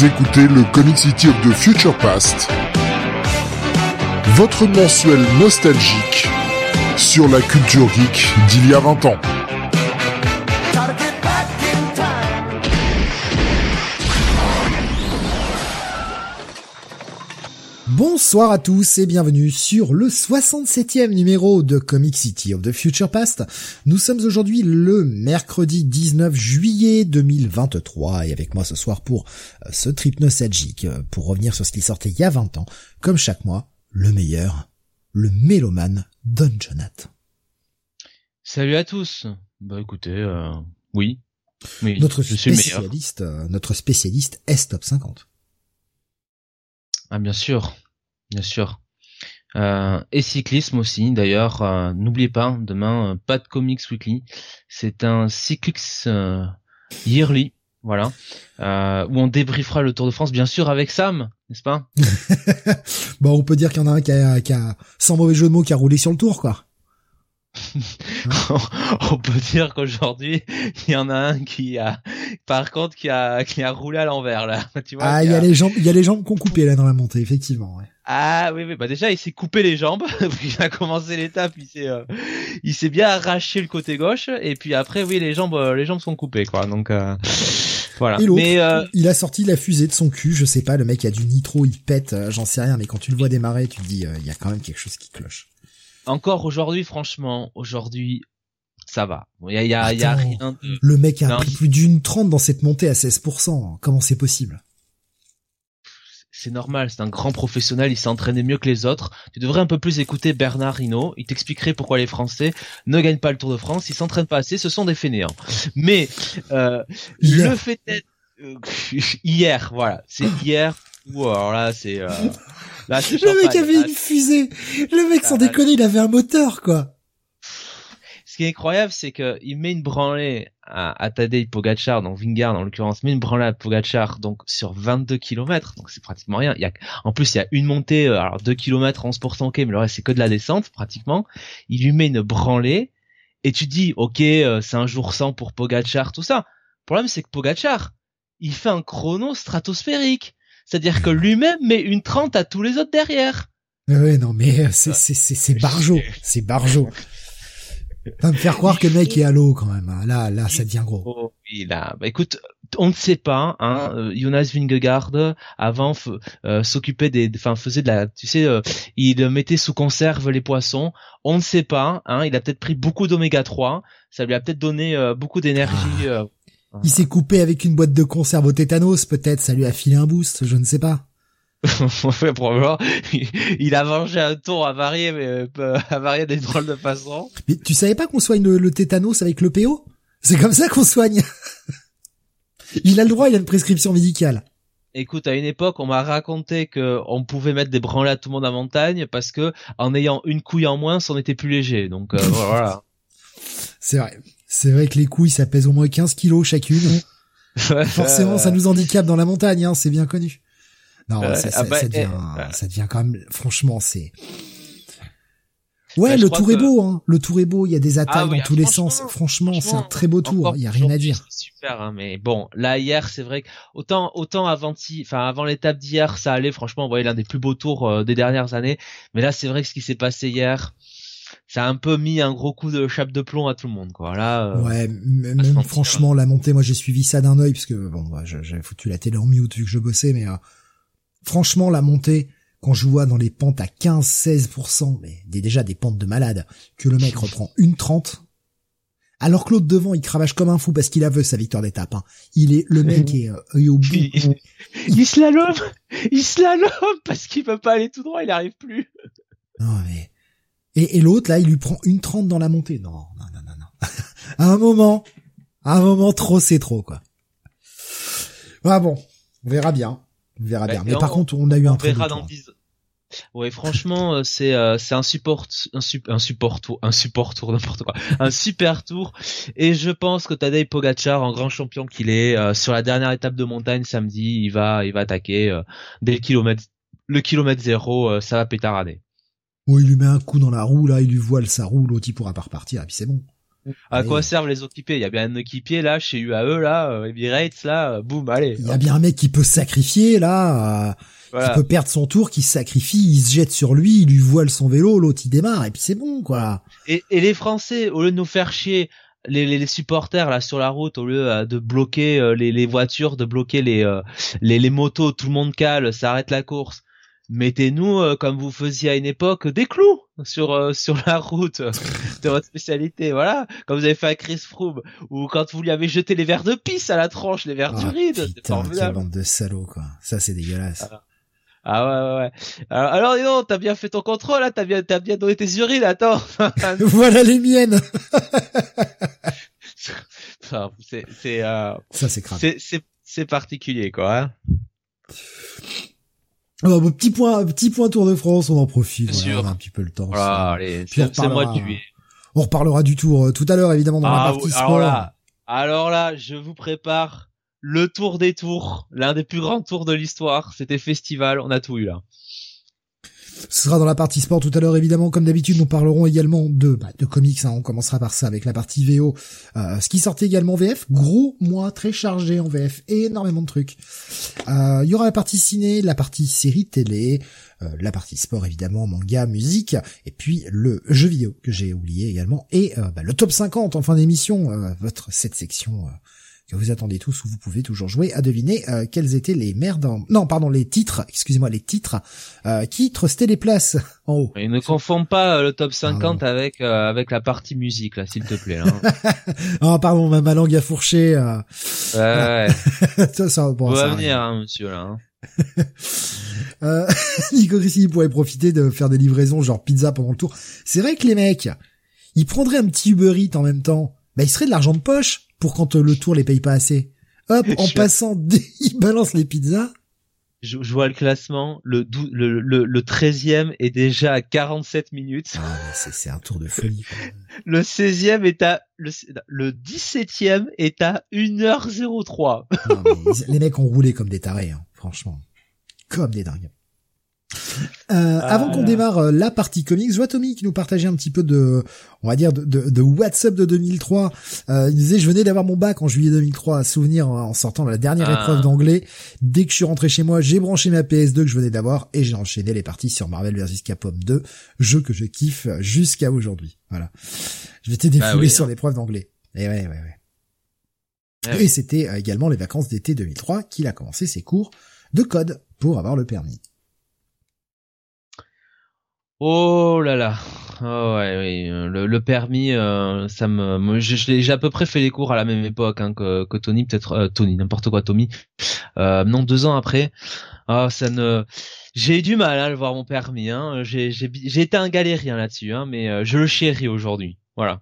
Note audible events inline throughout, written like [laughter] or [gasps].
Vous écoutez le Comic City of the Future Past, votre mensuel nostalgique sur la culture geek d'il y a 20 ans. Bonsoir à tous et bienvenue sur le 67e numéro de Comic City of the Future Past. Nous sommes aujourd'hui le mercredi 19 juillet 2023 et avec moi ce soir pour euh, ce trip nostalgique, euh, pour revenir sur ce qui sortait il y a 20 ans, comme chaque mois, le meilleur, le mélomane Don Jonathan. Salut à tous. Bah écoutez, euh, oui. oui. Notre spécialiste, notre spécialiste S-Top 50. Ah bien sûr, bien sûr. Euh, et cyclisme aussi, d'ailleurs, euh, n'oubliez pas, demain, euh, pas de Comics Weekly, c'est un cyclix yearly, voilà, où on débriefera le Tour de France, bien sûr, avec Sam, n'est-ce pas? [laughs] Bon, on peut dire qu'il y en a un qui a, qui a, sans mauvais jeu de mots, qui a roulé sur le Tour, quoi. [laughs] on peut dire qu'aujourd'hui, il y en a un qui a, par contre, qui a, qui a roulé à l'envers là. [laughs] Tu vois, ah, il y a, les jambes, il y a les jambes qu'on coupé là dans la montée, effectivement. Ouais. Ah oui, oui, bah déjà il s'est coupé les jambes, [laughs] il a commencé l'étape, il s'est, euh, il s'est bien arraché le côté gauche, et puis après oui les jambes, euh, les jambes sont coupées quoi, donc. Euh... Voilà. mais euh... il a sorti la fusée de son cul, je sais pas, le mec a du nitro, il pète, j'en sais rien, mais quand tu le vois démarrer, tu te dis, il y a quand même quelque chose qui cloche encore aujourd'hui, franchement, aujourd'hui, ça va. Il y a, y a, y a rien Le mec a pris plus d'une trente dans cette montée à 16%. Comment c'est possible? C'est normal, c'est un grand professionnel, il s'est entraîné mieux que les autres. Tu devrais un peu plus écouter Bernard Hinault, il t'expliquerait pourquoi les Français ne gagnent pas le Tour de France, ils s'entraînent pas assez, ce sont des fainéants. Mais euh, le fait d'être euh, hier, voilà, c'est hier. Ou alors là, c'est euh, le mec avait une fusée. Le mec, sans ah, déconner, il avait un moteur, quoi. Ce qui est incroyable, c'est que il met une branlée à, à Tadej Pogacar, donc Vingard en l'occurrence, met une branlée à Pogacar donc sur 22 km, donc c'est pratiquement rien. Il y a, en plus, il y a une montée, euh, alors 2 km, 11% ok, mais le reste c'est que de la descente pratiquement. Il lui met une branlée et tu dis, ok, euh, c'est un jour sans pour Pogacar, tout ça. Le problème c'est que Pogacar, il fait un chrono stratosphérique. C'est-à-dire que lui-même met une 30 à tous les autres derrière. Ouais, non, mais euh, c'est, c'est, c'est, c'est Barjo. [laughs] C'est Barjo. Pas me faire croire que le mec est à l'eau quand même. Hein. Là, là, ça devient gros. Oh, oui, là, bah écoute, on ne sait pas. Hein, euh, Jonas Vingegaard avant euh, s'occupait des, enfin faisait de la, tu sais, il mettait sous conserve les poissons. On ne sait pas. Hein, il a peut-être pris beaucoup d'oméga 3. Ça lui a peut-être donné beaucoup d'énergie. Ah. Il s'est coupé avec une boîte de conserve au tétanos, peut-être, ça lui a filé un boost, je ne sais pas. [laughs] probablement. Il a mangé un tour à varier, mais euh, à varier des drôles de façon. Mais tu savais pas qu'on soigne le, tétanos avec le PO C'est comme ça qu'on soigne. [laughs] il a le droit, il a une prescription médicale. Écoute, à une époque, on m'a raconté que on pouvait mettre des branlées à tout le monde en montagne parce que en ayant une couille en moins, on était plus léger. Donc euh, voilà. [laughs] C'est vrai. C'est vrai que les couilles, ça pèse au moins 15 kilos chacune. Forcément, ça nous handicape dans la montagne, hein, c'est bien connu. Non, ça, ah bah, devient, eh, ça devient quand même, franchement, c'est... Ouais, bah, le tour est beau, hein. Le tour est beau. Il y a des attaques ah dans tous les sens. Franchement, c'est un très beau tour. Il y a rien à dire. Super, hein, mais bon, là hier, c'est vrai que autant autant avant enfin avant l'étape d'hier, ça allait. Franchement, vous voyez l'un des plus beaux tours euh, des dernières années. Mais là, c'est vrai que ce qui s'est passé hier, ça a un peu mis un gros coup de chape de plomb à tout le monde quoi. Là euh, Ouais, même franchement la montée moi j'ai suivi ça d'un œil parce que bon j'avais foutu la télé en mute vu que je bossais mais euh, franchement la montée quand je vois dans les pentes à 15 16% mais déjà des pentes de malade que le mec reprend une 30 alors que l'autre devant, il cravache comme un fou parce qu'il a vu sa victoire d'étape. Hein. Il est le mec est euh, au bout. Il, slalom, il slalom parce qu'il peut pas aller tout droit, il arrive plus. Non mais et, et l'autre, là, il lui prend une trente dans la montée. Non, non, non, non, non. à [laughs] un moment, à un moment, trop, c'est trop, quoi. Ah bon, on verra bien. On verra bah, bien. Mais par contre, on a eu un très dans Ouais, franchement, euh, c'est euh, c'est un support un, un support tour, un support tour [laughs] n'importe quoi, un super tour. Et je pense que Tadej Pogacar, en grand champion qu'il est, euh, sur la dernière étape de montagne samedi, il va il va attaquer dès le kilomètre le kilomètre zéro, ça va pétarader. Oh, il lui met un coup dans la roue, là, il lui voile sa roue, l'autre il pourra pas repartir, et puis c'est bon. À quoi servent les équipiers Il y a bien un équipier là chez UAE là, euh, Emirates là, euh, boum, allez. Il y a bien un mec qui peut sacrifier là, euh, qui peut perdre son tour, qui sacrifie, il se jette sur lui, il lui voile son vélo, l'autre il démarre et puis c'est bon quoi. Et, et les Français, au lieu de nous faire chier, les, les, supporters là sur la route au lieu euh, de bloquer euh, les, les, voitures, de bloquer les, euh, les, les motos, tout le monde cale, ça arrête la course. Mettez-nous comme vous faisiez à une époque des clous sur sur la route de votre spécialité, voilà. Comme vous avez fait à Chris Froome ou quand vous lui avez jeté les verres de pisse à la tranche, les verres du ah, ride. Putain, quelle bande de salauds quoi. Ça c'est dégueulasse. Ah ouais, ouais, ouais. Alors, alors non, t'as bien fait ton contrôle, là, t'as bien, t'as bien donné tes urines, attends. [laughs] voilà les miennes. [laughs] c'est, c'est, euh, ça c'est. C'est, c'est, c'est particulier, quoi. Hein oh, petit point, petit point Tour de France, on en profite. Voilà, on a un petit peu le temps. Voilà, allez. On reparlera du tour euh, tout à l'heure, évidemment, dans la ah partie oui, sport. Alors là, alors là, je vous prépare le tour des tours, l'un des plus grands tours de l'histoire. C'était festival, on a tout eu là. Ce sera dans la partie sport tout à l'heure, évidemment. Comme d'habitude, nous parlerons également de, bah, de comics. Hein. On commencera par ça avec la partie VO. Euh, ce qui sortait également VF. Gros mois, très chargé en VF. Énormément de trucs. Euh, il y aura la partie ciné, la partie série télé, euh, la partie sport, évidemment, manga, musique. Et puis le jeu vidéo que j'ai oublié également. Et bah, le top 50 en fin d'émission. votre cette section que vous attendez tous où vous pouvez toujours jouer à deviner euh, quels étaient les merdes non pardon les titres excusez-moi les titres euh, qui trustaient les places en haut? Et ne confonds pas euh, le top 50 avec euh, avec la partie musique là s'il te plaît là. [laughs] oh pardon ma, ma langue a fourché ouais, ouais. [laughs] ça, ça, bon, ça va venir hein, monsieur là hein. [laughs] euh, Nico il pourrait profiter de faire des livraisons genre pizza pendant le tour. C'est vrai que les mecs, ils prendraient un petit Uber Eats en même temps. Bah, il serait de l'argent de poche pour quand euh, le tour les paye pas assez. Hop, [laughs] en passant, [laughs] il balance les pizzas. Je, vois le classement, le, le, le, le 13e est déjà à 47 minutes. Ah, c'est un tour de folie. le 16e est à le, le 17e est à 1h03. les mecs ont roulé comme des tarés, hein, franchement. Comme des dingues. Euh, avant qu'on démarre euh, la partie comics, je vois Tommy qui nous partageait un petit peu de, on va dire, de, de, de WhatsApp de 2003. Euh, il disait, je venais d'avoir mon bac en juillet 2003, à souvenir en sortant de la dernière ah. épreuve d'anglais. Dès que je suis rentré chez moi, j'ai branché ma PS2 que je venais d'avoir et j'ai enchaîné les parties sur Marvel vs Capcom 2, jeu que je kiffe jusqu'à aujourd'hui. Voilà. Je m'étais bah défoulé sur hein. l'épreuve d'anglais. Et ouais, ouais, ouais. Ah et c'était euh, également les vacances d'été 2003 qu'il a commencé ses cours de code pour avoir le permis. Oh là là. Oh ouais, oui. Le, le permis, euh, ça me, j'ai à peu près fait les cours à la même époque hein, que, que Tony, peut-être euh, Tony, n'importe quoi, Tommy. Euh, non, deux ans après. Oh, ça ne, j'ai eu du mal hein, à voir mon permis. Hein. J'ai, j'ai, été un galérien là-dessus, hein, mais euh, je le chéris aujourd'hui. Voilà.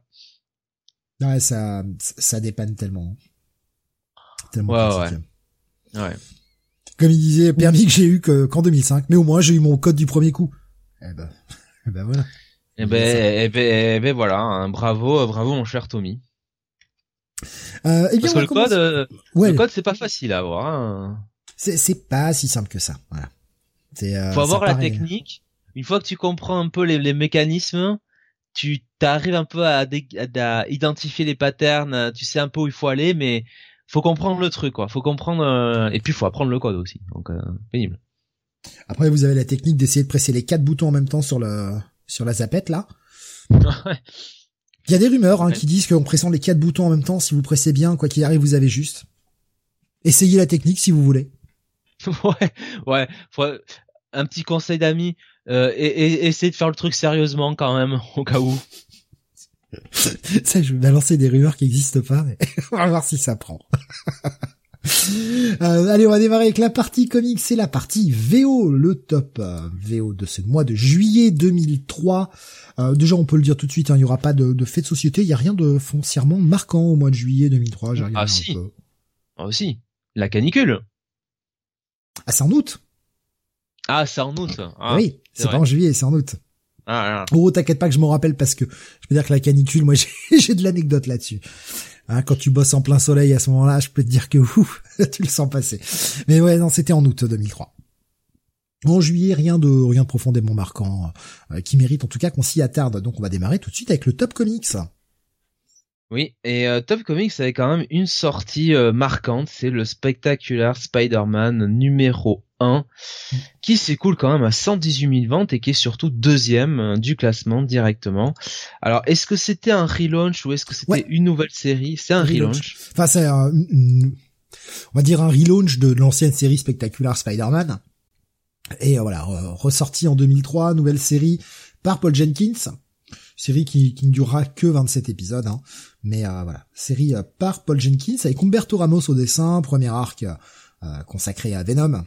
Ouais, ça, ça dépanne tellement. Tellement ouais, ouais. ouais. Comme il disait, permis que j'ai eu que qu'en 2005, mais au moins j'ai eu mon code du premier coup. Eh ben, [laughs] eh ben voilà. Eh ben, eh ben, eh ben voilà, hein. bravo, bravo mon cher Tommy. Euh, eh bien, Parce que le code, euh, le code c'est pas facile à avoir. Hein. C'est pas si simple que ça. Voilà. Euh, Faut avoir la technique. Une fois que tu comprends un peu les, les mécanismes, tu t'arrives un peu à, à, identifier les patterns. Tu sais un peu où il faut aller, mais faut comprendre le truc, quoi. Faut comprendre euh, et puis faut apprendre le code aussi. Donc euh, pénible. Après, vous avez la technique d'essayer de presser les quatre boutons en même temps sur le sur la zapette là. Il y a des rumeurs hein, qui disent qu'en pressant les quatre boutons en même temps, si vous pressez bien, quoi qu'il arrive, vous avez juste. Essayez la technique si vous voulez. [laughs] ouais, ouais. Un petit conseil d'amis, euh, et, et, essayez de faire le truc sérieusement quand même, [laughs] au cas où. ça, je vais balancer des rumeurs qui n'existent pas, mais [laughs] on va voir si ça prend. Euh, allez, on va démarrer avec la partie comics, c'est la partie VO, le top euh, VO de ce mois de juillet 2003. Euh, déjà, on peut le dire tout de suite, hein, il n'y aura pas de, de fait de société, il n'y a rien de foncièrement marquant au mois de juillet 2003. Ah si, ah aussi, la canicule. Ah c'est en août. Ah c'est en août. Ah, oui, c'est pas en juillet, c'est en août. Ah, oh, t'inquiète pas que je m'en rappelle parce que je peux dire que la canicule, moi [laughs] j'ai de l'anecdote là-dessus. Hein, quand tu bosses en plein soleil à ce moment-là, je peux te dire que ouf, [laughs] tu le sens passer. Mais ouais, non, c'était en août 2003. En juillet, rien de rien profondément marquant, euh, qui mérite en tout cas qu'on s'y attarde. Donc on va démarrer tout de suite avec le top comics. Oui, et euh, Top Comics avait quand même une sortie euh, marquante, c'est le Spectacular Spider-Man numéro 1, qui s'écoule quand même à 118 000 ventes et qui est surtout deuxième euh, du classement directement. Alors, est-ce que c'était un relaunch ou est-ce que c'était une nouvelle série? C'est un relaunch. Enfin, c'est un, on va dire un relaunch de l'ancienne série Spectacular Spider-Man. Et voilà, ressorti en 2003, nouvelle série par Paul Jenkins série qui, qui ne durera que 27 épisodes, hein. mais euh, voilà, série euh, par Paul Jenkins avec Humberto Ramos au dessin, premier arc euh, consacré à Venom.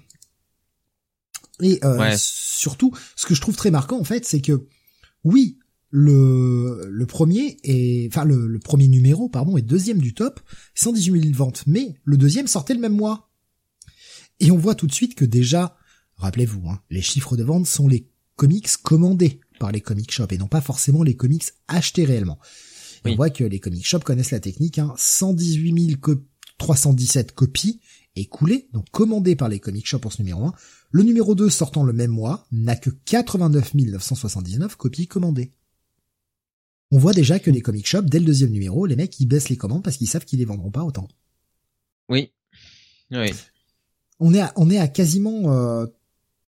Et surtout, ce que je trouve très marquant en fait, c'est que oui, le, le premier est, enfin le, le, premier numéro, pardon, est deuxième du top, 118 000 ventes, mais le deuxième sortait le même mois. Et on voit tout de suite que déjà, rappelez-vous, hein, les chiffres de vente sont les comics commandés par les comic shops et non pas forcément les comics achetés réellement. On voit que les comic shops connaissent la technique, hein, 118 317 copies écoulées, donc commandées par les comic shops pour ce numéro 1. Le numéro 2 sortant le même mois n'a que 89 979 copies commandées. On voit déjà que les comic shops, dès le deuxième numéro, les mecs ils baissent les commandes parce qu'ils savent qu'ils les vendront pas autant. Oui. Oui. On est à, on est à quasiment euh,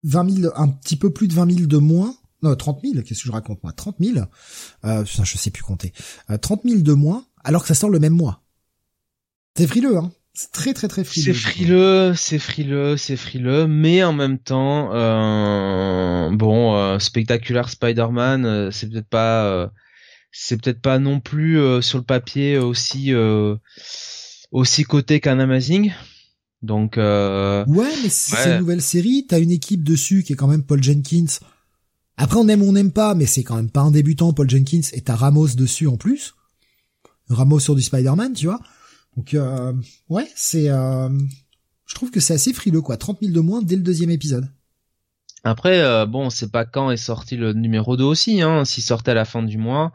20 000, un petit peu plus de 20 000 de moins non, 30 000, qu'est-ce que je raconte moi? 30 000 euh, Je sais plus compter. Euh, 30 000 de moins, alors que ça sort le même mois. C'est frileux, hein? C'est très très très frileux. C'est frileux, c'est frileux, c'est frileux, mais en même temps, euh, bon, euh, spectaculaire Spider-Man, euh, c'est peut-être pas, euh, c'est peut-être pas non plus sur le papier aussi aussi coté qu'un Amazing. Donc ouais, mais c'est une nouvelle série. T'as une équipe dessus qui est quand même Paul Jenkins après, on aime ou on n'aime pas, mais c'est quand même pas un débutant, Paul Jenkins, et t'as Ramos dessus en plus. Ramos sur du Spider-Man, tu vois. Donc, euh, ouais, c'est... Euh, je trouve que c'est assez frileux, quoi. 30 000 de moins dès le deuxième épisode. Après, euh, bon, c'est pas quand est sorti le numéro 2 aussi, hein. S'il sortait à la fin du mois,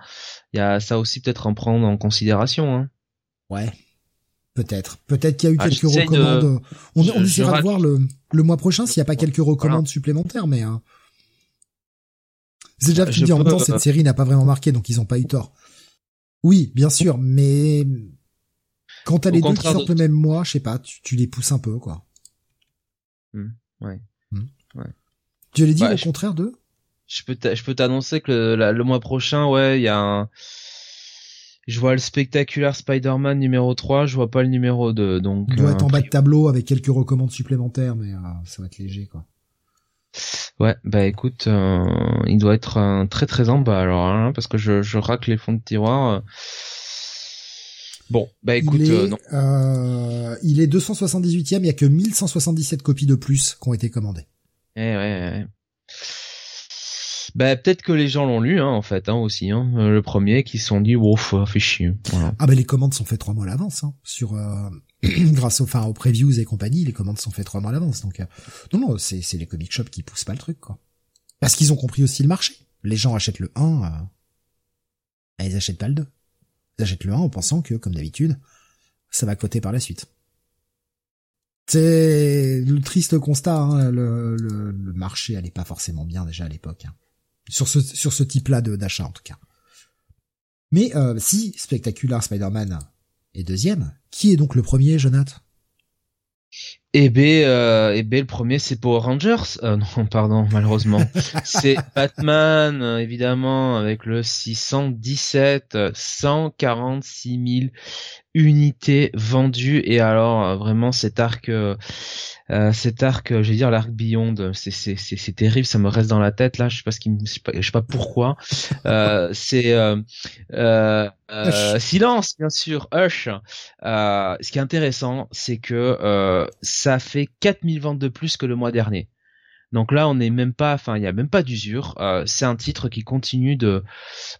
il y a ça aussi peut-être en prendre en considération, hein. Ouais. Peut-être. Peut-être qu'il y a eu ah, quelques recommandes. On, on essaiera de voir le, le mois prochain s'il n'y a pas quelques recommandes supplémentaires, mais... Hein. C'est déjà dis en même temps, cette série n'a pas vraiment marqué, donc ils ont pas eu tort. Oui, bien sûr, mais quand t'as les deux qui sortent le même mois, je sais pas, tu, les pousses un peu, quoi. Hmm, ouais. Hmm. ouais. Tu allais dire au contraire de Je peux je peux t'annoncer que le, mois prochain, ouais, il y a un je vois le spectaculaire Spider-Man numéro 3, je vois pas le numéro 2, donc... Il doit être en euh, bas de tableau avec quelques recommandes supplémentaires, mais euh, ça va être léger, quoi. Ouais, bah écoute, euh, il doit être un très très en bas alors, hein, parce que je, je racle les fonds de tiroir. Euh. Bon, bah écoute, il est, euh, il est 278e, il y a que 1177 copies de plus qui ont été commandées. Eh ouais, ouais. Bah peut-être que les gens l'ont lu hein, en fait hein, aussi hein, le premier qui se sont dit ouf fait chier. Ah bah les commandes sont faites trois mois à l'avance hein, sur [clears throat] grâce au, enfin, aux previews et compagnie, les commandes sont faites trois mois à l'avance. Donc, euh, non, non, c'est, c'est les comic shops qui poussent pas le truc, quoi. Parce qu'ils ont compris aussi le marché. Les gens achètent le 1, euh, ils achètent pas le 2. Ils achètent le 1 en pensant que, comme d'habitude, ça va coter par la suite. C'est le triste constat, hein, le, marché allait pas forcément bien déjà à l'époque. Hein. Sur ce, type-là d'achat, en tout cas. Mais euh, si Spectacular Spider-Man et deuxième. Qui est donc le premier, Jonathan et B, euh, et B, le premier, c'est Power Rangers. Euh, [laughs] non, pardon, malheureusement. c'est [laughs] Batman, évidemment, avec le 617, 146 000 unités vendues. Et alors, euh, vraiment, cet arc, euh, euh, cet arc, je vais dire l'arc Beyond, c'est c'est c'est terrible, ça me reste dans la tête là. Je sais pas ce qui, je sais pas, je sais pas pourquoi. Euh, c'est euh, silence, bien sûr, Hush. ce qui est intéressant, c'est que ça fait 4000 ventes de plus que le mois dernier. Donc là, on n'est même pas, enfin, il y a même pas d'usure. c'est un titre qui continue de,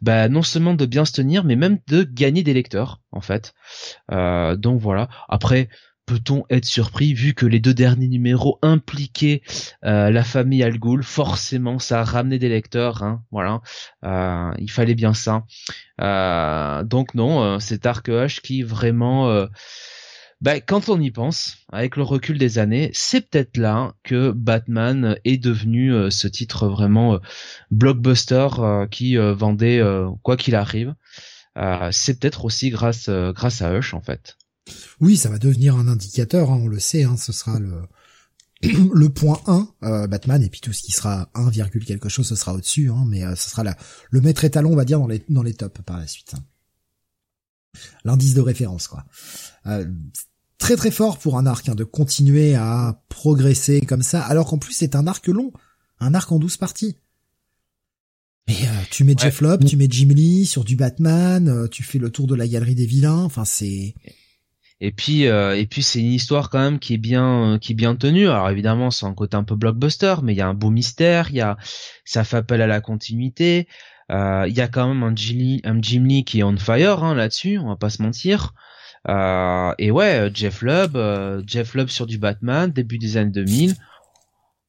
bah, non seulement de bien se tenir, mais même de gagner des lecteurs, en fait. donc voilà. Après, peut-on être surpris vu que les deux derniers numéros impliquaient euh, la famille Al Ghul? Forcément, ça a ramené des lecteurs. Hein, voilà, euh, il fallait bien ça. Euh, donc non, c'est Arc H qui vraiment, bah, quand on y pense, avec le recul des années, c'est peut-être là que Batman est devenu ce titre vraiment blockbuster qui vendait quoi qu'il arrive. c'est peut-être aussi grâce grâce à Hush en fait. Oui, ça va devenir un indicateur, hein, on le sait, hein, ce sera le [clears throat] le point 1 Batman et puis tout ce qui sera 1, quelque chose ce sera au-dessus hein, mais ce sera la, le maître étalon on va dire dans les dans les tops par la suite. L'indice de référence quoi. très très fort pour un arc de continuer à progresser comme ça alors qu'en plus c'est un arc long, un arc en 12 parties. Mais euh, tu mets Jeff Lobb, tu mets Jim Lee sur du Batman, euh, tu fais le tour de la galerie des vilains, enfin c'est et puis euh, et puis c'est une histoire quand même qui est bien qui est bien tenue. Alors évidemment, c'est un côté un peu blockbuster, mais il y a un beau mystère, il y a ça fait appel à la continuité. Il y a quand même un Lee, un Jim Lee qui est on fire hein, là-dessus, on va pas se mentir. et ouais, Jeff Lubb, Jeff Lubb sur du Batman, début des années 2000.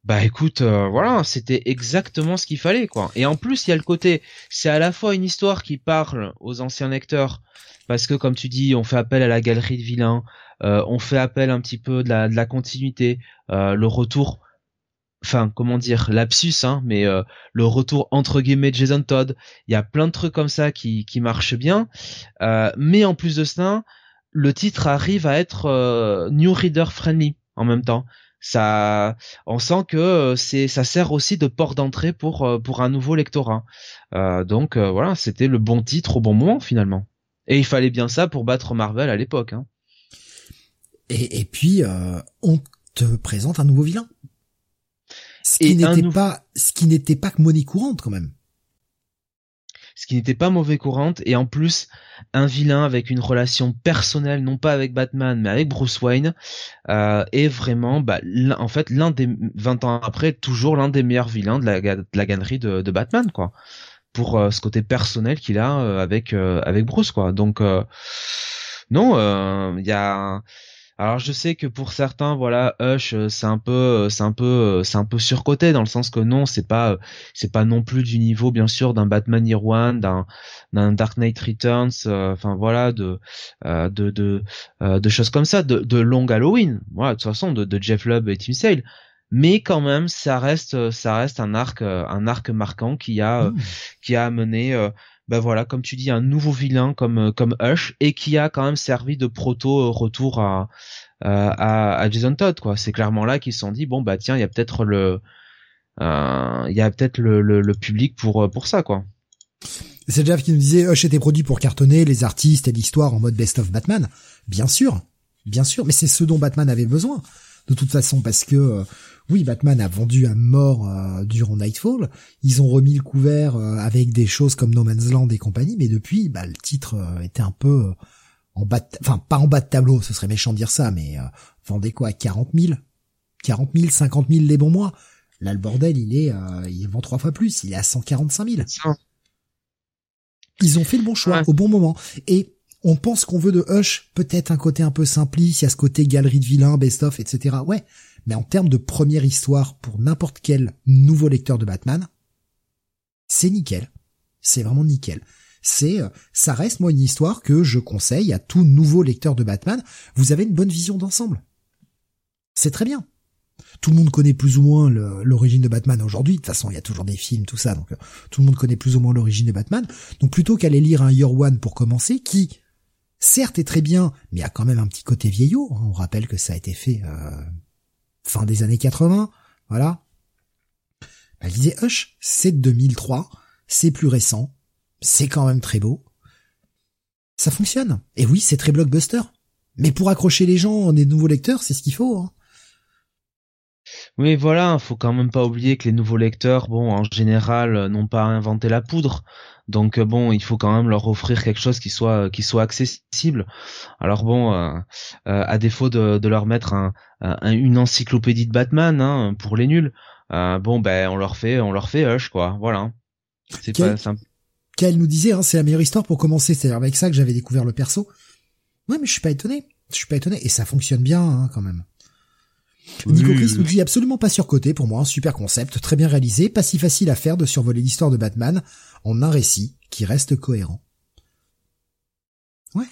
Bah écoute, euh, voilà, c'était exactement ce qu'il fallait, quoi. Et en plus, il y a le côté, c'est à la fois une histoire qui parle aux anciens lecteurs, parce que comme tu dis, on fait appel à la galerie de vilains, euh, on fait appel un petit peu de la, de la continuité, euh, le retour, enfin comment dire, lapsus, hein, mais le retour entre guillemets de Jason Todd. Il y a plein de trucs comme ça qui, qui marchent bien, mais en plus de cela, le titre arrive à être new reader friendly en même temps. Ça on sent que euh, c'est ça sert aussi de port d'entrée pour euh, pour un nouveau lectorat. Euh, donc voilà c'était le bon titre au bon moment finalement. Et il fallait bien ça pour battre Marvel à l'époque hein. et, et puis on te présente un nouveau vilain ce qui n'était pas ce qui n'était pas que monnaie courante quand même ce qui n'était pas mauvais courante, et en plus un vilain avec une relation personnelle, non pas avec Batman, mais avec Bruce Wayne, euh, est vraiment, bah, en fait, l'un des 20 ans après, toujours l'un des meilleurs vilains de la, de la galerie de, de Batman, quoi, pour euh, ce côté personnel qu'il a euh, avec euh, avec Bruce, quoi. Donc non, il y a alors je sais que pour certains, voilà, Hush, euh, c'est un peu, euh, c'est un peu, euh, c'est un peu surcoté dans le sens que non, c'est pas, c'est pas non plus du niveau, bien sûr, d'un Batman Year One, d'un, d'un Dark Knight Returns, enfin voilà, de, de, de, de choses comme ça, de, de Long Halloween, voilà, de toute façon, de, de Jeff Lubb et Tim Sale. Mais quand même, ça reste, ça reste un arc, un arc marquant qui a, mmh. qui a amené ben voilà, comme tu dis, un nouveau vilain comme euh, comme Hush et qui a quand même servi de proto euh, retour à à, à Jason Todd quoi. C'est clairement là qu'ils se sont dit bon bah tiens il y a peut-être le euh, il y a peut-être le, le, public pour pour ça quoi. C'est Jeff qui nous disait Hush était produit pour cartonner les artistes et l'histoire en mode best of Batman. Bien sûr, bien sûr, mais c'est ce dont Batman avait besoin de toute façon parce que oui, Batman a vendu à mort euh, durant Nightfall. Ils ont remis le couvert euh, avec des choses comme No Man's Land et compagnie, mais depuis, bah, le titre euh, était un peu en bas, de, enfin pas en bas de tableau, ce serait méchant de dire ça, mais vendez quoi, 40 000, 40 000, 50 000 les bons mois. Là, le bordel, il est, il vend trois fois plus, il est à 145 000. Ils ont fait le bon choix au bon moment. Et on pense qu'on veut de Hush peut-être un côté un peu simpliste, il y a ce côté galerie de vilains, best-of, etc. Ouais, mais en termes de première histoire pour n'importe quel nouveau lecteur de Batman, c'est nickel. C'est vraiment nickel. C'est, euh, ça reste moi une histoire que je conseille à tout nouveau lecteur de Batman. Vous avez une bonne vision d'ensemble. C'est très bien. Tout le monde connaît plus ou moins l'origine de Batman aujourd'hui. De toute façon, il y a toujours des films, tout ça, donc euh, tout le monde connaît plus ou moins l'origine de Batman. Donc plutôt qu'aller lire un Year One pour commencer, qui certes est très bien, mais a quand même un petit côté vieillot. Hein. On rappelle que ça a été fait euh, fin des années 80, voilà. Elle disait Hush, c'est de 2003, c'est plus récent, c'est quand même très beau. Ça fonctionne. Et oui, c'est très blockbuster. Mais pour accrocher les gens, des nouveaux lecteurs, c'est ce qu'il faut. Hein. Oui, voilà, faut quand même pas oublier que les nouveaux lecteurs, bon, en général, n'ont pas inventé la poudre. Donc euh, bon, il faut quand même leur offrir quelque chose qui soit qui soit accessible. Alors bon, euh, euh, à défaut de, de leur mettre un, une encyclopédie de Batman hein, pour les nuls, bon ben on leur fait on leur fait Hush quoi. Voilà. C'est pas simple. Qu'elle nous disait, hein, c'est la meilleure histoire pour commencer. C'est avec ça que j'avais découvert le perso. Ouais, mais je suis pas étonné. Je suis pas étonné et ça fonctionne bien hein, quand même. Nico Chris nous dit absolument pas surcoté pour moi, un super concept, très bien réalisé, pas si facile à faire de survoler l'histoire de Batman en un récit qui reste cohérent. Ouais.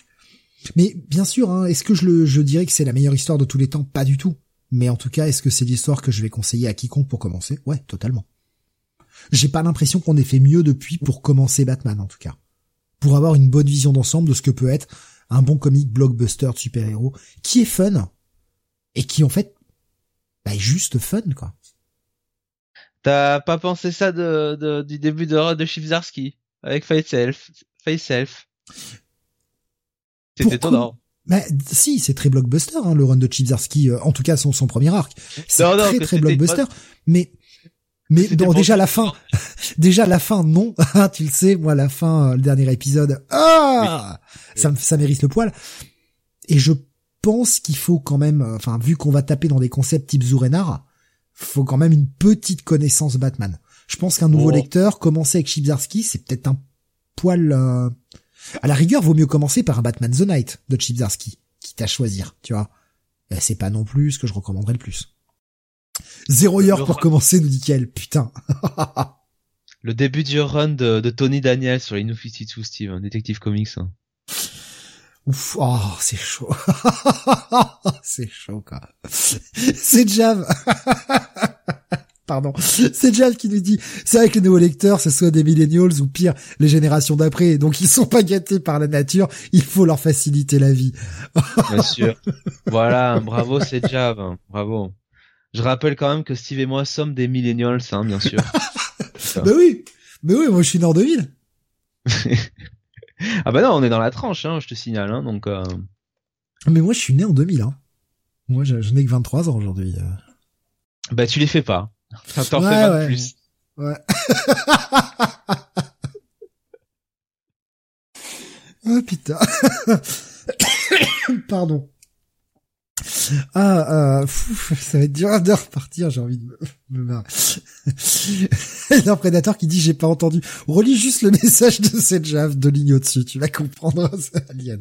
Mais bien sûr, hein, est-ce que je, le, je dirais que c'est la meilleure histoire de tous les temps? Pas du tout. Mais en tout cas, est-ce que c'est l'histoire que je vais conseiller à quiconque pour commencer? Ouais, totalement. J'ai pas l'impression qu'on ait fait mieux depuis pour commencer Batman, en tout cas. pour avoir une bonne vision d'ensemble de ce que peut être un bon comic blockbuster de super-héros qui est fun et qui en fait bah, juste fun quoi. T'as pas pensé ça de, de, du début de de Chibzarski avec Face Elf, Face Elf? C'est étonnant. Bah, si, c'est très blockbuster, hein, le run de Chibzarski, euh, en tout cas son, son premier arc. C'est très très blockbuster. Mais mais bon, déjà la fin, [laughs] déjà la fin, non. Ah, [laughs] tu le sais, moi la fin, euh, le dernier épisode, ah, ça ça mérite le poil. Et je pense qu'il faut quand même, euh, enfin vu qu'on va taper dans des concepts type Zurenar, faut quand même une petite connaissance Batman. Je pense qu'un nouveau oh. lecteur commencer avec Chibzarski, c'est peut-être un poil. Euh... À la rigueur, vaut mieux commencer par un Batman the Night de Chibzarski, quitte à choisir, tu vois. C'est pas non plus ce que je recommanderais le plus. Zéro heure pour commencer, nous dit qu'elle, putain. [laughs] le début du run de, Tony Daniel sur les New 52, Steve, un détective comics. Hein. Ouf, oh, c'est chaud. [laughs] c'est chaud, quoi. c'est Jav. [laughs] Pardon. C'est Jav qui nous dit, c'est vrai que les nouveaux lecteurs, ce soit des millennials ou pire, les générations d'après, donc ils sont pas gâtés par la nature, il faut leur faciliter la vie. [laughs] Bien sûr. Voilà, bravo, c'est Jav. Bravo. Je rappelle quand même que Steve et moi sommes des millennials, hein, bien sûr. bah oui, mais oui, moi je suis né en 2000. [laughs] ah bah non, on est dans la tranche, hein, je te signale, hein, donc. Euh... Mais moi je suis né en 2000, hein. Moi je, n'ai que 23 ans aujourd'hui. Euh. Bah tu les fais pas. [laughs] T'en ouais, fais pas plus. Ouais. oh [laughs] putain. [coughs] Pardon. Ah, euh, ça va être dur de repartir, j'ai envie de me, me [laughs] a un prédateur qui dit j'ai pas entendu. Relis juste le message de cette jave de ligne au-dessus, tu vas comprendre, [laughs] alien.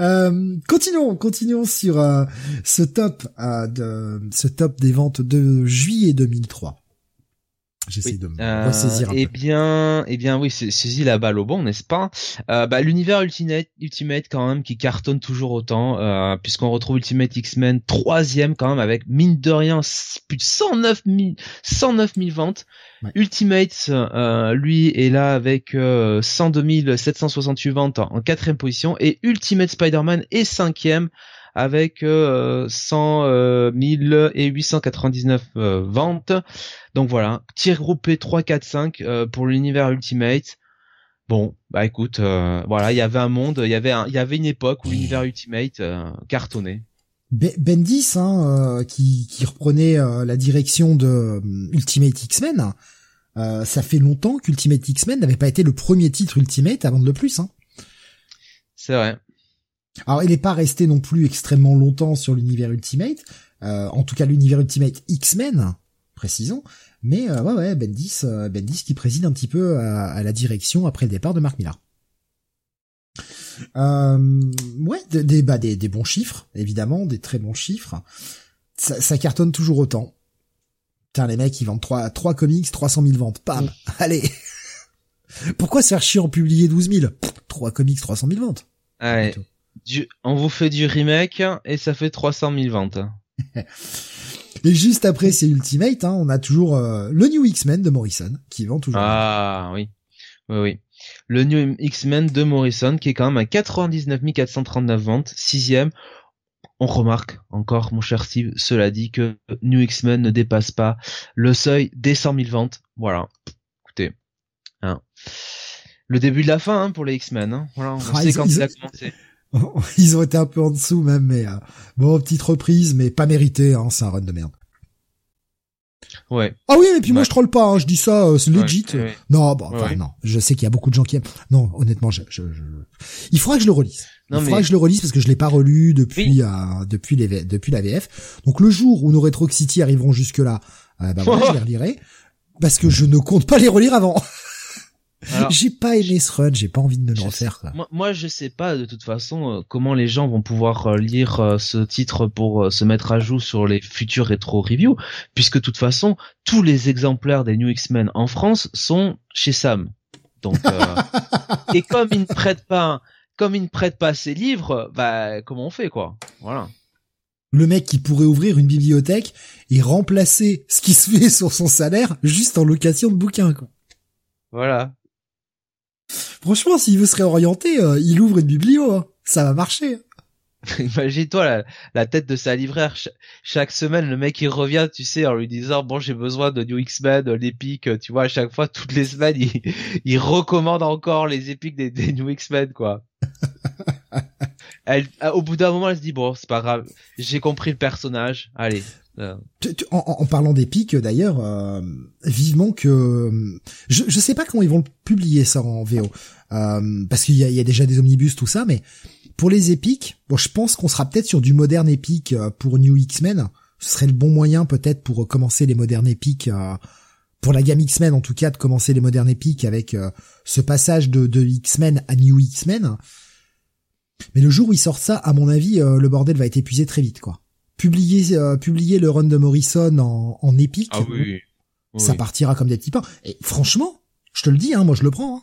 Euh, continuons, continuons sur euh, ce top euh, de ce top des ventes de juillet 2003. J'essaie de me euh, ressaisir un eh bien, eh bien, oui, c'est saisis la balle au bon, n'est-ce pas? Euh, bah, L'univers Ultimate, Ultimate quand même qui cartonne toujours autant, euh, puisqu'on retrouve Ultimate X-Men troisième quand même avec mine de rien plus de 109 000, 109 000 ventes. Ultimate, euh, lui, est là avec euh, 102 768 ventes en quatrième position. Et Ultimate Spider-Man est cinquième avec euh, 100 euh, 899 euh, ventes. Donc voilà, tir groupé 3, 4, 5 pour l'univers Ultimate. Bon, bah écoute, euh, voilà, il y avait un monde, il y avait il y avait une époque où l'univers Ultimate euh, cartonnait. Bendis, hein, qui, qui reprenait la direction de Ultimate X-Men, ça fait longtemps qu'Ultimate X-Men n'avait pas été le premier titre Ultimate avant de le plus. Hein. C'est vrai. Alors, il n'est pas resté non plus extrêmement longtemps sur l'univers Ultimate, euh, en tout cas l'univers Ultimate X-Men, précisons. Mais euh, ouais, ouais, Bendis, euh, Bendis qui préside un petit peu à, la direction après le départ de Mark Millar. Euh, ouais, des, bah, des, des, bons chiffres, évidemment, des très bons chiffres. Ça, ça cartonne toujours autant. Putain, les mecs, ils vendent trois, trois comics, 300 000 ventes. Pam, [laughs] allez. Pourquoi se faire chier en publier 12 000 Trois comics, 300 000 ventes. Ouais on vous fait du remake et ça fait 300 000 ventes. [laughs] et juste après c'est Ultimate, hein, on a toujours euh, le New X-Men de Morrison qui vend toujours. Ah oui, oui, oui. Le New X-Men de Morrison qui est quand même à 99 439 ventes, sixième. On remarque encore, mon cher Steve, cela dit que New X-Men ne dépasse pas le seuil des 100 000 ventes. Voilà. Écoutez, hein. le début de la fin hein, pour les X-Men. Hein. Voilà, on ah, sait quand il a commencé. [laughs] ils ont été un peu en dessous même, mais euh, bon, petite reprise, mais pas mérité, hein, c'est un run de merde. Ouais. Ah oui, et puis moi je troll pas, hein, je dis ça, euh, c'est legit. Non, bon, enfin, non, je sais qu'il y a beaucoup de gens qui aiment. Non, honnêtement, je, je, je... il faudra que je le relise. il faudra que je le relise parce que je l'ai pas relu depuis euh, depuis les depuis la VF. Donc le jour où nos Retro City arriveront jusque là, euh, bah voilà, [laughs] je les relirai parce que je ne compte pas les relire avant. J'ai pas aimé ce run, j'ai pas envie de me le refaire. Moi, moi, je sais pas de toute façon euh, comment les gens vont pouvoir euh, lire euh, ce titre pour se mettre à jour sur les futurs rétro reviews, puisque de toute façon tous les exemplaires des New X-Men en France sont chez Sam. Donc, [laughs] et comme il ne prête pas, comme il ne prête pas ses livres, bah comment on fait quoi? Voilà le mec qui pourrait ouvrir une bibliothèque et remplacer ce qui se fait [laughs] sur son salaire juste en location de bouquins quoi. Voilà. Franchement, s'il veut se réorienter, euh, il ouvre une biblio, hein. ça va marcher. [laughs] Imagine-toi la, la, tête de sa libraire. chaque semaine, le mec il revient, tu sais, en lui disant bon j'ai besoin de New X-Men, l'Epic, tu vois, à chaque fois, toutes les semaines, il, [laughs] il recommande encore les épiques des, des New X-Men, quoi. [laughs] elle, au bout d'un moment, elle se dit bon, c'est pas grave, j'ai compris le personnage, allez. Euh. En, en, parlant d'épique, d'ailleurs, euh, vivement que je, je sais pas comment ils vont publier ça en VO, euh, parce qu'il y a, y a déjà des omnibus tout ça, mais pour les épiques, bon, je pense qu'on sera peut-être sur du moderne épique euh, pour New X-Men. Ce serait le bon moyen peut-être pour commencer les modernes épiques, euh, pour la gamme X-Men en tout cas, de commencer les modernes épiques avec euh, ce passage de, de X-Men à New X-Men. Mais le jour où il sort ça, à mon avis, le bordel va être épuisé très vite, quoi. Publier, publier le run de Morrison en, en épique, ah oui. ça partira comme des petits pains. Et franchement, je te le dis, hein, moi je le prends. Hein.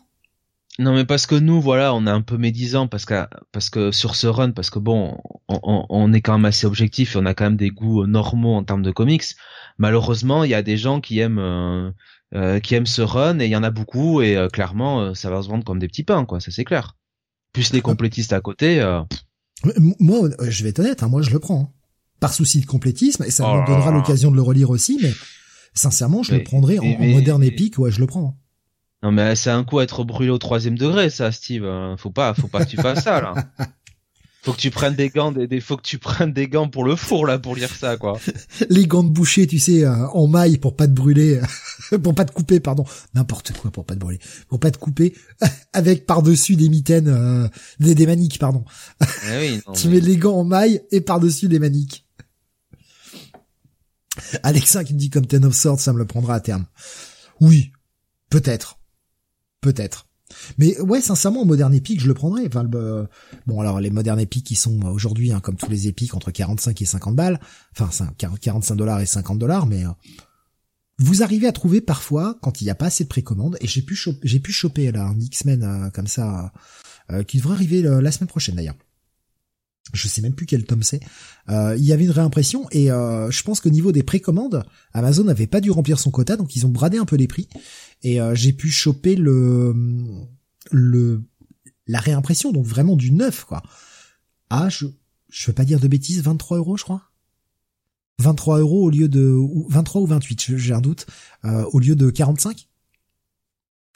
Non mais parce que nous voilà on est un peu médisant parce que parce que sur ce run parce que bon on, on, est quand même assez objectif et on a quand même des goûts normaux en termes de comics malheureusement il y a des gens qui aiment euh, euh, qui aiment ce run et il y en a beaucoup et euh, clairement ça va se vendre comme des petits pains quoi ça c'est clair plus les complétistes à côté moi je vais être honnête hein, moi je le prends hein. Par souci de complétisme et ça me oh donnera l'occasion de le relire aussi mais sincèrement je le prendrai en, moderne épique ouais je le prends hein. Non mais c'est un coup à être brûlé au troisième degré, ça, Steve. Faut pas, faut pas que tu fasses ça là. [laughs] Faut que tu prennes des gants, des, faut que tu prennes des gants pour le four là pour lire ça quoi. [laughs] Les gants de boucher, tu sais, euh, en maille pour pas te brûler, [laughs] pour pas te couper, pardon, n'importe quoi pour pas te brûler, pour pas te couper, avec par dessus des mitaines, euh, des, des maniques, pardon. Eh oui, tu mets les gants en maille et par dessus des maniques. Alexa qui me dit comme Ten of Swords, ça me le prendra à terme. Oui, peut-être peut-être. Mais ouais, sincèrement, moderne épique, je le prendrais. Enfin, le, bon, alors les modernes épiques qui sont aujourd'hui, hein, comme tous les épiques, entre 45 et 50 balles, enfin 45 dollars et 50 dollars, mais euh, vous arrivez à trouver parfois quand il n'y a pas assez de précommande. Et j'ai pu choper, j'ai pu choper là un X-Men euh, comme ça euh, qui devrait arriver la semaine prochaine d'ailleurs. Je sais même plus quel tome c'est. il y avait une réimpression et je pense qu'au niveau des précommandes, Amazon n'avait pas dû remplir son quota, donc ils ont bradé un peu les prix et euh, j'ai pu choper le le la réimpression, donc vraiment du neuf quoi. Ah, je je veux pas dire de bêtises, 23 euros je crois. 23 euros au lieu de 23 ou 28, j'ai un doute, euh, au lieu de 45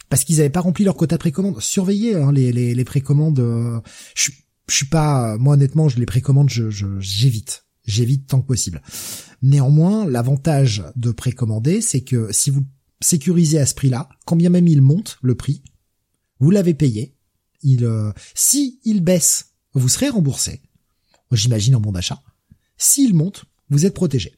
parce qu'ils avaient pas rempli leur quota de précommande. Surveillez hein, les, les, précommandes. Euh, je, je suis pas, moi honnêtement, je les précommande, je j'évite, j'évite tant que possible. Néanmoins, l'avantage de précommander, c'est que si vous sécurisé à ce prix-là, quand bien même il monte le prix, vous l'avez payé. Il, euh, si il baisse, vous serez remboursé. J'imagine en bon d'achat. S'il monte, vous êtes protégé.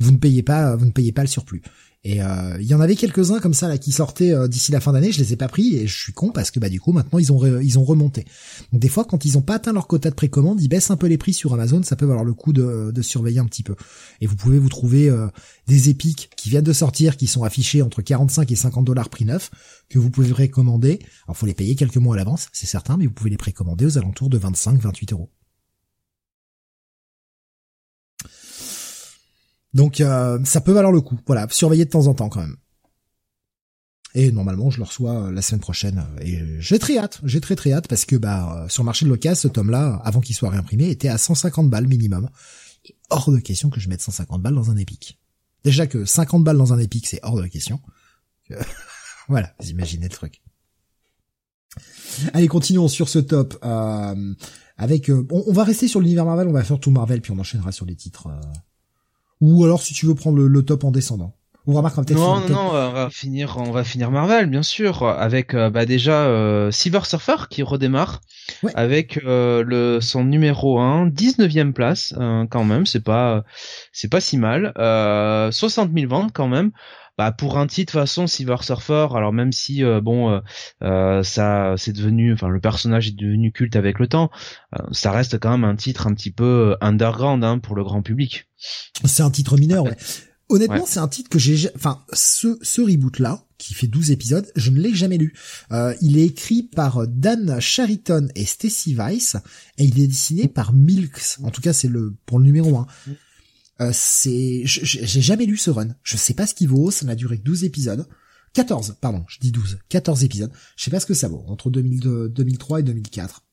Vous ne payez pas, vous ne payez pas le surplus. Et euh, il y en avait quelques-uns comme ça là qui sortaient euh, d'ici la fin d'année, je les ai pas pris et je suis con parce que bah du coup maintenant ils ont ils ont remonté. Donc des fois quand ils ont pas atteint leur quota de précommande, ils baissent un peu les prix sur Amazon, ça peut valoir le coup de, de surveiller un petit peu. Et vous pouvez vous trouver euh, des épiques qui viennent de sortir qui sont affichés entre 45 et 50 dollars prix neuf que vous pouvez précommander. Alors faut les payer quelques mois à l'avance, c'est certain, mais vous pouvez les précommander aux alentours de 25-28 euros. Donc euh, ça peut valoir le coup. Voilà, surveiller de temps en temps quand même. Et normalement, je le reçois euh, la semaine prochaine. Et j'ai très hâte, j'ai très très hâte parce que bah sur le marché de l'occasion, ce tome-là, avant qu'il soit réimprimé, était à 150 balles minimum. Et hors de question que je mette 150 balles dans un épique. Déjà que 50 balles dans un épique, c'est hors de question. [laughs] voilà, vous imaginez le truc. Allez, continuons sur ce top. Euh, avec, on, va rester sur l'univers Marvel, on va faire tout Marvel, puis on enchaînera sur les titres ou alors si tu veux prendre le, top en descendant. On va peut-être. Non, non, non, on va finir, on va finir Marvel, bien sûr, avec euh, bah déjà euh, Silver Surfer qui redémarre avec euh, le son numéro 1, 19e place quand même, c'est pas, c'est pas si mal, 60 000 ventes quand même. Bah pour un titre façon Silver Surfer, alors même si bon ça c'est devenu, enfin le personnage est devenu culte avec le temps, ça reste quand même un titre un petit peu underground hein, pour le grand public. C'est un titre mineur, ouais. [laughs] Honnêtement, c'est un titre que j'ai, enfin, ce, ce reboot là, qui fait 12 épisodes, je ne l'ai jamais lu. Euh, il est écrit par Dan Chariton et Stacy Weiss, et il est dessiné par Milks. En tout cas, c'est le pour le numéro 1. Euh, c'est, j'ai jamais lu ce run. Je sais pas ce qu'il vaut. Ça m'a duré 12 épisodes. 14, pardon, je dis 12. 14 épisodes. Je sais pas ce que ça vaut, entre 2002, 2003 et 2004.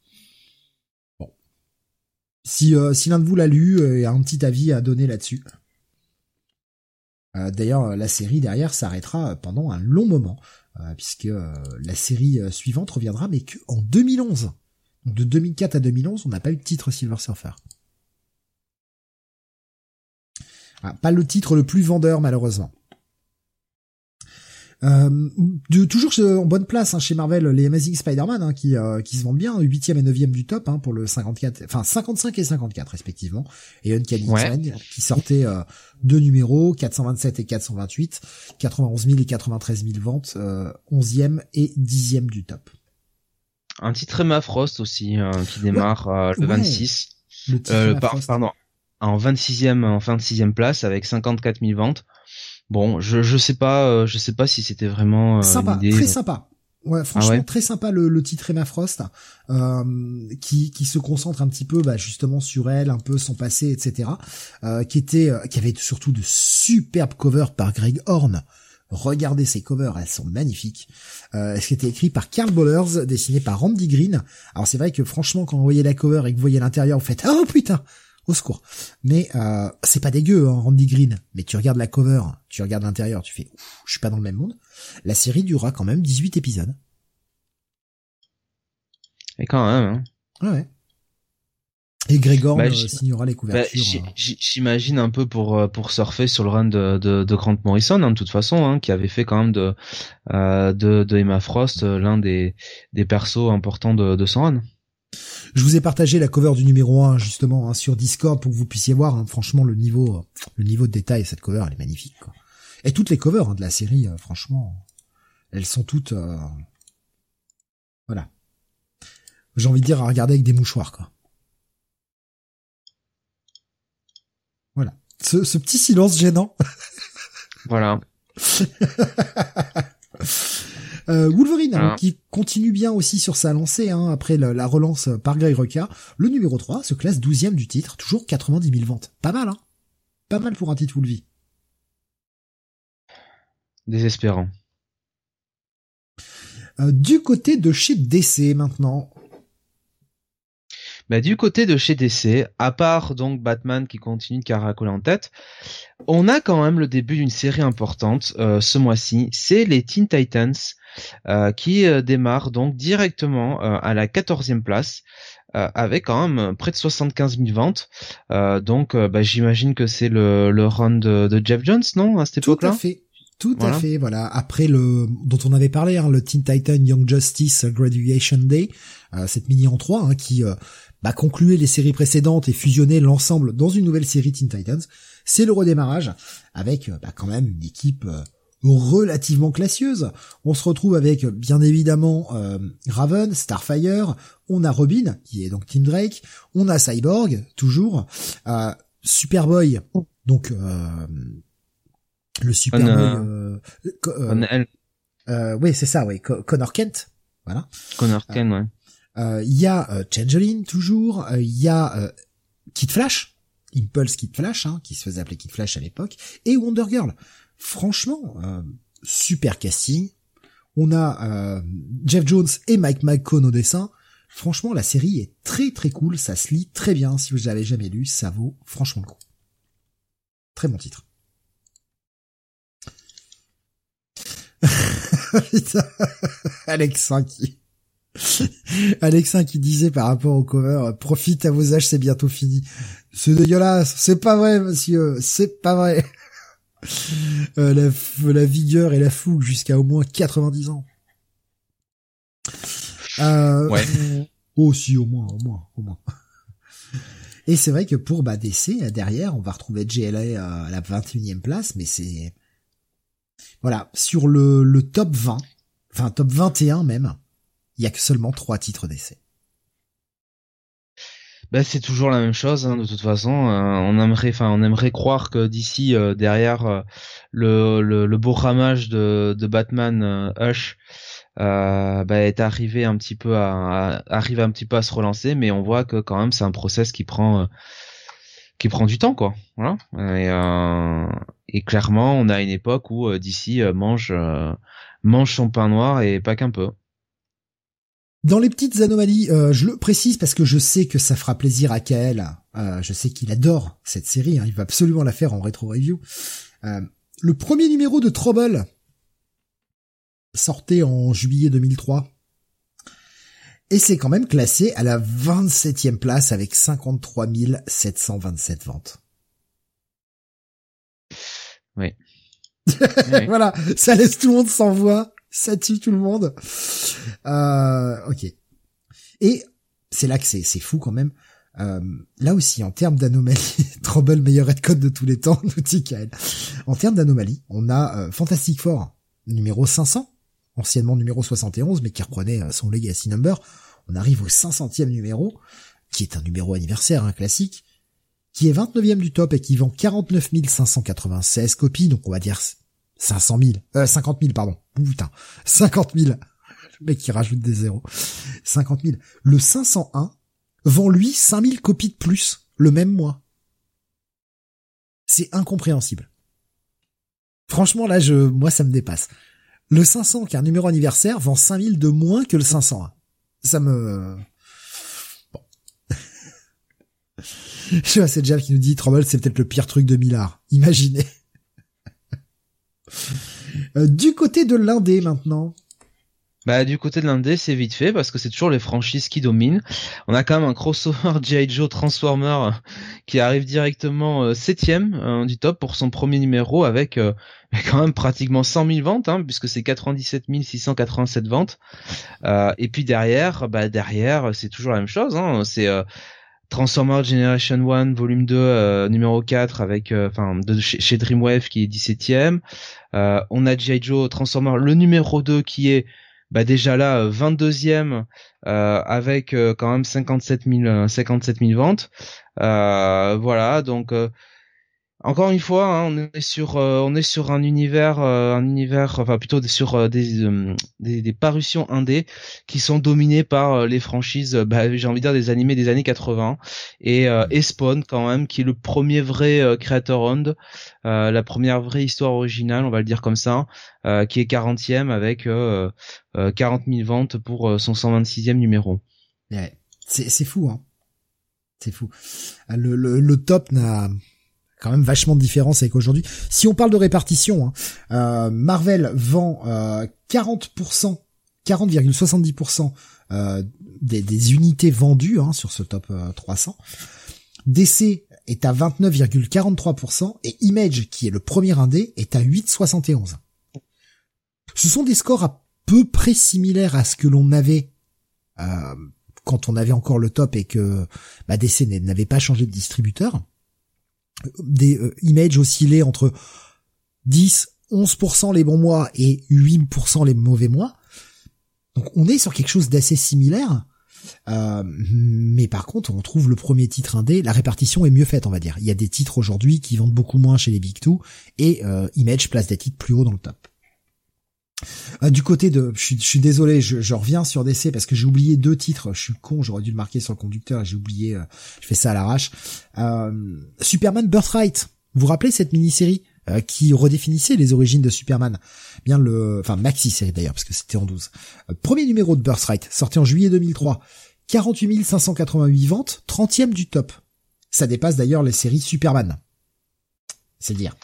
Bon. Si, euh, si l'un de vous l'a lu euh, et a un petit avis à donner là-dessus. Euh, D'ailleurs, la série derrière s'arrêtera pendant un long moment, puisque la série suivante reviendra, mais que en 2011. Donc de 2004 à 2011, on n'a pas eu de titre Silver Surfer. Pas le titre le plus vendeur, malheureusement. Euh, de, toujours en bonne place hein, chez Marvel, les Amazing Spider-Man hein, qui, euh, qui se vendent bien, 8e et 9e du top hein, pour le 54, enfin 55 et 54 respectivement, et Uncanny Ouais. X-Men qui sortait euh, deux numéros, 427 et 428, 91 000 et 93 000 ventes, euh, 11e et 10e du top. Un titre Emma Frost aussi euh, qui démarre euh, le Ouais. 26. Le titre Euh, par- pardon, en 26e, en 26e place avec 54 000 ventes. Bon, je je sais pas, euh, je sais pas si c'était vraiment euh, sympa, une idée. très sympa. Ouais, franchement Ah ouais? très sympa le, le titre Emma Frost, euh, qui qui se concentre un petit peu, bah, justement sur elle, un peu son passé, etc. Euh, qui était, euh, qui avait surtout de superbes covers par Greg Horn. Regardez ces covers, elles sont magnifiques. Euh, ce qui était écrit par Carl Bollers, dessiné par Randy Green. Alors c'est vrai que franchement, quand vous voyez la cover et que vous voyez l'intérieur, vous faites oh putain, au secours. Mais euh, c'est pas dégueu, hein, Randy Green. Mais tu regardes la cover, tu regardes l'intérieur, tu fais ouf, je suis pas dans le même monde. La série durera quand même 18 épisodes. Et quand même. Hein. Ouais. Et Grégor Bah, euh, signera les Bah, couvertures. euh. j'- J'imagine un peu pour euh, pour surfer sur le run de, de, de Grant Morrison, hein, de toute façon, hein, qui avait fait quand même de euh, de, de Emma Frost l'un des des persos importants de, de son run. Je vous ai partagé la cover du numéro 1 justement hein, sur Discord pour que vous puissiez voir hein, franchement le niveau euh, le niveau de détail cette cover elle est magnifique quoi. Et toutes les covers hein, de la série euh, franchement elles sont toutes euh, voilà. J'ai envie de dire à regarder avec des mouchoirs quoi. Voilà. Ce, ce petit silence gênant. Voilà. [laughs] Euh, Wolverine, hein, qui continue bien aussi sur sa lancée, hein, après la, la relance par Greg Rucka. Le numéro 3 se classe 12 du titre, toujours 90 000 ventes. Pas mal, hein Pas mal pour un titre Wolverine. Désespérant. Euh, du côté de chez DC maintenant. Bah, du côté de chez DC, à part donc Batman qui continue de caracoler en tête, on a quand même le début d'une série importante euh, ce mois-ci. C'est les Teen Titans euh, qui euh, démarre donc directement euh, à la 14e place. euh, avec quand même près de 75 000 ventes, Euh, donc bah, j'imagine que c'est le, le run de, de Jeff Jones, non, à cette Tout à époque-là? fait. Tout Voilà. à fait, voilà. Après le dont on avait parlé, hein, le Teen Titan Young Justice Graduation Day, euh, cette mini en 3 hein, qui euh, bah, concluait les séries précédentes et fusionnait l'ensemble dans une nouvelle série Teen Titans. C'est le redémarrage avec euh, bah, quand même une équipe euh, relativement classieuse. On se retrouve avec euh, bien évidemment euh, Raven, Starfire, on a Robin qui est donc Tim Drake, on a Cyborg toujours, euh, Superboy donc euh, le Superboy euh, euh, euh, euh, oui c'est ça oui Co- Connor Kent voilà Connor Kane, ouais. Euh, il y a euh, Changeling toujours. Euh, il y a Kid Flash. Impulse Kid Flash hein, qui se faisait appeler Kid Flash à l'époque. Et Wonder Girl. Franchement super casting. On a Jeff Jones et Mike McCone au dessin. Franchement la série est très très cool. Ça se lit très bien. Si vous l'avez jamais lu ça vaut franchement le coup. Très bon titre. [laughs] Alexin qui [laughs] Alexin qui disait par rapport au cover euh, profite à vos âges c'est bientôt fini. C'est dégueulasse. C'est pas vrai monsieur. C'est pas vrai. [laughs] Euh, la, vigueur et la fougue jusqu'à au moins 90 ans. Euh, Ouais. oh si au moins au moins au moins. [laughs] Et c'est vrai que pour bah, DC derrière on va retrouver JLA à la 21e place mais c'est voilà, sur le, le top 20, enfin top 21 même, il y a que seulement trois titres d'essai. Ben, c'est toujours la même chose hein, de toute façon. Euh, on aimerait, croire que d'ici euh, derrière euh, le, beau ramage de, Batman Hush ben, est arrivé un petit peu à, un petit peu à se relancer, mais on voit que quand même c'est un process qui prend qui prend du temps quoi. Et, clairement, on a une époque où d'ici mange mange son pain noir et pas qu'un peu. Dans les petites anomalies, euh, je le précise parce que je sais que ça fera plaisir à Kael. Euh, je sais qu'il adore cette série, hein, il va absolument la faire en rétro-review. Euh, le premier numéro de Trouble sortait en juillet 2003. Et c'est quand même classé à la 27e place avec 53 727 ventes. [laughs] Oui. voilà, ça laisse tout le monde sans voix ça tue tout le monde. Euh, ok. Et c'est là que c'est, c'est fou quand même. Euh, là aussi, en termes d'anomalies, [laughs] Trouble, meilleur code de tous les temps, [laughs] nous dit En termes d'anomalies, on a euh, Fantastic Four, numéro 500, anciennement numéro 71, mais qui reprenait euh, son legacy number. On arrive au 500e numéro, qui est un numéro anniversaire, un classique, qui est 29e du top et qui vend 49 596 copies, donc on va dire 500 000, euh, 50 000, pardon. Putain, 50 000. Le mec qui rajoute des zéros. 50 000. Le 501 vend lui 5000 copies de plus le même mois. C'est incompréhensible. Franchement, là, je, moi, ça me dépasse. Le 500, qui est un numéro anniversaire, vend 5000 de moins que le 501. Ça me... Bon. [laughs] je vois, c'est Jeff qui nous dit, Trouble, c'est peut-être le pire truc de Millard. Imaginez. Euh, du côté de l'indé maintenant. Bah du côté de l'indé c'est vite fait parce que c'est toujours les franchises qui dominent. On a quand même un crossover [laughs] G.I. Joe Transformer euh, qui arrive directement euh, septième du top pour son premier numéro avec [laughs] quand même pratiquement 100 000 ventes hein, puisque c'est 97 687 ventes. et puis derrière, bah derrière c'est toujours la même chose. Hein, c'est Transformer Generation 1 volume 2 euh, numéro 4 avec euh, enfin de chez, Dreamwave qui est 17ème. Euh, on a G.I. Joe Transformer le numéro 2 qui est bah déjà là 22e avec quand même 57 000 57 000 ventes. voilà donc encore une fois, hein, on est sur euh, on est sur un univers euh, un univers enfin plutôt sur euh, des, des, des parutions indé qui sont dominées par les franchises bah, j'ai envie de dire des animés des années 80 et et Spawn quand même qui est le premier vrai creator owned la première vraie histoire originale, on va le dire comme ça, qui est 40e avec 40 000 ventes pour son 126e numéro. c'est c'est fou hein. C'est fou. Le, le, le top n'a quand même vachement de différence avec aujourd'hui. Si on parle de répartition, hein, euh, Marvel vend euh, 40%, 40,70% euh, des, des, unités vendues hein, sur ce top 300. Euh, DC est à 29,43% et Image, qui est le premier indé, est à 8,71. Ce sont des scores à peu près similaires à ce que l'on avait euh, quand on avait encore le top et que bah, DC n'avait pas changé de distributeur des euh, images oscillaient entre 10, 11% les bons mois et 8% les mauvais mois. Donc on est sur quelque chose d'assez similaire. Euh, mais par contre, on trouve le premier titre indé, la répartition est mieux faite, on va dire. Il y a des titres aujourd'hui qui vendent beaucoup moins chez les Big Two et euh, Image place des titres plus haut dans le top. Euh, du côté de, je suis, désolé, je, reviens sur DC parce que j'ai oublié deux titres. Je suis con, j'aurais dû le marquer sur le conducteur et j'ai oublié. Euh, je fais ça à l'arrache. Euh, Superman Birthright. Vous vous rappelez cette mini-série qui redéfinissait les origines de Superman? Bien le, enfin maxi série d'ailleurs parce que c'était en 12. premier numéro de Birthright sorti en juillet 2003. 48 588 ventes, 30e du top. Ça dépasse d'ailleurs les séries Superman. C'est dire.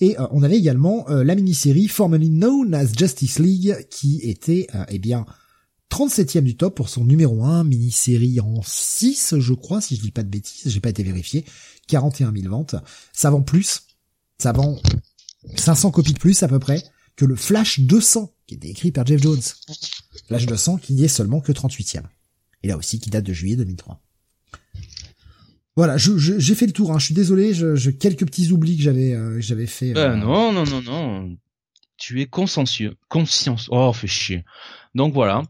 Et euh, on avait également euh, la mini-série formerly known as Justice League qui était euh, eh bien 37e du top pour son numéro 1, mini-série en 6 je crois, si je dis pas de bêtises, j'ai pas été vérifié, 41 000 ventes. Ça vend plus, ça vend 500 copies de plus à peu près que le Flash 200 qui était écrit par Jeff Jones. Flash 200 qui n'y est seulement que 38e. Et là aussi qui date de juillet 2003. Voilà, j'ai je, fait le tour. Hein. Je suis désolé, je, quelques petits oublis que j'avais euh, j'avais fait. Euh... non, non, non, non. Tu es consciencieux, conscience. Oh, fais chier. Donc voilà.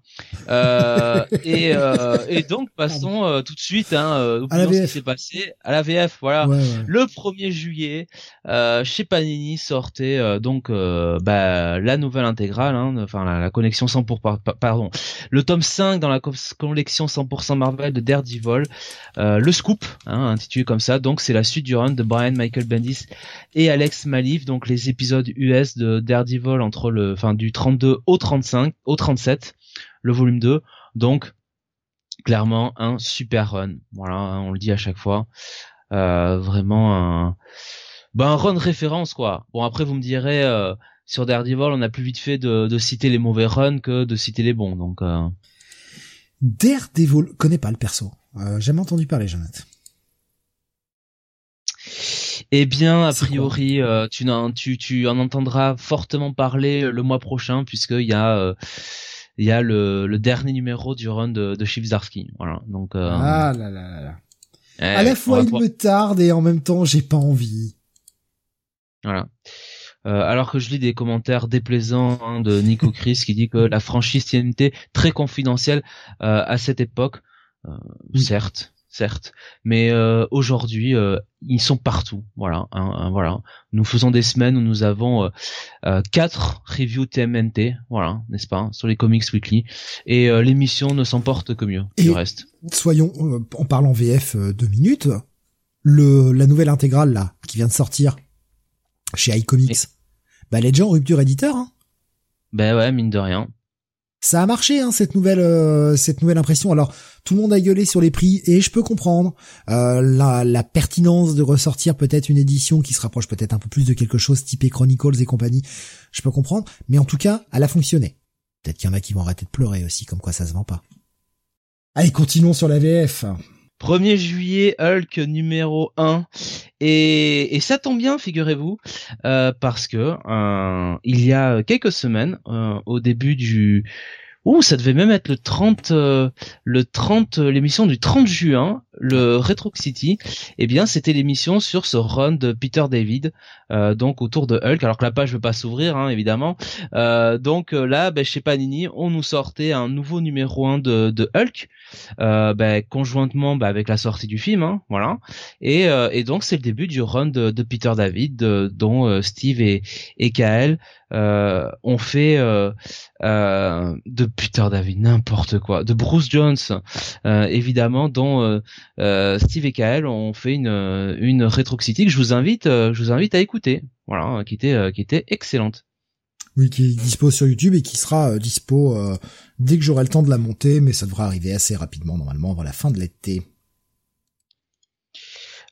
Euh, [laughs] et, euh, et donc passons euh, tout de suite hein, euh, À la ce qui s'est passé à la VF. Voilà. Ouais, ouais. Le 1er juillet, euh, chez Panini sortait euh, donc euh, bah, la nouvelle intégrale, hein, enfin la, la connexion 100 pour par- par- pardon, le tome 5 dans la co- collection 100% Marvel de Daredevil, euh, le scoop, hein, intitulé comme ça. Donc c'est la suite du run de Brian Michael Bendis et Alex Malif, donc les épisodes US de Daredevil entre le, enfin du 32 au 35, au 37, le volume 2. Donc clairement un super run. Voilà, hein, on le dit à chaque fois. Euh, vraiment un, ben, un run référence quoi. Bon après vous me direz euh, sur Daredevil on a plus vite fait de, de citer les mauvais runs que de citer les bons. Donc euh, Daredevil, connais pas le perso. Euh, jamais entendu parler, Jonathan. Eh bien, a priori, euh, tu, n'en- tu, tu en entendras fortement parler le mois prochain, puisqu'il y a, euh, il y a le, le dernier numéro du run de, de Chip Zdarsky. Voilà. Donc, euh, Ah là là là là. eh, à la fois il pouvoir- me tarde et en même temps j'ai pas envie. Voilà. Euh, alors que je lis des commentaires déplaisants hein, de Nico Chris qui dit que la franchise TNT très confidentielle euh, à cette époque, euh, Oui. certes, certes, mais euh, aujourd'hui euh, ils sont partout. Voilà, hein, hein, voilà. Nous faisons des semaines où nous avons euh, quatre reviews TMNT, voilà, n'est-ce pas, sur les comics weekly, et l'émission ne s'emporte que mieux du Et- reste. Soyons, en parlant VF deux minutes, le la nouvelle intégrale là qui vient de sortir chez iComics, bah elle est déjà en rupture éditeur. Hein. Ben ouais, mine de rien. Ça a marché hein, cette nouvelle euh, cette nouvelle impression. Alors tout le monde a gueulé sur les prix et je peux comprendre euh, la, la pertinence de ressortir peut-être une édition qui se rapproche peut-être un peu plus de quelque chose typé Chronicles et compagnie. Je peux comprendre, mais en tout cas, elle a fonctionné. Peut-être qu'il y en a qui vont arrêter de pleurer aussi, comme quoi ça se vend pas. Allez, continuons sur la VF. 1er juillet, Hulk numéro 1. Et, et ça tombe bien, figurez-vous, euh, parce que euh, il y a quelques semaines, euh, au début du... Ouh, ça devait même être le 30, euh, le 30, euh, l'émission du 30 juin, le Retro City. Eh bien, c'était l'émission sur ce run de Peter David, euh, donc autour de Hulk. Alors que la page ne veut pas s'ouvrir, hein, évidemment. Euh, donc euh, là, ben, chez Panini, on nous sortait un nouveau numéro 1 de, de Hulk, euh, ben, conjointement ben, avec la sortie du film, hein, voilà. Et, et donc c'est le début du run de, Peter David, de- dont Steve et, et Kael ont fait de Peter David n'importe quoi, de Bruce Jones évidemment, dont Steve et Kael ont fait une euh, une je vous invite, euh, je vous invite à écouter, voilà, qui était euh, qui était excellente. Oui, qui est dispo sur YouTube et qui sera euh, dispo euh, dès que j'aurai le temps de la monter, mais ça devrait arriver assez rapidement normalement avant la fin de l'été.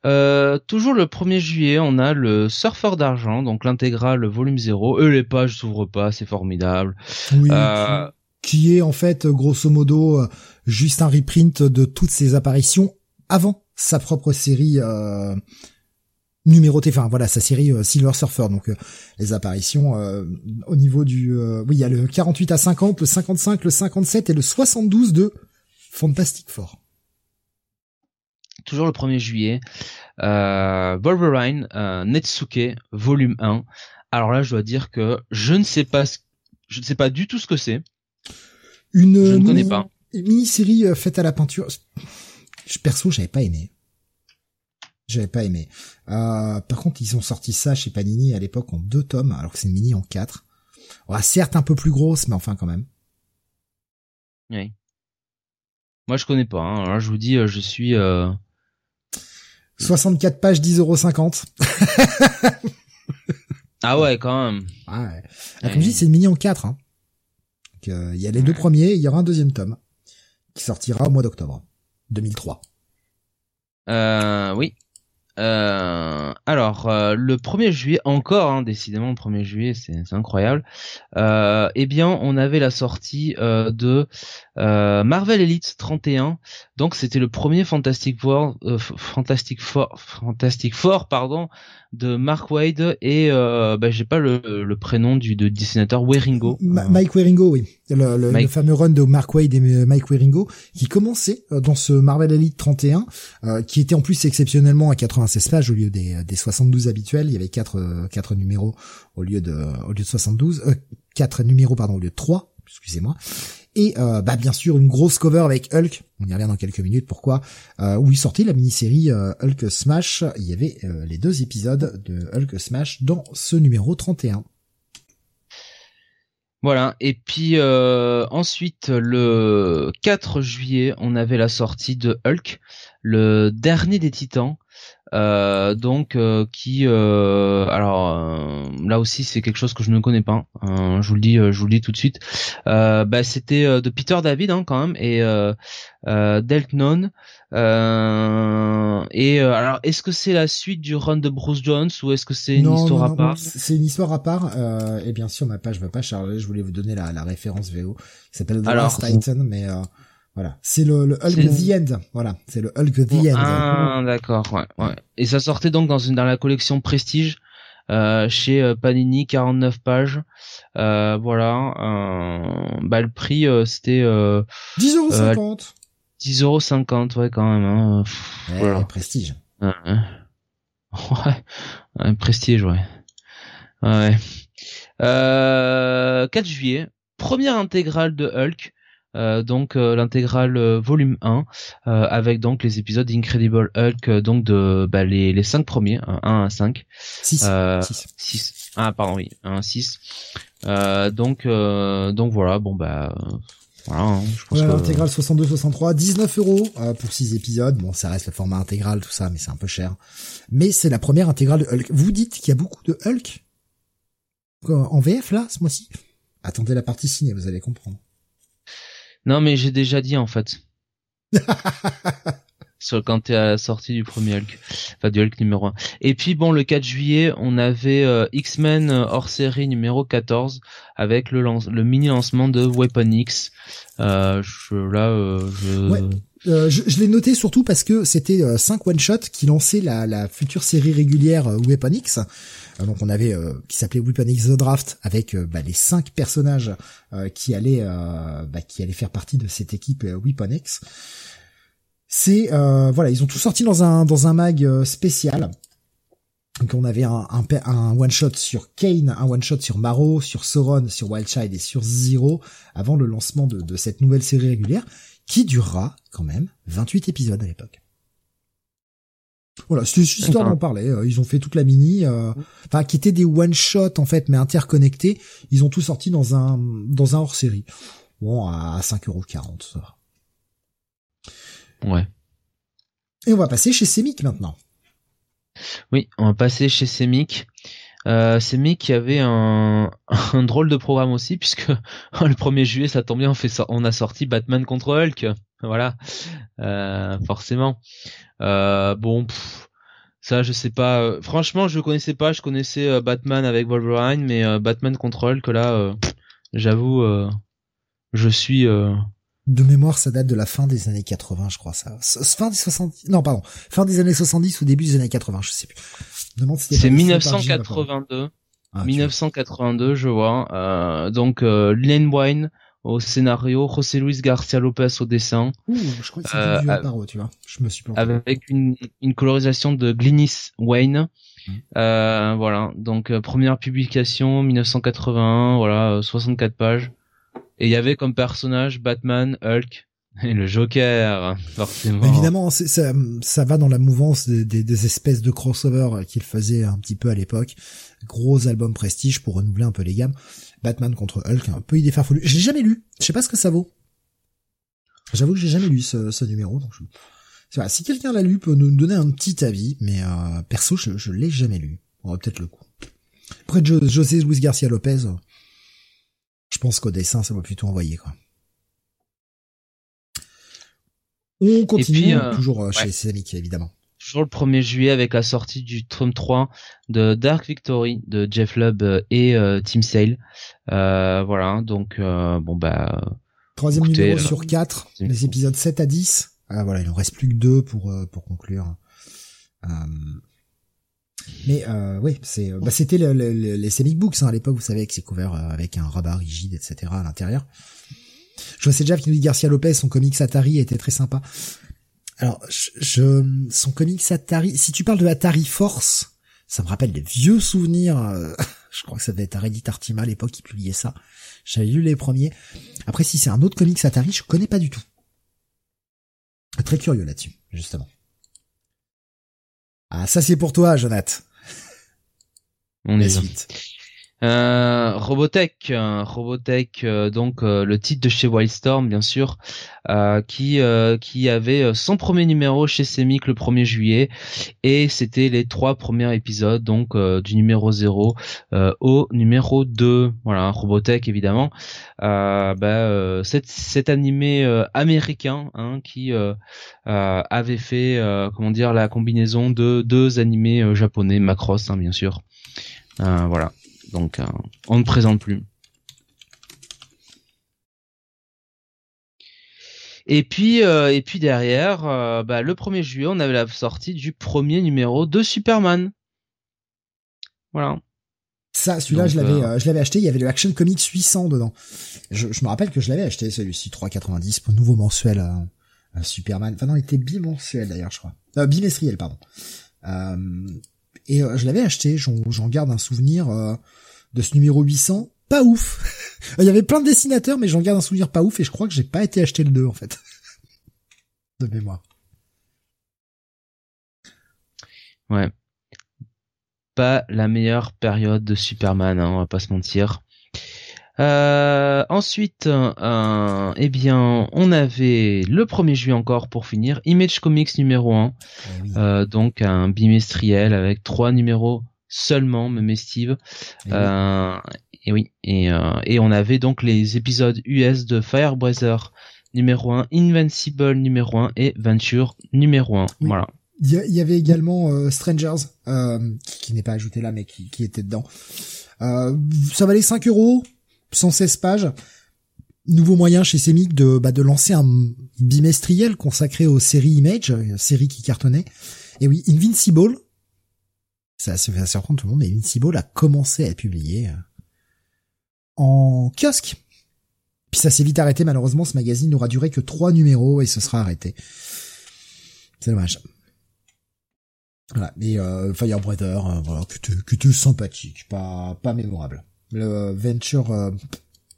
Euh, toujours le 1er juillet, on a le Surfeur d'argent, donc l'intégrale volume 0. Eux, les pages s'ouvrent pas, c'est formidable. Oui, Euh, qui, qui est en fait grosso modo euh, juste un reprint de toutes ses apparitions avant sa propre série euh, numérotée, enfin voilà sa série euh, Silver Surfer. Donc euh, les apparitions au niveau du, oui il y a le 48 à 50, le 55, le 57 et le 72 de Fantastic Four. toujours le 1er juillet, Wolverine, Netsuke, volume 1. Alors là, je dois dire que je ne sais pas, ce- je ne sais pas du tout ce que c'est. Une Je ne connais pas. Une mini-série faite à la peinture. Je, perso, j'avais pas aimé. J'avais pas aimé. Euh, par contre, ils ont sorti ça chez Panini à l'époque en deux tomes, alors que c'est une mini en quatre. Certes un peu plus grosse, mais enfin quand même. Oui. Moi, je connais pas. Hein. Alors je vous dis, euh, je suis. euh, 64 pages, 10,50€. Ah ouais, quand même. Ah, ouais. Ah, comme je dis, c'est une mini en quatre. Hein. Donc, euh, il y a les deux premiers, il y aura un deuxième tome qui sortira au mois d'octobre 2003. Euh, oui. Euh, alors, euh, le 1er juillet, encore, hein, décidément, le 1er juillet, c'est incroyable. Euh, eh bien, on avait la sortie euh, de euh, Marvel Elite 31. Donc, c'était le premier Fantastic Four, euh, Fantastic Four, Fantastic Four, pardon, de Mark Wade et euh, bah, j'ai pas le, le prénom du de dessinateur Waringo. Ma- Mike Waringo, oui. Le, le- Mike. le fameux run de Mark Wade et euh, Mike Waringo, qui commençait euh, dans ce Marvel Elite 31, euh, qui était en plus exceptionnellement à 96 pages au lieu des, des 72 habituels. Il y avait quatre, euh, quatre numéros au lieu de, au lieu de 72, euh, quatre numéros, pardon, au lieu de trois, excusez-moi. Et euh, bah bien sûr une grosse cover avec Hulk, on y revient dans quelques minutes. Pourquoi, euh, où il sortait la mini-série euh, Hulk Smash, il y avait les deux épisodes de Hulk Smash dans ce numéro 31. Voilà, et puis ensuite le 4 juillet, on avait la sortie de Hulk, le dernier des Titans, euh, donc euh, qui euh, alors là aussi c'est quelque chose que je ne connais pas hein, je vous le dis je vous le dis tout de suite. Bah, c'était de Peter David hein, quand même et Deltnon et alors est-ce que c'est la suite du run de Bruce Jones ou est-ce que c'est une histoire à part? c'est une histoire à part. Et bien sûr ma page va pas charger. Je voulais vous donner la, la référence VO qui s'appelle The Last Titan mais voilà, c'est le, le, Hulk The End. Voilà, c'est le Hulk The End. Ah, d'accord, ouais, ouais. Et ça sortait donc dans une dans la collection Prestige euh, chez euh, Panini, 49 pages. Euh, voilà, euh, bah le prix euh, c'était euh, 10,50€. 10,50€, ouais quand même. Hein. voilà. Prestige. [laughs] Ouais, ouais. prestige, ouais. Ouais. Euh, 4 juillet, première intégrale de Hulk. Euh, donc euh, l'intégrale euh, volume 1 avec donc les épisodes d'Incredible Hulk donc de bah, les les 5 premiers 1 à 5 6 6 ah pardon oui 1 à 6 donc donc voilà bon bah voilà, hein, je pense voilà, que... 62-63, 19 euros pour 6 épisodes. Bon, ça reste le format intégral, tout ça, mais c'est un peu cher. Mais c'est la première intégrale de Hulk. Vous dites qu'il y a beaucoup de Hulk en VF là, ce mois-ci? Attendez la partie ciné, vous allez comprendre. Non, mais j'ai déjà dit en fait. [laughs] Sur quand t'es à la sortie du premier Hulk, enfin du Hulk numéro 1. Et puis bon, le 4 juillet, on avait euh, X-Men euh, hors série numéro 14 avec le, le mini lancement de Weapon X. Euh, je, là, euh, je... Euh, je, je l'ai noté surtout parce que c'était 5 one shot qui lançaient la, la future série régulière Weapon X. Euh, donc on avait euh, qui s'appelait Weapon X The Draft avec euh, bah, les cinq personnages qui allaient bah, qui allaient faire partie de cette équipe Weapon X. C'est voilà, ils ont tout sorti dans un dans un mag spécial. Donc on avait un, un, un one shot sur Kane, un one shot sur Maro, sur Sauron, sur Wildchild et sur Zero avant le lancement de, de cette nouvelle série régulière qui durera quand même 28 épisodes à l'époque. Voilà, c'était juste histoire d'en parler. Euh, ils ont fait toute la mini, euh, enfin qui étaient des one shot en fait, mais interconnectés. Ils ont tout sorti dans un dans un hors série. Bon, à 5,40€, ça va. Ouais. Et on va passer chez Semic maintenant. Oui, on va passer chez Semic. Euh, Semic qui avait un, [laughs] un drôle de programme aussi puisque [laughs] le 1er juillet ça tombe bien on fait on a sorti Batman contre Hulk voilà euh, forcément euh, bon, ça je sais pas. Euh, franchement, je connaissais pas. Je connaissais euh, Batman avec Wolverine, mais Batman Control que là, j'avoue, je suis. De mémoire, ça date de la fin des années 80, je crois ça. Fin des 70. Non, pardon. Fin des années 70 ou début des années 80, je sais plus. C'est 1982. 1982, je vois. donc Lane Wine au scénario, José Luis Garcia Lopez au dessin. Ouh, je crois que c'était euh, du tu vois. Je me suis planté. Avec une, une colorisation de Glynis Wayne. Mmh. Euh, voilà, donc euh, première publication 1981, voilà, 64 euh, pages. Et il y avait comme personnage Batman, Hulk, [laughs] et le Joker, forcément. Évidemment, ça, ça va dans la mouvance des, des, des espèces de crossover qu'il faisait un petit peu à l'époque. Gros album prestige pour renouveler un peu les gammes. Batman contre Hulk, un peu idée farfelue. J'ai jamais lu. Je sais pas ce que ça vaut. J'avoue que j'ai jamais lu ce, ce numéro. Donc je... si quelqu'un l'a lu, peut nous donner un petit avis. Mais euh, perso, je, je l'ai jamais lu. On va peut-être le coup. Après José Luis Garcia Lopez, je pense qu'au dessin, ça va plutôt envoyer quoi. On continue, euh, toujours euh, chez ses amis, évidemment toujours le 1er juillet avec la sortie du tome 3 de Dark Victory de Jeff Lubb euh, et euh, Tim Sale. Euh, voilà, donc bon bah troisième numéro sur 4, les épisodes 7 à 10. Ah voilà, il en reste plus que deux pour pour conclure. mais euh, oui, c'est bah, c'était le, les comic books hein, à l'époque, vous savez, que c'est couvert avec un rabat rigide, etc. à l'intérieur. Je sais déjà qu'il dit Garcia Lopez, son comics Atari était très sympa. Alors, je, son comics Atari, si tu parles de Atari Force, ça me rappelle des vieux souvenirs. Euh, [laughs] Je crois que ça devait être Reddit Artima à l'époque qui publiait ça. J'avais lu les premiers. Après, si c'est un autre comics Atari, je connais pas du tout. Très curieux là-dessus, justement. Ah, ça c'est pour toi, Jonathan. On est suite. Euh, Robotech, euh, Robotech, euh, donc le titre de chez Wildstorm bien sûr, qui qui avait son premier numéro chez Semic le 1er juillet et c'était les trois premiers épisodes donc du numéro 0 au numéro 2. Voilà, Robotech évidemment. bah, cet, cet animé américain hein, qui avait fait comment dire la combinaison de deux animés japonais Macross hein, bien sûr. voilà. Donc euh, on ne présente plus. Et puis euh, et puis derrière, euh, bah, le 1er juillet, on avait la sortie du premier numéro de Superman. Voilà. Ça, celui-là, je l'avais, je l'avais acheté. Il y avait le Action Comics 800 dedans. Je, me rappelle que je l'avais acheté celui-ci 3,90 pour nouveau mensuel à, Superman. Enfin non, il était bimensuel d'ailleurs, je crois. bimestriel, pardon. et je l'avais acheté. J'en garde un souvenir de ce numéro 800, pas ouf. [laughs] Il y avait plein de dessinateurs, mais j'en garde un souvenir pas ouf et je crois que j'ai pas été acheter le 2 en fait. [laughs] de mémoire. Ouais. Pas la meilleure période de Superman, hein, on va pas se mentir. Euh, ensuite, euh, eh bien, on avait le 1er juillet encore pour finir, Image Comics numéro 1, eh euh, donc un bimestriel avec trois numéros seulement, me Steve. Et, euh, et oui, et, euh, et on avait donc les épisodes US de Firebreather numéro 1, Invincible numéro 1 et Venture numéro 1. Voilà. Il y, avait également euh, Strangers, euh, qui, n'est pas ajouté là, mais qui, qui était dedans. Euh, ça valait 5 euros, 116 pages. Nouveau moyen chez Semic de, bah, de lancer un bimestriel consacré aux séries Image, série qui cartonnait. Et oui, Invincible, ça, se fait surprendre tout le monde, mais Invincible a commencé à être publié euh, en kiosque. Puis ça s'est vite arrêté, malheureusement, ce magazine n'aura duré que trois numéros et ce sera arrêté. C'est dommage. Voilà, mais euh, Firebreather, euh, voilà, était, sympathique, pas pas mémorable. Le Venture, euh,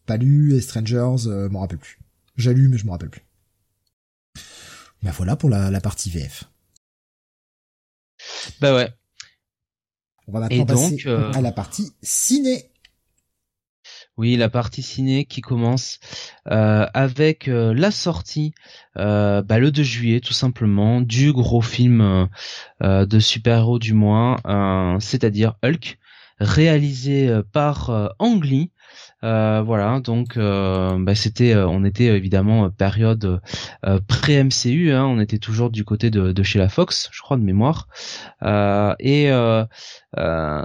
pas lu, et Strangers, euh, m'en rappelle plus. J'ai lu, mais je m'en rappelle plus. Ben voilà pour la, la partie VF. Bah ouais, on va maintenant passer euh, à la partie ciné. Oui, la partie ciné qui commence euh, avec euh, la sortie bah, le 2 juillet tout simplement du gros film de super-héros du mois, c'est-à-dire Hulk, réalisé par Ang Lee, euh, voilà, donc euh, bah, c'était, euh, on était évidemment période pré MCU, hein, on était toujours du côté de, chez la Fox, je crois de mémoire, et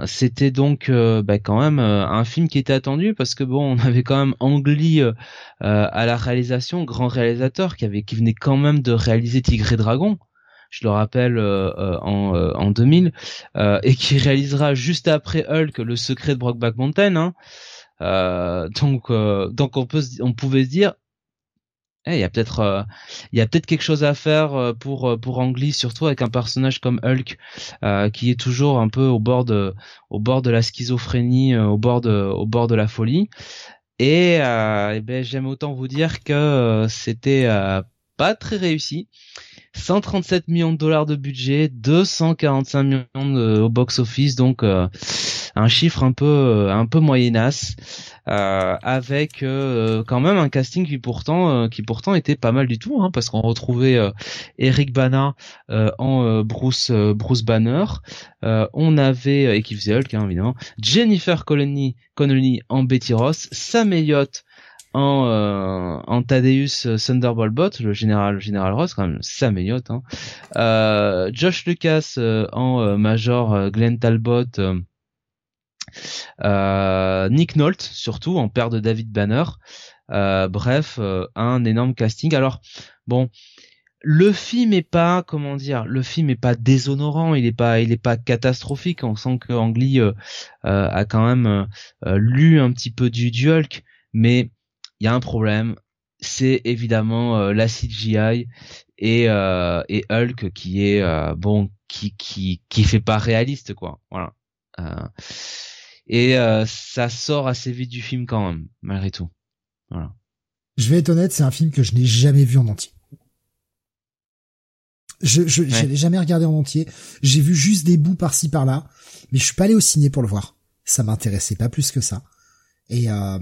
c'était donc bah, quand même un film qui était attendu parce que bon, [laughs] on avait quand même Angli à la réalisation, grand réalisateur qui avait qui venait quand même de réaliser Tigre et Dragon je le rappelle en, en 2000 et qui réalisera juste après Hulk le secret de Brockback Mountain hein, euh, donc, euh, donc on peut, on pouvait se dire, eh, il y a peut-être, euh, il y a peut-être quelque chose à faire pour pour Angli, surtout avec un personnage comme Hulk, qui est toujours un peu au bord de, au bord de la schizophrénie, au bord de, au bord de la folie. Et, eh ben, j'aime autant vous dire que c'était pas très réussi. 137 millions de dollars de budget, 245 millions au box office, donc un chiffre un peu euh, un peu moyenasse euh, avec euh, quand même un casting qui pourtant qui pourtant était pas mal du tout hein, parce qu'on retrouvait Eric Bana en Bruce Bruce Banner on avait et qui faisait Hulk hein, évidemment Jennifer Connelly Connelly en Betty Ross Sam Elliott en, euh, en Thaddeus Thunderbolt Bot, le général général Ross, quand même Sam Elliott. Hein. Josh Lucas en Major Glenn Talbot euh, Nick Nolte surtout en père de David Banner. Euh, bref, euh, un énorme casting. Alors bon, le film est pas comment dire, le film est pas déshonorant, il est pas il est pas catastrophique. On sent que Ang a quand même lu un petit peu du, Hulk, mais il y a un problème. C'est évidemment la CGI et Hulk qui est bon qui qui qui fait pas réaliste quoi. Et ça sort assez vite du film quand même, malgré tout. Voilà. Je vais être honnête, c'est un film que je n'ai jamais vu en entier. Je je, l'ai jamais regardé en entier. J'ai vu juste des bouts par-ci par-là, mais je suis pas allé au ciné pour le voir. Ça m'intéressait pas plus que ça. Et euh,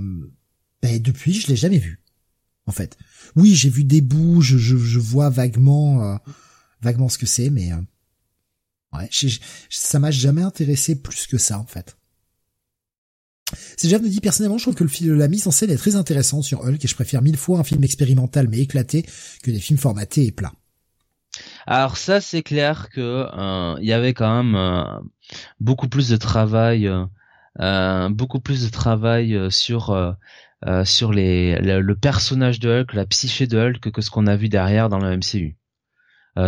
ben, depuis, je l'ai jamais vu. En fait, oui, j'ai vu des bouts, je, je, je vois vaguement euh, vaguement ce que c'est, mais euh, ouais, ça m'a jamais intéressé plus que ça en fait. C'est déjà me dit personnellement, je trouve que le la mise en scène est très intéressante sur Hulk et je préfère mille fois un film expérimental mais éclaté que des films formatés et plats. Alors ça, c'est clair que euh, il y avait quand même euh, beaucoup plus de travail, euh, beaucoup plus de travail sur sur le, personnage de Hulk, la psyché de Hulk que ce qu'on a vu derrière dans le MCU.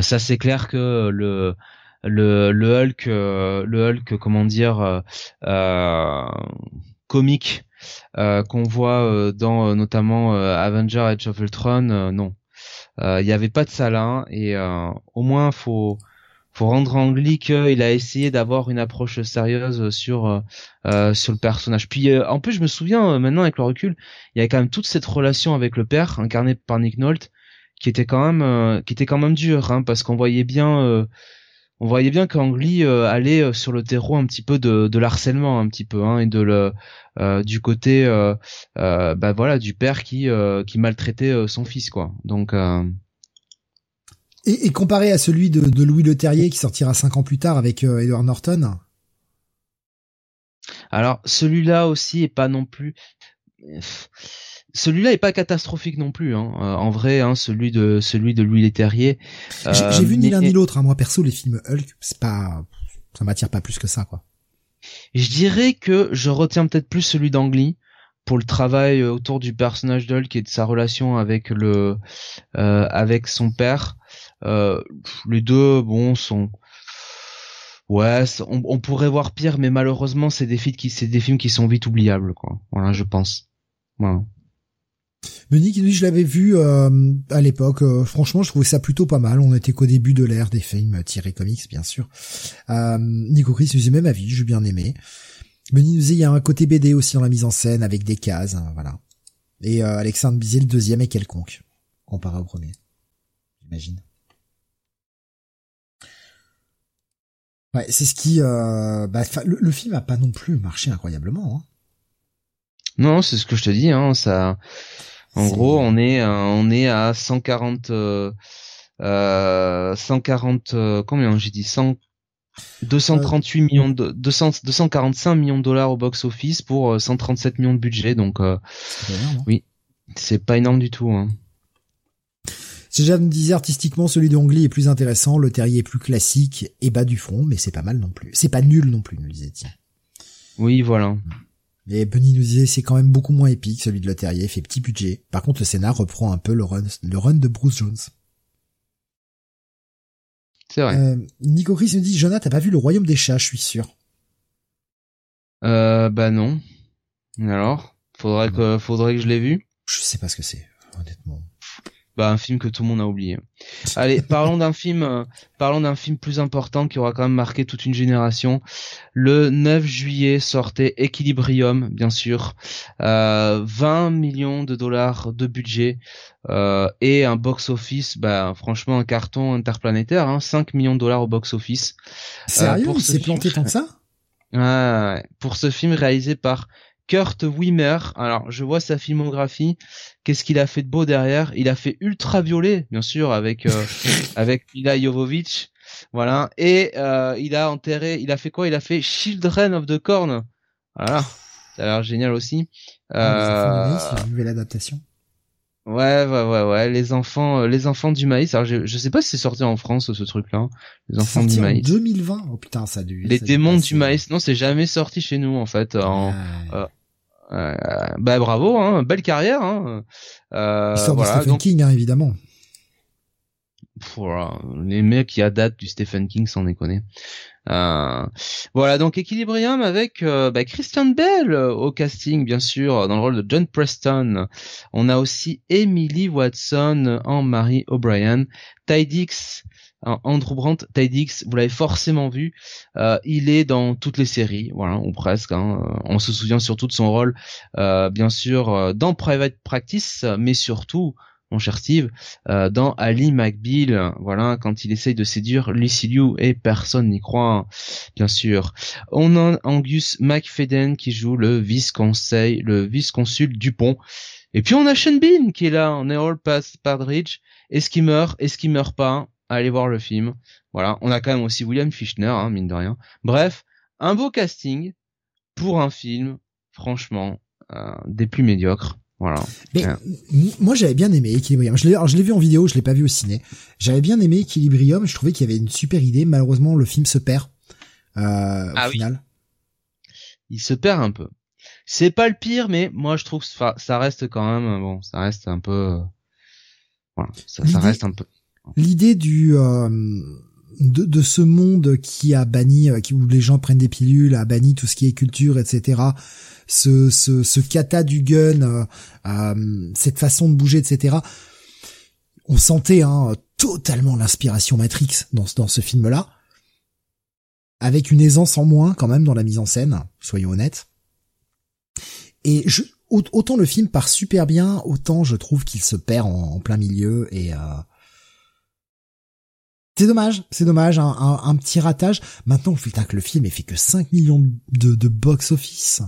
ça, c'est clair que le Hulk, le Hulk, comment dire, comique qu'on voit dans notamment Avenger Age of Ultron, non euh, il n'y avait pas de ça là et euh, au moins faut faut rendre Angli qu'il a essayé d'avoir une approche sérieuse sur euh, sur le personnage. Puis en plus je me souviens maintenant avec le recul, il y avait quand même toute cette relation avec le père incarné par Nick Nolte qui était quand même qui était quand même dur hein, parce qu'on voyait bien on voyait bien qu'Angly euh, allait euh, sur le terreau un petit peu de, de l'harcèlement un petit peu hein, et de le euh, du côté bah voilà du père qui qui maltraitait son fils quoi. Donc et, comparé à celui de, de Louis Le Terrier qui sortira cinq ans plus tard avec Edward Norton? Alors celui-là aussi est pas non plus celui-là est pas catastrophique non plus, hein. Euh, en vrai, hein, celui de celui de Louis Leterrier. Euh, J'ai vu ni l'un ni l'autre. Hein. Moi perso, les films Hulk, c'est pas, ça m'attire pas plus que ça, quoi. Je dirais que je retiens peut-être plus celui d'Angly pour le travail autour du personnage d'Hulk et de sa relation avec le euh, avec son père. Euh, les deux, bon, sont ouais, on, on, pourrait voir pire, mais malheureusement, c'est des films qui c'est des films qui sont vite oubliables, quoi. Voilà, je pense. Voilà. Monique, lui, je l'avais vu euh, à l'époque. Euh, franchement, je trouvais ça plutôt pas mal. On était qu'au début de l'ère des films tirés comics, bien sûr. Euh, Nico Chris nous même avis, j'ai bien aimé. Monique nous il y a un côté BD aussi dans la mise en scène avec des cases, hein, voilà. Et euh, Alexandre Bizet, le deuxième est quelconque comparé au premier, j'imagine. Ouais, c'est ce qui. Bah, le, film a pas non plus marché incroyablement. Hein. Non, c'est ce que je te dis. Hein, ça, en gros, on est on est à 140 euh, 140 euh, euh, combien j'ai dit? 100 238 millions de 200 245 millions de dollars au box office pour 137 millions de budget donc euh, oui c'est pas énorme du tout hein. Si me disais artistiquement celui de est plus intéressant, le terrier est plus classique et bas du front, mais c'est pas mal non plus. C'est pas nul non plus, nous disait-il. Oui, voilà. Et Bunny nous disait c'est quand même beaucoup moins épique, celui de Le Terrier, fait petit budget. Par contre, le scénar reprend un peu le run, le run de Bruce Jones. C'est vrai. Euh, Nico Chris nous dit, Jonathan, t'as pas vu le Royaume des Chats, je suis sûr. Euh, bah non. Alors, faudrait que, faudrait que je l'ai vu. Je sais pas ce que c'est, honnêtement bah, un film que tout le monde a oublié. [laughs] Allez, parlons d'un film, euh, parlons d'un film plus important qui aura quand même marqué toute une génération. Le 9 juillet sortait Equilibrium, bien sûr, euh, 20 millions de dollars de budget euh, et un box-office, bah franchement un carton interplanétaire, hein, 5 millions de dollars au box-office. Sérieux, euh, il s'est planté tant que ça? [laughs] Ouais, pour ce film réalisé par Kurt Wimmer. Alors, je vois sa filmographie. Qu'est-ce qu'il a fait de beau derrière? Il a fait Ultraviolet, bien sûr, avec euh, [laughs] avec Mila Jovovich. Voilà. Et euh, il a enterré. Il a fait quoi? Il a fait Children of the Corn. Voilà. Ça a l'air génial aussi. Ah, euh... nouvelle adaptation. Ouais, ouais, ouais, ouais. Les enfants, euh, les enfants du maïs. Alors, je, je sais pas si c'est sorti en France ce truc-là. Les enfants du maïs. En 2020. Oh putain, ça a dû. Les démons du maïs. Non, c'est jamais sorti chez nous en fait. En, ah, euh, bah bravo, hein, belle carrière. Hein. Euh, voilà, de Stephen King, hein, évidemment. Voilà, les mecs qui adaptent du Stephen King sans déconner. Euh, voilà, donc Equilibrium avec euh, bah, Christian Bell au casting, bien sûr, dans le rôle de John Preston. On a aussi Emily Watson en Marie O'Brien, Ty Dix Andrew Brandt, Tidix, vous l'avez forcément vu. Euh, il est dans toutes les séries, voilà, ou presque. Hein. On se souvient surtout de son rôle, euh, bien sûr, dans Private Practice, mais surtout mon cher Steve, euh, dans Ali McBeal, voilà, quand il essaye de séduire Lucy Liu et personne n'y croit, bien sûr. On a Angus McFadden qui joue le vice-conseil, le vice-consul Dupont. Et puis on a Sean Bean qui est là, on est all past Partridge. Est-ce qu'il meurt? Est-ce qu'il meurt pas? Allez voir le film. Voilà, on a quand même aussi William Fichtner, hein, mine de rien. Bref, un beau casting pour un film, franchement, euh, des plus médiocres. Voilà. Mais moi j'avais bien aimé Equilibrium. Je l'ai, je l'ai vu en vidéo, je l'ai pas vu au ciné. J'avais bien aimé Equilibrium. Je trouvais qu'il y avait une super idée. Malheureusement, le film se perd euh, ah au final. Il se perd un peu. C'est pas le pire, mais moi je trouve que ça reste quand même bon. Ça reste un peu. Voilà, ça, ça reste un peu. L'idée du euh, de, de, ce monde qui a banni, euh, qui, où les gens prennent des pilules, a banni tout ce qui est culture, etc ce, ce, ce kata du gun, euh, euh, cette façon de bouger, etc. On sentait hein, totalement l'inspiration Matrix dans, dans ce film-là, avec une aisance en moins quand même dans la mise en scène, soyons honnêtes. Et je, autant le film part super bien, autant je trouve qu'il se perd en, plein milieu et euh, c'est dommage, c'est dommage, un, petit ratage. Maintenant, putain que le film ait fait que 5 millions de, de box-office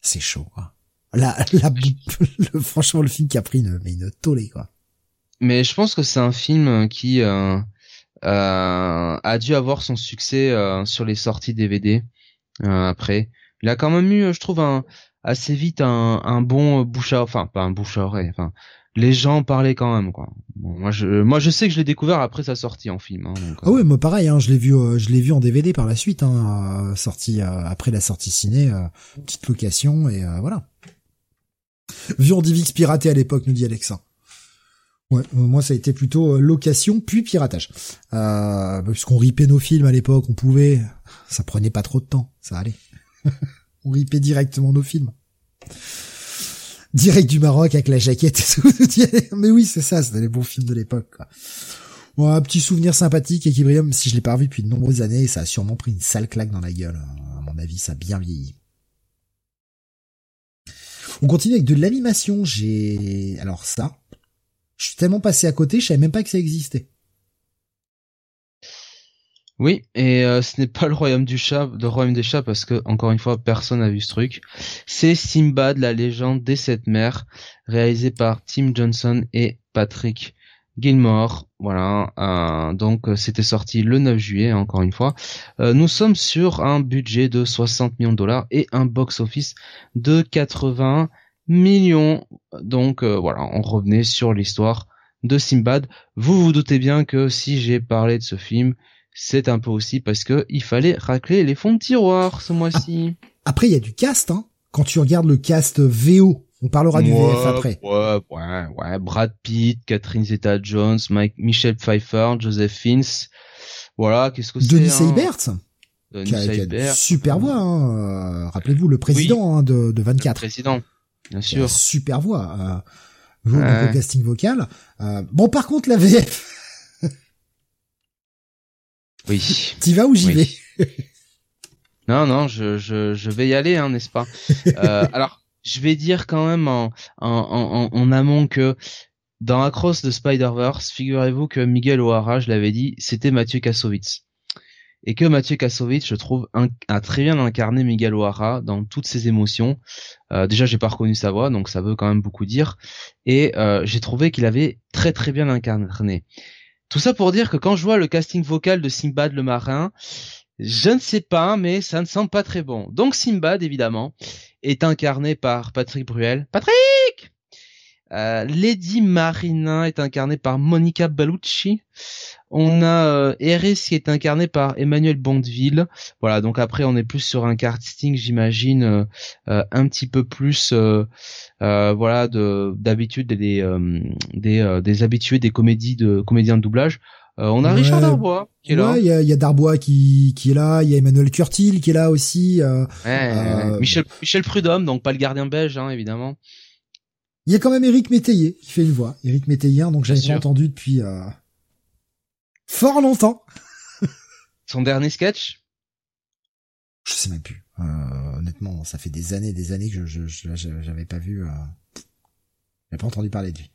c'est chaud, quoi. La, la, [laughs] le, franchement, le film qui a pris une, une tollée, quoi. Mais je pense que c'est un film qui euh, euh, a dû avoir son succès euh, sur les sorties DVD euh, après. Il a quand même eu, je trouve, un, assez vite un, un bon bouche à, enfin pas un bouche à oreille, enfin les gens parlaient quand même quoi. moi je moi je sais que je l'ai découvert après sa sortie en film. Hein, ah oui, moi pareil, hein, je l'ai vu euh, je l'ai vu en DVD par la suite, hein, euh, sorti euh, après la sortie ciné, petite location et voilà. Vu en DivX piraté à l'époque, nous dit Alexa. Ouais, moi ça a été plutôt location puis piratage. Euh, puisqu'on ripait nos films à l'époque, on pouvait, ça prenait pas trop de temps, ça allait. [laughs] on ripait directement nos films direct du Maroc avec la jaquette et tout. [laughs] Mais oui, c'est ça, c'était les bons films de l'époque. Bon, un petit souvenir sympathique, Equilibrium, si je l'ai pas revu depuis de nombreuses années, ça a sûrement pris une sale claque dans la gueule. Hein. À mon avis, ça a bien vieilli. On continue avec de l'animation. J'ai, alors ça, je suis tellement passé à côté, je savais même pas que ça existait. Oui, et euh, ce n'est pas le royaume du chat, le royaume des chats, parce que encore une fois, personne n'a vu ce truc. C'est Simbad, la légende des sept mers, réalisé par Tim Johnson et Patrick Gilmore. Voilà, euh, donc euh, c'était sorti le 9 juillet, encore une fois. nous sommes sur un budget de 60 millions de dollars et un box-office de 80 millions. Donc voilà, on revenait sur l'histoire de Simbad. Vous vous doutez bien que si j'ai parlé de ce film, c'est un peu aussi parce que il fallait racler les fonds de tiroir ce mois-ci. Après, il y a du cast, hein. Quand tu regardes le cast VO, on parlera du VF après. Ouais, ouais, ouais. Brad Pitt, Catherine Zeta-Jones, Mike, Michelle Pfeiffer, Joseph Fiennes. Voilà, qu'est-ce que c'est Denis hein Seibert Denis Seibert. super voix, hein. Euh, rappelez-vous, le président hein, de, de 24. Le président, bien sûr. Super voix. Euh, casting vocal. Euh, bon, par contre, la VF... Oui. [laughs] T'y vas ou j'y vais? Non, non, je, je, je vais y aller, hein, n'est-ce pas? Euh, [laughs] Alors, je vais dire quand même en, en, en, en amont que dans Across de Spider-Verse, figurez-vous que Miguel O'Hara, je l'avais dit, c'était Mathieu Kassovitz. Et que Mathieu Kassovitz, je trouve, a très bien incarné Miguel O'Hara dans toutes ses émotions. Euh, déjà, j'ai pas reconnu sa voix, donc ça veut quand même beaucoup dire. Et euh, j'ai trouvé qu'il avait très très bien incarné. Tout ça pour dire que quand je vois le casting vocal de Simbad le marin, je ne sais pas, mais ça ne semble pas très bon. Donc Simbad, évidemment, est incarné par Patrick Bruel. Patrick euh, Lady Marina est incarnée par Monica Bellucci. On a euh, Eris qui est incarné par Emmanuel Bondeville. Voilà, donc après on est plus sur un casting, j'imagine, euh, euh, un petit peu plus, voilà, de d'habitude des des, des habitués des comédies de comédiens de doublage. on a Richard Darbois qui est là. Il y a, y a, Darbois qui, qui est là, il y a Emmanuel Curtil qui est là aussi. Michel, Michel Prudhomme, donc pas le gardien belge, hein, évidemment. Il y a quand même Eric Métayer qui fait une voix. Eric Métayer, donc j'avais pas entendu depuis Fort longtemps. Son dernier sketch? Je sais même plus. Euh, honnêtement, ça fait des années, des années que je, je, j'avais pas vu. Euh... J'ai pas entendu parler de lui.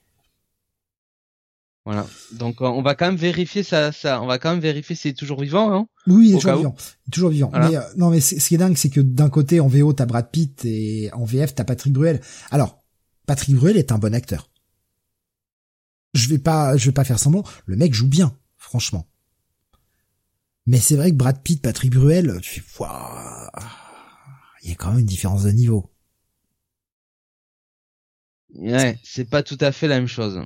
Voilà. Donc on va quand même vérifier ça, ça. On va quand même vérifier s'il est toujours vivant. Hein oui, il est toujours vivant. Il est toujours vivant. Mais euh, non, mais ce qui est dingue, c'est que d'un côté en VO t'as Brad Pitt et en VF t'as Patrick Bruel. Alors Patrick Bruel est un bon acteur. Je vais pas, je vais pas faire semblant. Le mec joue bien, franchement. Mais c'est vrai que Brad Pitt, Patrick Bruel, tu fais, il y a quand même une différence de niveau. Ouais, c'est pas tout à fait la même chose.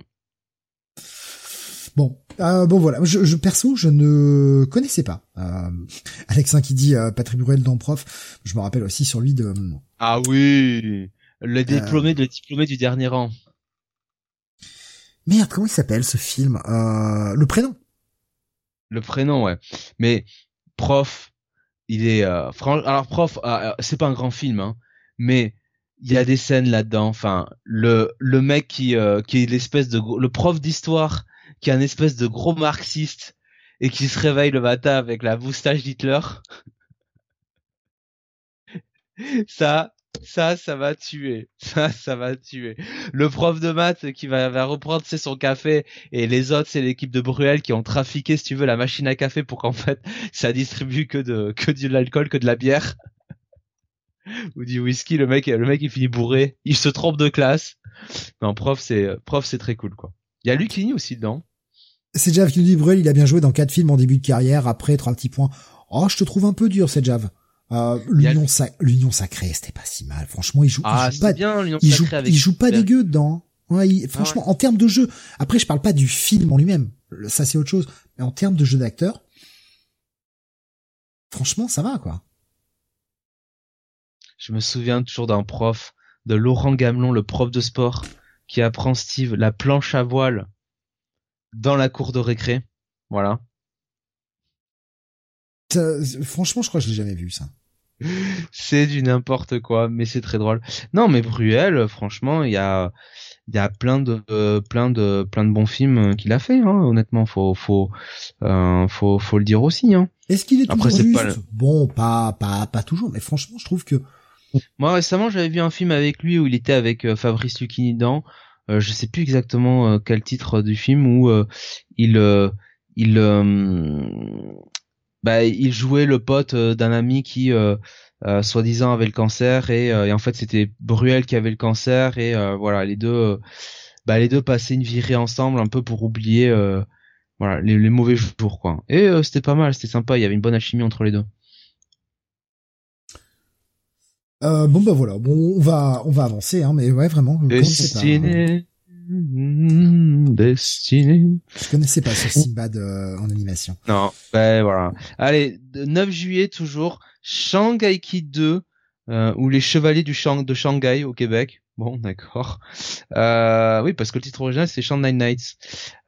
Bon, euh, bon voilà, je, je, perso, je ne connaissais pas. Euh, Alexin qui dit euh, Patrick Bruel dans Prof, je me rappelle aussi sur lui de. Ah oui, le diplômé, le diplômé du dernier rang. Merde, comment il s'appelle ce film? Euh, Le prénom. Le prénom, ouais. Mais Prof, il est euh, alors Prof, c'est pas un grand film, hein, mais il y a des scènes là-dedans. Enfin, le le mec qui qui est l'espèce de le prof d'histoire qui est un espèce de gros marxiste et qui se réveille le matin avec la moustache d'Hitler. [laughs] ça, ça, ça va tuer. [laughs] Ça, ça va tuer. Le prof de maths qui va, reprendre c'est son café et les autres c'est l'équipe de Bruel qui ont trafiqué si tu veux la machine à café pour qu'en fait [laughs] ça distribue que de que de l'alcool, que de la bière [laughs] ou du whisky. Le mec, le mec il finit bourré. Il se trompe de classe. Non, prof c'est prof c'est très cool quoi. Il y a Lucini aussi dedans. C'est Jav qui nous dit Bruel, il a bien joué dans quatre films en début de carrière, après trois petits points. Oh, je te trouve un peu dur, c'est Jav. Euh, l'union, l'union sacrée, c'était pas si mal. Franchement, il joue, ah, il joue pas, bien, il joue, il joue pas dégueu dedans. Ouais, franchement, en termes de jeu. Après, je parle pas du film en lui-même. Ça, c'est autre chose. Mais en termes de jeu d'acteur, franchement, ça va, quoi. Je me souviens toujours d'un prof, de Laurent Gamelon, le prof de sport, qui apprend Steve la planche à voile dans la cour de récré. Voilà. franchement, je crois que je l'ai jamais vu ça. C'est du n'importe quoi, mais c'est très drôle. Non, mais Bruel, franchement, il y a il y a plein de plein de plein de bons films qu'il a fait. Hein, honnêtement, faut faut euh, faut faut le dire aussi. Hein. Est-ce qu'il est toujours Après, juste pas Bon, pas pas pas toujours, mais franchement, je trouve que moi récemment, j'avais vu un film avec lui où il était avec euh, Fabrice Lucchini dedans. Euh, je sais plus exactement quel titre du film où il il bah, il jouait le pote d'un ami qui soi-disant avait le cancer et, et en fait c'était Bruel qui avait le cancer et voilà les deux bah les deux passaient une virée ensemble un peu pour oublier voilà les, les, mauvais jours quoi. Et c'était pas mal c'était sympa il y avait une bonne alchimie entre les deux. Euh, bon bah voilà, bon on va on va avancer hein, mais ouais vraiment. Destiné. Je connaissais pas ce Simbad euh, en animation. Non, ben voilà. Allez, 9 juillet toujours, Shanghai Kid 2 euh, ou les Chevaliers du Shang de Shanghai au Québec. Bon, [laughs] d'accord. Euh, oui, parce que le titre original c'est Shanghai Nights.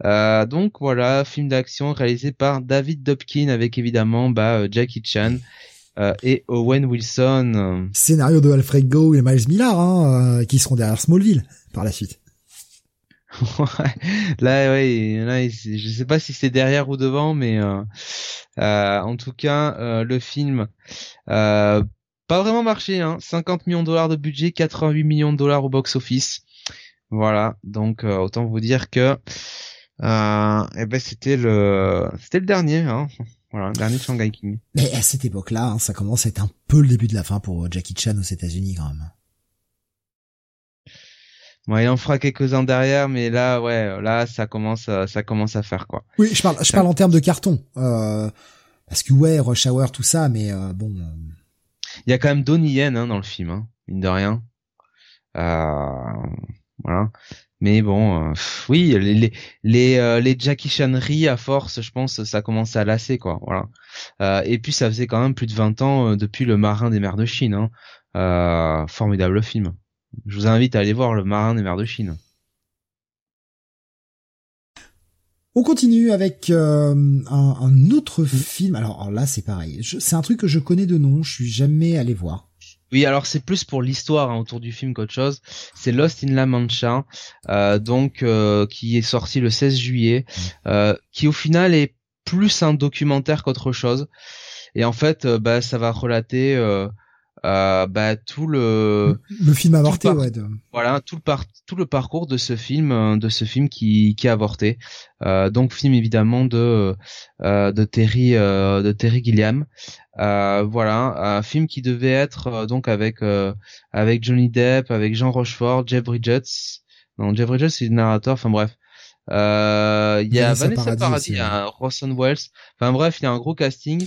Euh, donc voilà, film d'action réalisé par David Dobkin avec évidemment bah, Jackie Chan. Euh, et Owen Wilson. Scénario de Alfred Go et Miles Millar, hein, euh, qui seront derrière Smallville par la suite. [laughs] là, ouais, là, je sais pas si c'est derrière ou devant, mais euh, en tout cas, le film pas vraiment marché. Hein, 50 millions de dollars de budget, 88 millions de dollars au box office. Voilà, donc autant vous dire que eh ben c'était le c'était le dernier. Hein. Voilà, dernier Shanghai King. Mais à cette époque-là, hein, ça commence à être un peu le début de la fin pour Jackie Chan aux États-Unis quand même. Bon, il en fera quelques-uns derrière, mais là, ouais, là, ça commence, à, ça commence à faire quoi. Oui, je parle, je parle en termes de carton, euh, parce que ouais, Rush Hour, tout ça, mais euh, bon. Euh. Il y a quand même Donnie Yen hein, dans le film, hein, mine de rien. Euh, voilà. Mais bon, euh, oui, les les les, euh, les Jackie Chanry à force, je pense, ça commence à lasser quoi. Voilà. Euh, et puis ça faisait quand même plus de 20 ans depuis le Marin des mers de Chine. Hein. formidable film. Je vous invite à aller voir le Marin des mers de Chine. On continue avec un, un, autre film. Alors, alors là, c'est pareil. C'est un truc que je connais de nom. Je suis jamais allé voir. Oui, alors c'est plus pour l'histoire hein, autour du film qu'autre chose. C'est Lost in La Mancha, euh, donc euh, qui est sorti le 16 juillet, euh, qui au final est plus un documentaire qu'autre chose. Et en fait, bah ça va relater euh, bah, tout le le film avorté ouais voilà tout le par tout le parcours de ce film euh, de ce film qui qui a avorté. Euh, donc film évidemment de euh, de Terry euh, de Terry Gilliam. Voilà un film qui devait être donc avec avec Johnny Depp avec Jean Rochefort Jeff Bridges. Non Jeff Bridges c'est le narrateur enfin bref euh, il y a Vanessa, Paradis, il y a Rosson Wells. Enfin bref, il y a un gros casting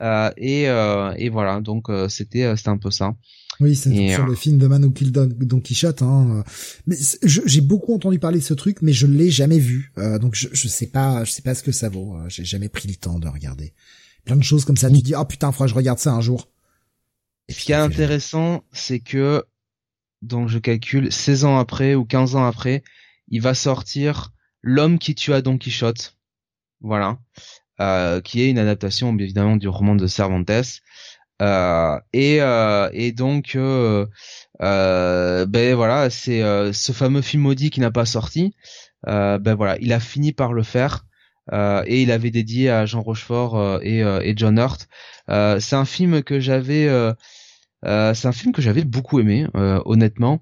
euh, et euh, et voilà. Donc euh, c'était euh, c'était un peu ça. Oui, c'est sur le film de Man Who Killed Don, Don Quichotte. Hein. Mais j'ai beaucoup entendu parler de ce truc, mais je l'ai jamais vu. donc je, je sais pas, je sais pas ce que ça vaut. J'ai jamais pris le temps de regarder. Plein de choses comme ça. Tu dis, oh putain, faudra que je regarde ça un jour. Et ce qui est intéressant, c'est que donc je calcule 16 ans après ou 15 ans après, il va sortir L'homme qui tua Don Quichotte, voilà, euh, qui est une adaptation évidemment du roman de Cervantes. Euh, et, euh, et donc, ben voilà, c'est ce fameux film maudit qui n'a pas sorti. ben voilà, il a fini par le faire. et il avait dédié à Jean Rochefort et, et, John Hurt. c'est un film que j'avais, c'est un film que j'avais beaucoup aimé, honnêtement.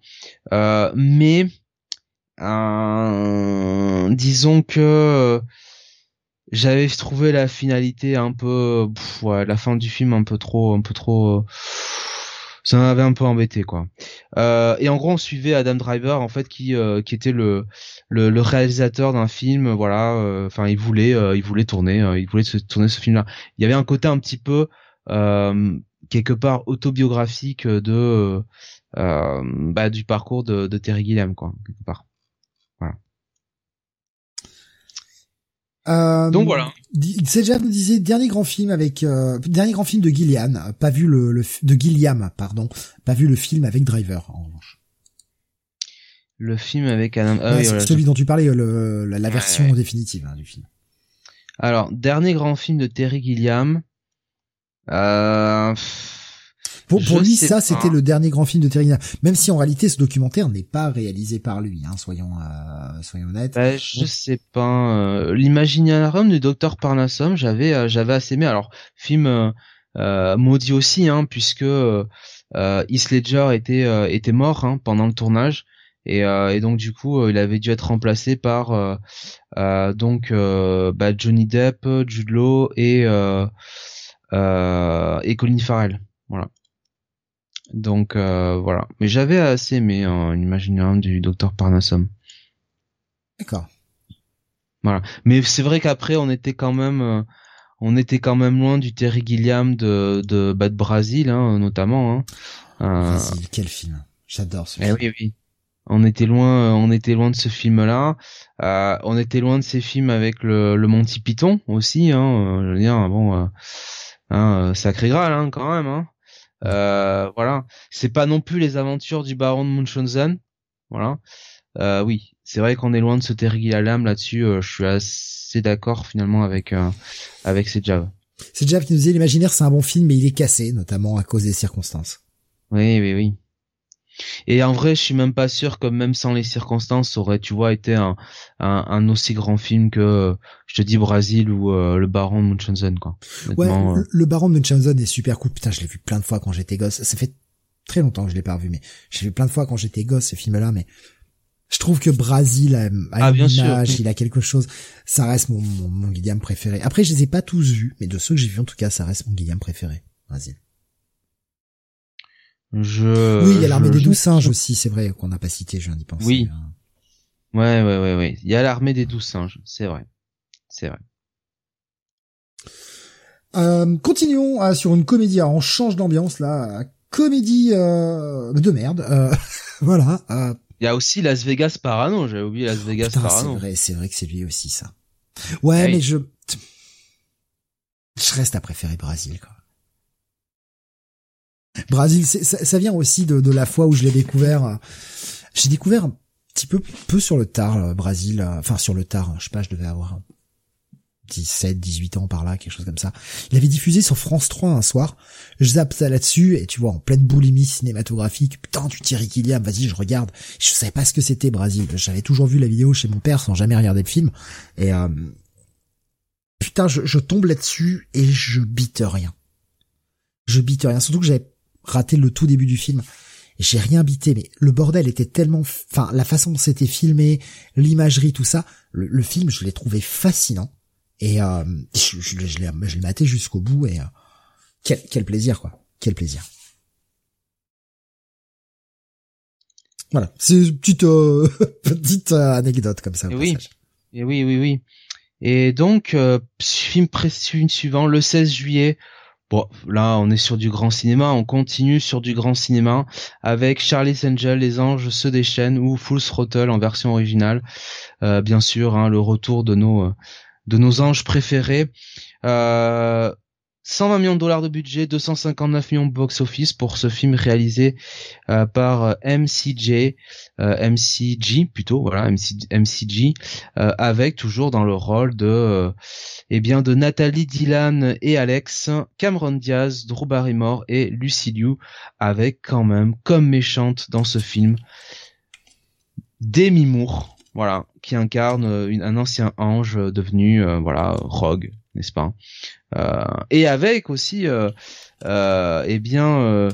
mais disons que euh, j'avais trouvé la finalité un peu, ouais, la fin du film un peu trop, un peu trop. Euh, ça m'avait un peu embêté quoi. Euh, et en gros, on suivait Adam Driver en fait qui qui était le le, réalisateur d'un film. Voilà, enfin il voulait il voulait tourner il voulait se tourner ce film-là. Il y avait un côté un petit peu quelque part autobiographique de bah, du parcours de, de Terry Gilliam quoi quelque part. Euh, Donc voilà. déjà nous disait dernier grand film avec euh, dernier grand film de Gillian, pas vu le, le, de Gilliam pardon, pas vu le film avec Driver en revanche. Le film avec Adam. Ah celui dont tu parlais, le, la, version définitive hein, du film. Alors dernier grand film de Terry Gilliam. Euh... Pour, pour lui, ça, c'était le dernier grand film de Terry Même si en réalité, ce documentaire n'est pas réalisé par lui, hein, soyons, euh, soyons honnêtes. Bah, je sais pas. Euh, L'Imaginarium du Docteur Parnassus, j'avais, euh, j'avais assez aimé. Alors, film euh, maudit aussi, hein, puisque euh, Heath Ledger était était mort hein, pendant le tournage. Et, et, donc du coup il avait dû être remplacé par donc bah, Johnny Depp, Jude Law et et Colin Farrell voilà donc euh, voilà. Mais j'avais assez aimé hein, l'imaginaire du docteur Parnasum. D'accord. Voilà. Mais c'est vrai qu'après on était quand même euh, on était quand même loin du Terry Gilliam de de Bad Brazil hein, notamment. Hein. Euh... Brazil, quel film. J'adore ce eh film. Oui oui. On était loin on était loin de ce film là. Euh, on était loin de ces films avec le, le Monty Python aussi. Hein. Je veux dire bon. Euh, hein, sacré Graal hein, quand même. Hein. Euh, voilà, c'est pas non plus les aventures du baron de Munchausen. Voilà. Euh, oui, c'est vrai qu'on est loin de ce Terry lame là-dessus. Euh, je suis assez d'accord finalement avec euh, avec ces Jav. C'est Jav qui nous disait l'imaginaire c'est un bon film mais il est cassé notamment à cause des circonstances. Oui, oui, oui. Et en vrai, je suis même pas sûr que même sans les circonstances, ça aurait, tu vois, été un, un, aussi grand film que, je te dis, Brésil ou euh, Le Baron de Munchausen, quoi. Ouais, euh. le Baron de Munchausen est super cool. Putain, je l'ai vu plein de fois quand j'étais gosse. Ça fait très longtemps que je l'ai pas revu, mais j'ai vu plein de fois quand j'étais gosse, ce film-là, mais je trouve que Brésil a, a ah, une image, il a quelque chose. Ça reste mon, mon, mon préféré. Après, je les ai pas tous vus, mais de ceux que j'ai vus, en tout cas, ça reste mon Guillaume préféré. Brésil. Je, oui, il y a l'armée des douze singes aussi, c'est vrai qu'on n'a pas cité, je viens d'y penser. Oui. Hein. Ouais, ouais, ouais, ouais. Il y a l'armée des douze singes, c'est vrai. C'est vrai. Euh, continuons euh, sur une comédie. on change d'ambiance là. Comédie euh, de merde. Euh, [laughs] voilà. Il y a aussi Las Vegas Parano. J'avais oublié Las Vegas Parano. C'est vrai, c'est vrai que c'est lui aussi ça. Ouais, mais je je reste à préférer Brésil quoi. Brésil, ça, ça, vient aussi de, de, la fois où je l'ai découvert. J'ai découvert un petit peu peu sur le tard, Brésil. Enfin, sur le tard, je sais pas, je devais avoir 17, 18 ans par là, quelque chose comme ça. Il avait diffusé sur France 3 un soir. Je zappe ça là-dessus et tu vois, en pleine boulimie cinématographique, putain, tu Thierry Killiam, vas-y, je regarde. Je savais pas ce que c'était Brésil. J'avais toujours vu la vidéo chez mon père sans jamais regarder le film. Et euh, putain, je, je tombe là-dessus et je bite rien. Je bite rien. Surtout que j'avais raté le tout début du film. J'ai rien bité, mais le bordel était tellement, enfin, la façon dont c'était filmé, l'imagerie, tout ça, le, film, je l'ai trouvé fascinant. Et euh, je, je, je l'ai maté jusqu'au bout et euh, quel, quel plaisir, quoi. Quel plaisir. Voilà, c'est une petite euh, [laughs] petite euh, anecdote comme ça. oui, et oui, oui, oui. Et donc, euh, film suivant, le 16 juillet. Bon, là, on est sur du grand cinéma. On continue sur du grand cinéma avec Charlie's Angel, Les Anges se déchaînent ou Full Throttle en version originale. Euh, bien sûr, hein, le retour de nos de nos anges préférés. Euh, 120 millions de dollars de budget, 259 millions de box-office pour ce film réalisé euh, par euh, MCJ, euh, MCG plutôt, voilà, MCG, avec toujours dans le rôle de, eh bien, de Nathalie Dylan et Alex, Cameron Diaz, Drew Barrymore et Lucy Liu, avec quand même comme méchante dans ce film Demi Moore, voilà, qui incarne un ancien ange devenu, voilà, rogue, n'est-ce pas? euh, et avec aussi, euh, euh, eh bien,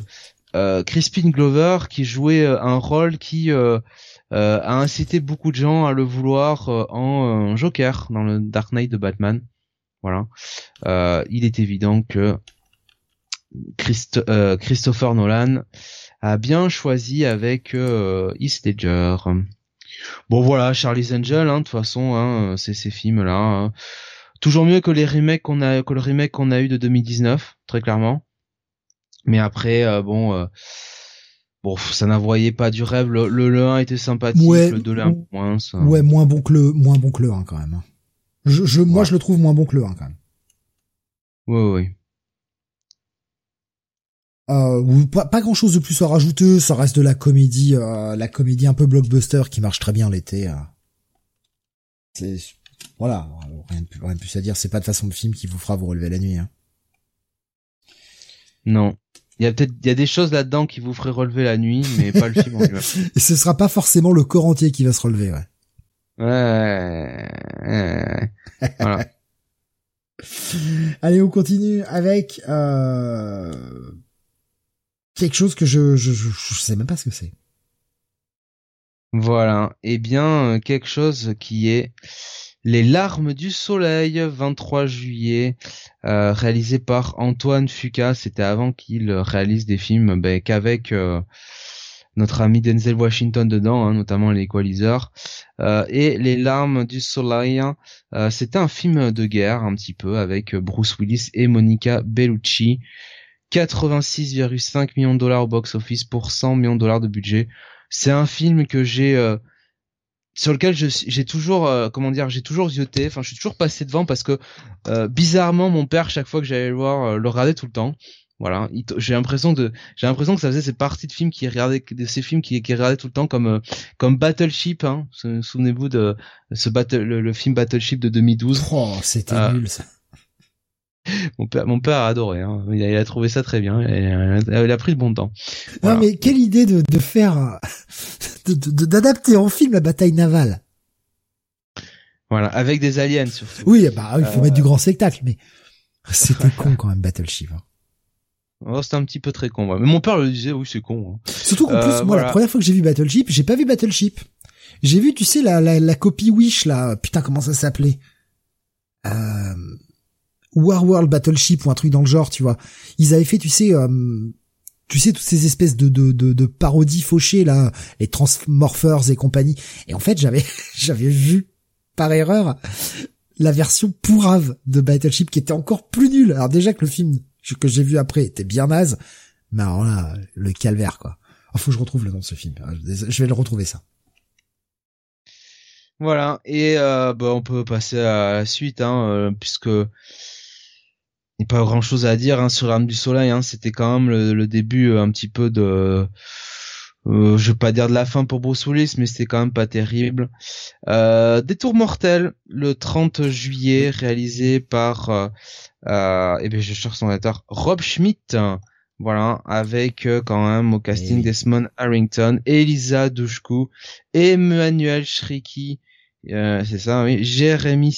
Crispin Glover qui jouait un rôle qui a incité beaucoup de gens à le vouloir en Joker dans le Dark Knight de Batman. Voilà. il est évident que Christopher Nolan a bien choisi avec euh, Heath Ledger. Bon voilà, Charlie's Angel, hein, de toute façon, hein, c'est ces films-là. Hein. Toujours mieux que les remakes qu'on a, que le remake qu'on a eu de 2019, très clairement. Mais après, euh, bon, euh, bon, ça n'envoyait pas du rêve. Le, le, 1 était sympathique, le 2 un moins. Ouais, moins bon que le, moins bon que le 1 quand même. Hein. Je, je moi, je le trouve moins bon que le 1 quand même. Ouais, ouais. Euh, pas, pas grand chose de plus à rajouter, ça reste de la comédie, euh, la comédie un peu blockbuster qui marche très bien l'été. Euh. Voilà, rien de, plus, rien de plus à dire. C'est pas de façon de film qui vous fera vous relever la nuit. Hein. Non. Il y a peut-être, il y a des choses là-dedans qui vous feraient relever la nuit, mais pas le film en [laughs] Et ce sera pas forcément le corps entier qui va se relever, ouais. Ouais. [laughs] voilà. Allez, on continue avec euh... quelque chose que je, je, je, je sais même pas ce que c'est. Voilà. Eh bien, quelque chose qui est les larmes du soleil, 23 juillet, euh, réalisé par Antoine Fuca. C'était avant qu'il réalise des films ben, qu'avec euh, notre ami Denzel Washington dedans, hein, notamment l'Equalizer. Euh, et Les larmes du soleil, euh, c'était un film de guerre un petit peu avec Bruce Willis et Monica Bellucci. 86,5 millions de dollars au box-office pour 100 millions de dollars de budget. C'est un film que j'ai sur lequel j'ai toujours euh, comment dire j'ai toujours zioté enfin je suis toujours passé devant parce que euh, bizarrement mon père chaque fois que j'allais le voir euh, le regardait tout le temps voilà j'ai l'impression de j'ai l'impression que ça faisait ces parties de films qui regardaient de ces films qui, qui regardaient tout le temps comme comme Battleship hein souvenez-vous de ce battle le, film Battleship de 2012 oh c'était nul ça [laughs] mon père, mon père a adoré. Hein. Il, a, trouvé ça très bien. Il a, pris le bon temps. Non, mais quelle idée de, de faire, d'adapter en film la bataille navale. Voilà, avec des aliens surtout. Oui, bah il faut mettre du grand spectacle, mais c'était con quand même Battleship. Hein. Oh, c'était un petit peu très con. Mais mon père le disait, oui, c'est con. Hein. Surtout qu'en plus, euh, moi, la première fois que j'ai vu Battleship, j'ai pas vu Battleship. J'ai vu, tu sais, la, la, la copie Wish, là. Putain, comment ça s'appelait? Euh, Warworld Battleship ou un truc dans le genre, tu vois. Ils avaient fait, tu sais, euh, tu sais toutes ces espèces de, de, de, parodies fauchées là, les Transmorphers et compagnie. Et en fait, j'avais [laughs] j'avais vu par erreur la version pourrave de Battleship qui était encore plus nulle. Alors déjà que le film que j'ai vu après était bien naze, mais alors là, le calvaire quoi. Il faut que je retrouve le nom de ce film. Je vais le retrouver ça. Voilà, et euh, bah, on peut passer à la suite, hein, euh, puisque pas grand chose à dire hein, sur l'arme du soleil. Hein. C'était quand même le, début euh, un petit peu de, euh, je vais pas dire de la fin pour Bruce Willis, mais c'était quand même pas terrible. Euh, Détour mortel, le 30 juillet, réalisé par, euh, euh eh bien je cherche son acteur, Rob Schmidt. Voilà, avec euh, quand même au casting Desmond Harrington, Elisa Dushku, Emmanuel Shriki, c'est ça, oui, Jérémy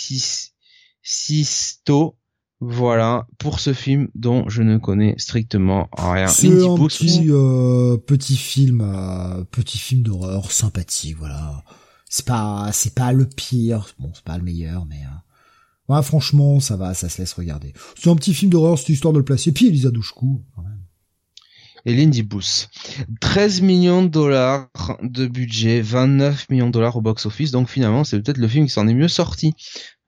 Sisto. Voilà pour ce film dont je ne connais strictement rien. C'est un petit, euh, petit film, euh, petit film d'horreur sympathique. Voilà, c'est pas, c'est pas le pire. Bon, c'est pas le meilleur, mais euh, ouais, franchement, ça va, ça se laisse regarder. C'est un petit film d'horreur, c'est histoire de le placer. Et puis Elisa Douchkou, quand même. Et Lindy Booth. 13 millions de dollars de budget, 29 millions de dollars au box-office. Donc finalement, c'est peut-être le film qui s'en est mieux sorti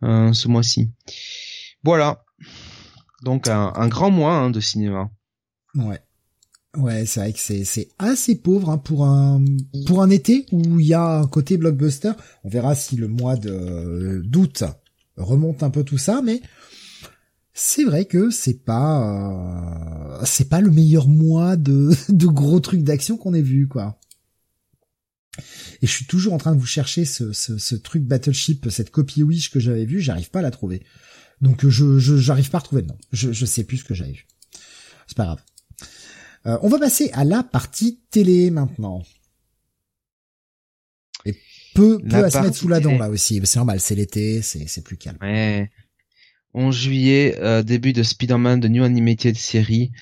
euh, ce mois-ci. Voilà. Donc un, grand mois hein, de cinéma. Ouais. Ouais, c'est vrai que c'est assez pauvre hein, pour un pour un été où il y a un côté blockbuster. On verra si le mois de d'août remonte un peu tout ça, mais c'est vrai que c'est pas euh, c'est pas le meilleur mois de [laughs] de gros trucs d'action qu'on ait vu quoi. Et je suis toujours en train de vous chercher ce, ce, ce truc Battleship, cette copie Wish que j'avais vu, j'arrive pas à la trouver. Donc je j'arrive pas à retrouver le nom. Je je sais plus ce que j'avais vu. C'est pas grave. Euh, on va passer à la partie télé maintenant. Et peu peu à se mettre sous la dent là aussi. C'est normal, c'est l'été, c'est c'est plus calme. Ouais. 11 juillet, euh, début de Spider-Man de New Animated Series.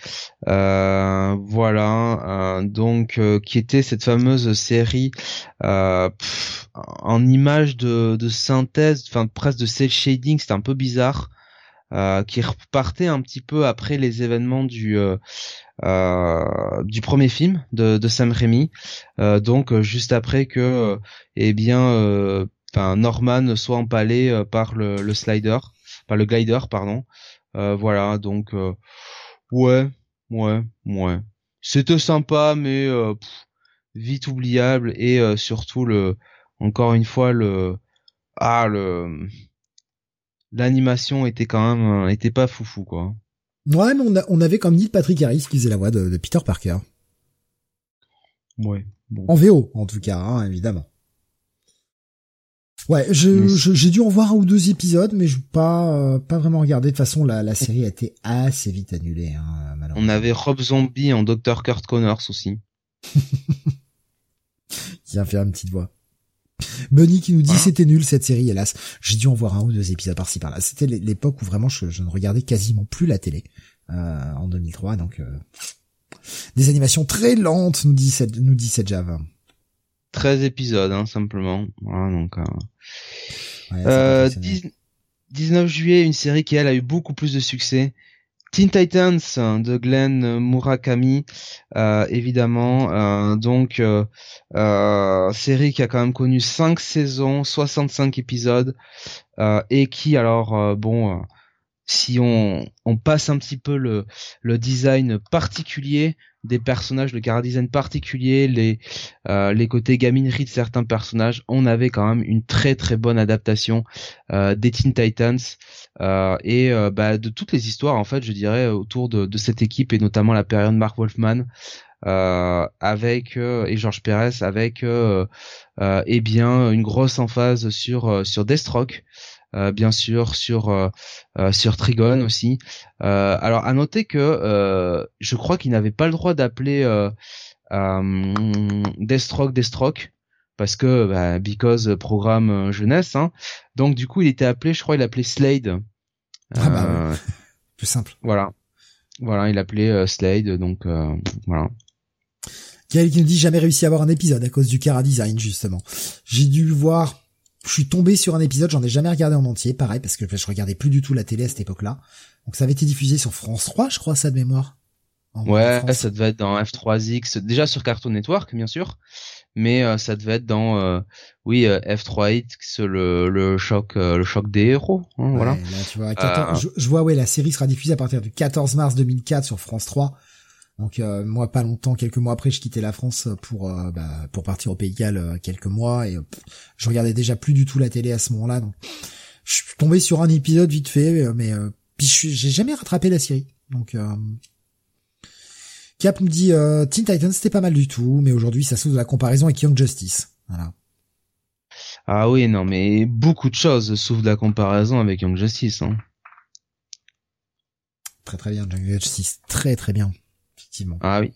Euh, voilà, euh, donc qui était cette fameuse série en image de, synthèse, enfin presque de cel shading, c'était un peu bizarre. qui repartait un petit peu après les événements du du premier film de, de Sam Raimi, donc juste après que eh bien, Norman soit empalé par le slider pas le glider pardon. Euh, voilà donc euh, ouais ouais ouais c'était sympa mais euh, vite oubliable et surtout le encore une fois le ah le l'animation était quand même était pas foufou quoi. Ouais, mais on, a, on avait comme dit Patrick Harris qui faisait la voix de, Peter Parker. Ouais. En VO, en tout cas, hein, évidemment. Ouais, j'ai dû en voir un ou deux épisodes, mais je pas euh, pas vraiment regardé. De toute façon, la, la série a été assez vite annulée. Hein, On avait Rob Zombie en Dr Kurt Connors aussi. qui a fait une petite voix. Bunny qui nous dit c'était nul cette série, hélas. J'ai dû en voir un ou deux épisodes par-ci par-là. C'était l'époque où vraiment je, je, ne regardais quasiment plus la télé euh, en 2003, donc euh, des animations très lentes, nous dit cette, nous dit cette Java. 13 épisodes, hein, simplement. Voilà, donc. Euh... 19 euh, juillet, une série qui elle a eu beaucoup plus de succès. Teen Titans de Glenn Murakami, euh, évidemment. Euh, donc, euh, série qui a quand même connu 5 saisons, 65 épisodes, et qui, alors, bon, si on, on passe un petit peu le, le design particulier, des personnages, le cara design particulier, les euh, les côtés gaminerie de certains personnages, on avait quand même une très très bonne adaptation euh, des Teen Titans euh, et euh, bah, de toutes les histoires en fait, je dirais autour de, de cette équipe et notamment la période Mark Wolfman. Euh, avec et George Perez avec eh bien une grosse emphase sur sur Deathstroke bien sûr sur euh, euh, sur Trigon aussi. alors à noter que je crois qu'il n'avait pas le droit d'appeler Deathstroke Deathstroke parce que bah, because programme jeunesse hein. donc du coup il était appelé je crois il appelait Slade. Ah bah [laughs] plus simple. voilà. Voilà il appelait Slade donc voilà. Qui nous dit jamais réussi à avoir un épisode à cause du Cara Design justement. J'ai dû voir je suis tombé sur un épisode, j'en ai jamais regardé en entier, pareil, parce que je regardais plus du tout la télé à cette époque-là. Donc ça avait été diffusé sur France 3, je crois, ça de mémoire. ouais, ça devait être dans F3X, déjà sur Cartoon Network, bien sûr, mais euh, ça devait être dans, euh, oui, euh, F3X, le, le choc, le choc des héros, hein, voilà. Là, tu vois, je, je, vois, ouais, la série sera diffusée à partir du 14 mars 2004 sur France 3. Donc euh, moi pas longtemps, quelques mois après, je quittais la France pour euh, bah, pour partir au Pays de Galles euh, quelques mois et je regardais déjà plus du tout la télé à ce moment-là. Donc je suis tombé sur un épisode vite fait, mais puis j'ai jamais rattrapé la série. Donc Cap me dit Teen Titans c'était pas mal du tout, mais aujourd'hui ça sauve de la comparaison avec Young Justice. Voilà. Ah oui non mais beaucoup de choses souffrent de la comparaison avec Young Justice. Hein. Très très bien Young Justice, très très bien. Ah oui.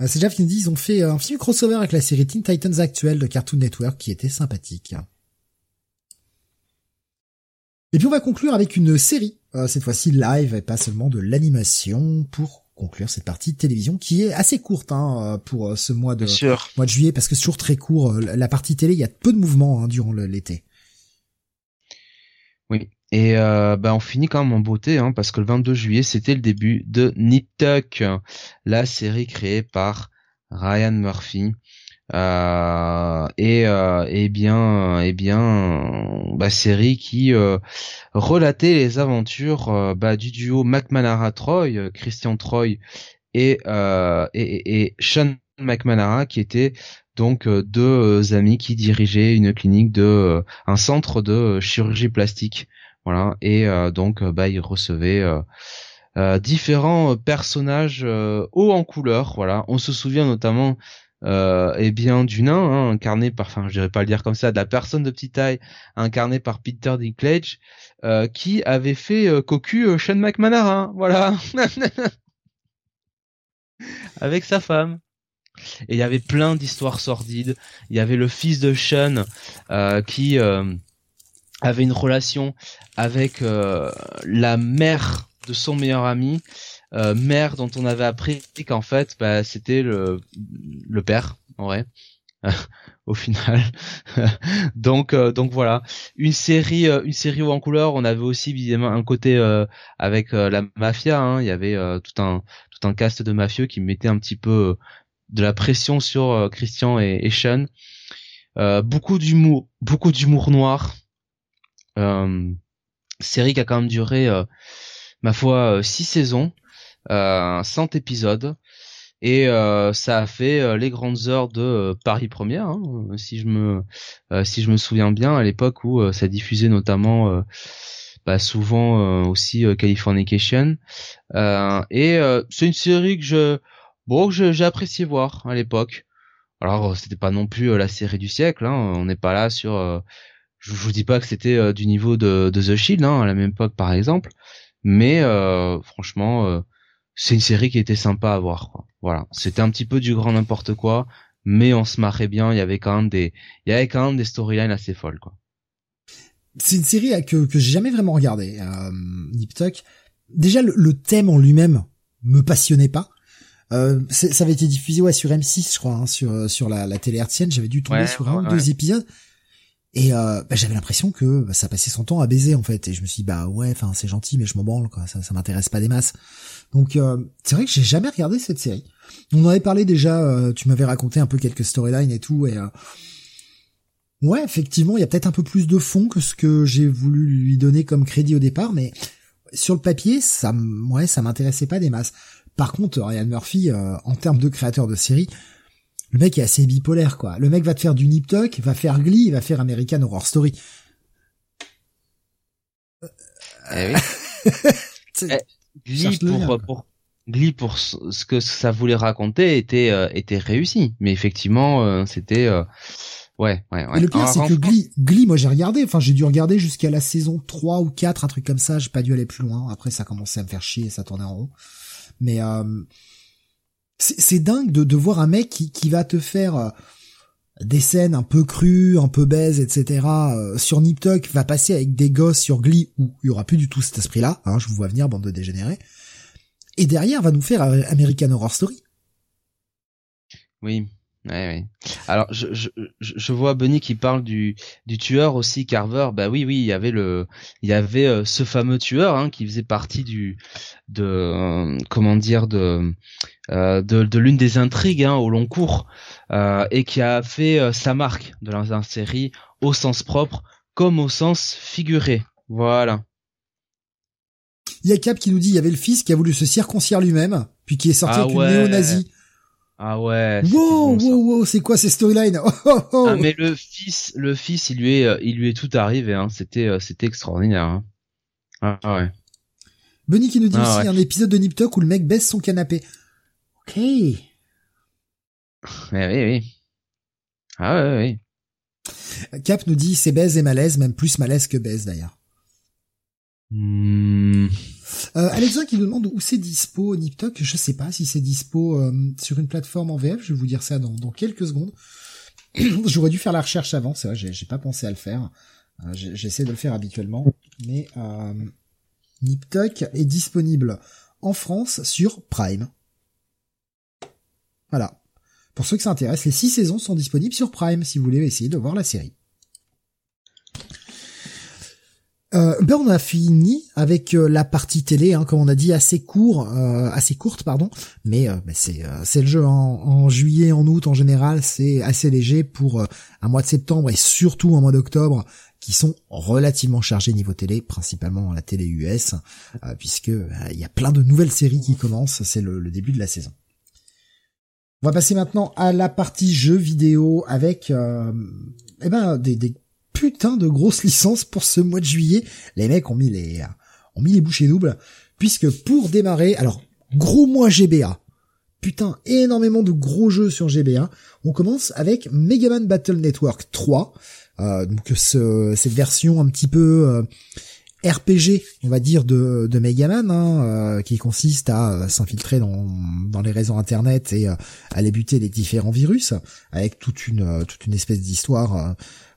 Euh, c'est Jeff qui nous dit ils ont fait un film crossover avec la série Teen Titans actuelle de Cartoon Network qui était sympathique. Et puis on va conclure avec une série, euh, cette fois-ci live et pas seulement de l'animation pour conclure cette partie de télévision qui est assez courte hein, pour ce mois de mois de juillet parce que c'est toujours très court. La partie télé, il y a peu de mouvements hein, durant l'été. Oui. Et euh, bah on finit quand même en beauté, hein, parce que le 22 juillet, c'était le début de Nip Tuck, la série créée par Ryan Murphy. Euh, et, euh, et bien, et bien, bah, série qui euh, relatait les aventures euh, bah, du duo McManara Troy, Christian Troy et, et, et Sean McManara, qui étaient donc deux amis qui dirigeaient une clinique de un centre de chirurgie plastique voilà. Et donc bah ils recevaient euh, différents personnages hauts en couleur. Voilà. On se souvient notamment euh, eh bien du nain hein, incarné par, enfin je dirais pas le dire comme ça, de la personne de petite taille incarné par Peter Dinklage, euh, qui avait fait euh, cocu euh, Sean McManara, voilà, [laughs] avec sa femme. Et il y avait plein d'histoires sordides. Il y avait le fils de Sean euh, qui avait une relation avec la mère de son meilleur ami euh, mère dont on avait appris qu'en fait bah, c'était le le père en vrai [laughs] au final. [laughs] Donc euh, donc voilà. Une série euh, une série en couleur on avait aussi évidemment un côté avec la mafia hein. il y avait tout un tout un cast de mafieux qui mettait un petit peu de la pression sur Christian et, et Sean. Beaucoup d'humour beaucoup d'humour noir série qui a quand même duré ma foi six saisons euh, 100 épisodes et euh, ça a fait euh, les grandes heures de euh, Paris Première, hein, si je me si je me souviens bien, à l'époque où ça diffusait notamment bah, souvent aussi Californication. et c'est une série que je bon j'ai apprécié voir à l'époque. Alors c'était pas non plus la série du siècle, hein, on n'est pas là sur. Je, vous dis pas que c'était du niveau de, de The Shield hein, à la même époque par exemple, mais franchement c'est une série qui était sympa à voir. Quoi. Voilà, c'était un petit peu du grand n'importe quoi, mais on se marrait bien. Il y avait quand même des, il y avait quand même des storylines assez folles. Quoi. C'est une série que que j'ai jamais vraiment regardé. Euh, Nip Tuck. Déjà le, thème en lui-même me passionnait pas. Euh, ça avait été diffusé ouais sur M6 je crois hein, sur euh, sur la, la télé hertzienne j'avais dû tomber sur un ou deux épisodes et euh, bah, j'avais l'impression que bah, ça passait son temps à baiser en fait. Et je me suis dit bah ouais enfin c'est gentil mais je m'en branle quoi. Ça ça m'intéresse pas des masses. Donc euh, c'est vrai que j'ai jamais regardé cette série. On en avait parlé déjà euh, tu m'avais raconté un peu quelques storylines et tout et ouais effectivement il y a peut-être un peu plus de fond que ce que j'ai voulu lui donner comme crédit au départ mais sur le papier ça ouais ça m'intéressait pas des masses. Par contre Ryan Murphy en termes de créateur de série le mec est assez bipolaire, quoi. Le mec va te faire du Nip Tuck, va faire Glee, il va faire American Horror Story. Eh oui. [laughs] Eh, Glee pour, pour, Glee pour ce que ça voulait raconter était euh, était réussi, mais effectivement euh, c'était euh, ouais ouais ouais. Et le pire c'est que Glee, Glee moi j'ai regardé, enfin j'ai dû regarder jusqu'à la saison 3 ou 4 un truc comme ça, j'ai pas dû aller plus loin. Après ça commençait à me faire chier, ça tournait en rond. Mais c'est dingue de, voir un mec qui, va te faire euh, des scènes un peu crues, un peu baise, etc. Euh, sur Nip va passer avec des gosses sur Glee où il y aura plus du tout cet esprit-là. Hein, je vous vois venir, bande de dégénérés. Et derrière va nous faire American Horror Story. Oui, Ouais. Alors je, je, je vois Benny qui parle du, du tueur aussi Carver. Bah oui oui il y avait le il y avait euh, ce fameux tueur hein, qui faisait partie du de euh, comment dire de euh, de, de l'une des intrigues hein, au long cours et qui a fait sa marque de la, série au sens propre comme au sens figuré. Voilà. Il y a Cap qui nous dit il y avait le fils qui a voulu se circoncire lui-même puis qui est sorti ah avec une néo-nazie. Ah ouais. Wow, wow, wow, c'est quoi ces storylines [laughs] oh, oh, oh. Ah mais le fils, le fils, il lui est, euh, il lui est tout arrivé. Hein. C'était, euh, c'était extraordinaire. Hein. Ah, ouais. Benny qui nous dit ah aussi un épisode de Nip où le mec baisse son canapé. Ok. Mais oui, oui. Ah ouais, oui. Cap nous dit c'est baise et malaise, même plus malaise que baise d'ailleurs. Hmm. Euh, Alexa qui nous demande où c'est dispo Niptok. Je sais pas si c'est dispo euh, sur une plateforme en VF. Je vais vous dire ça dans, quelques secondes. [clears throat] J'aurais dû faire la recherche avant. C'est vrai, j'ai pas pensé à le faire. Euh, j'essaie de le faire habituellement. mais euh, est disponible en France sur Prime. Voilà. Pour ceux que ça intéresse, les six saisons sont disponibles sur Prime si vous voulez essayer de voir la série. Euh, ben on a fini avec euh, la partie télé, hein, comme on a dit, assez court, euh, assez courte, pardon. Mais c'est le jeu en, juillet, en août en général, c'est assez léger pour un mois de septembre et surtout un mois d'octobre qui sont relativement chargés niveau télé, principalement la télé US, puisque il y a plein de nouvelles séries qui commencent. C'est le, début de la saison. On va passer maintenant à la partie jeux vidéo avec eh ben des putain de grosses licences pour ce mois de juillet. Les mecs ont mis les, ont mis les bouchées doubles, puisque pour démarrer, alors, gros mois GBA. Putain, énormément de gros jeux sur GBA. On commence avec Megaman Battle Network 3. Euh, donc ce, cette version un petit peu euh, RPG, on va dire, de, de Megaman, hein, euh, qui consiste à euh, s'infiltrer dans, dans les réseaux internet et à aller buter les différents virus, avec toute une toute une espèce d'histoire,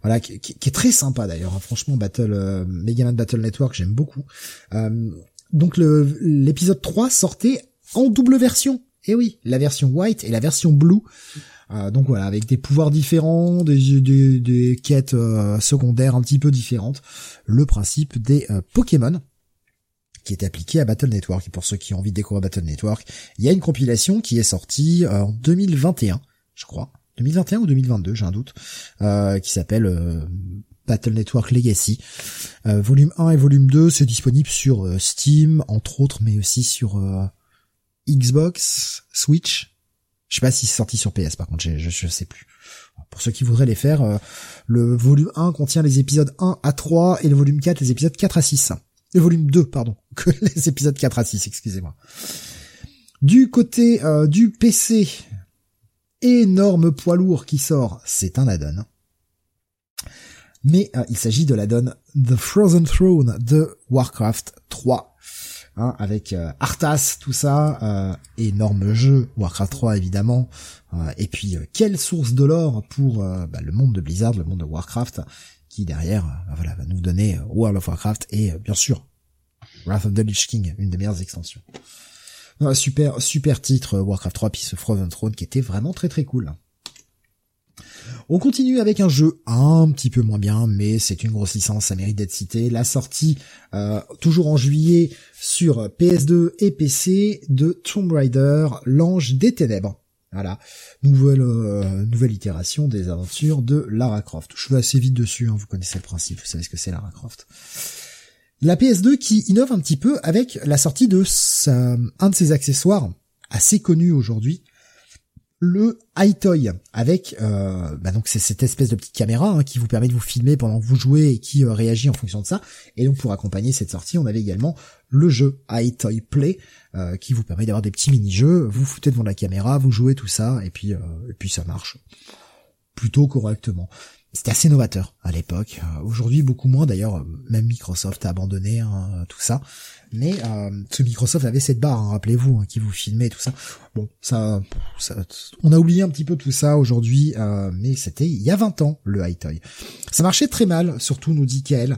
voilà, qui, qui, est très sympa d'ailleurs. Hein. franchement, Battle Megaman Battle Network, j'aime beaucoup. donc l'épisode 3 sortait en double version. Et oui, la version white et la version blue. Euh, donc voilà, avec des pouvoirs différents, des, des, des quêtes euh, secondaires un petit peu différentes. Le principe des euh, Pokémon qui est appliqué à Battle Network. Et pour ceux qui ont envie de découvrir Battle Network, il y a une compilation qui est sortie en 2021, je crois. 2021 ou 2022, j'ai un doute, qui s'appelle Battle Network Legacy. volume 1 et volume 2, c'est disponible sur Steam, entre autres, mais aussi sur Xbox, Switch, je sais pas si c'est sorti sur PS par contre, je, je, sais plus. Pour ceux qui voudraient les faire, euh, le volume 1 contient les épisodes 1 à 3 et le volume 4 les épisodes 4 à 6. Le volume 2, pardon, [laughs] que les épisodes 4 à 6, excusez-moi. Du côté euh, du PC, énorme poids lourd qui sort, c'est un add-on. Mais euh, il s'agit de l'add-on The Frozen Throne de Warcraft 3 Hein, avec euh, Arthas, tout ça, euh, énorme jeu, Warcraft 3 évidemment, et puis quelle source de l'or pour bah, le monde de Blizzard, le monde de Warcraft, qui derrière, bah, voilà, va nous donner World of Warcraft et bien sûr Wrath of the Lich King, une des meilleures extensions. Super, super titre Warcraft 3 puis ce Frozen Throne qui était vraiment très très cool. On continue avec un jeu un petit peu moins bien, mais c'est une grosse licence, ça mérite d'être cité. La sortie, euh, toujours en juillet, sur PS2 et PC de Tomb Raider, l'ange des ténèbres. Voilà, nouvelle euh, nouvelle itération des aventures de Lara Croft. Je vais assez vite dessus, hein, vous connaissez le principe, vous savez ce que c'est Lara Croft. La PS2 qui innove un petit peu avec la sortie de un de ses accessoires assez connu aujourd'hui, le iToy avec euh, bah donc c'est cette espèce de petite caméra hein, qui vous permet de vous filmer pendant que vous jouez et qui euh, réagit en fonction de ça. Et donc pour accompagner cette sortie, on avait également le jeu iToy Play euh, qui vous permet d'avoir des petits mini-jeux. Vous foutez devant la caméra, vous jouez tout ça et puis et puis ça marche plutôt correctement. C'était assez novateur à l'époque. Aujourd'hui beaucoup moins d'ailleurs. Même Microsoft a abandonné hein, tout ça. Mais euh, ce Microsoft avait cette barre, hein, rappelez-vous, hein, qui vous filmait tout ça. Bon, ça, ça, on a oublié un petit peu tout ça aujourd'hui, euh, mais c'était il y a 20 ans le High Ça marchait très mal, surtout nous dit Kael.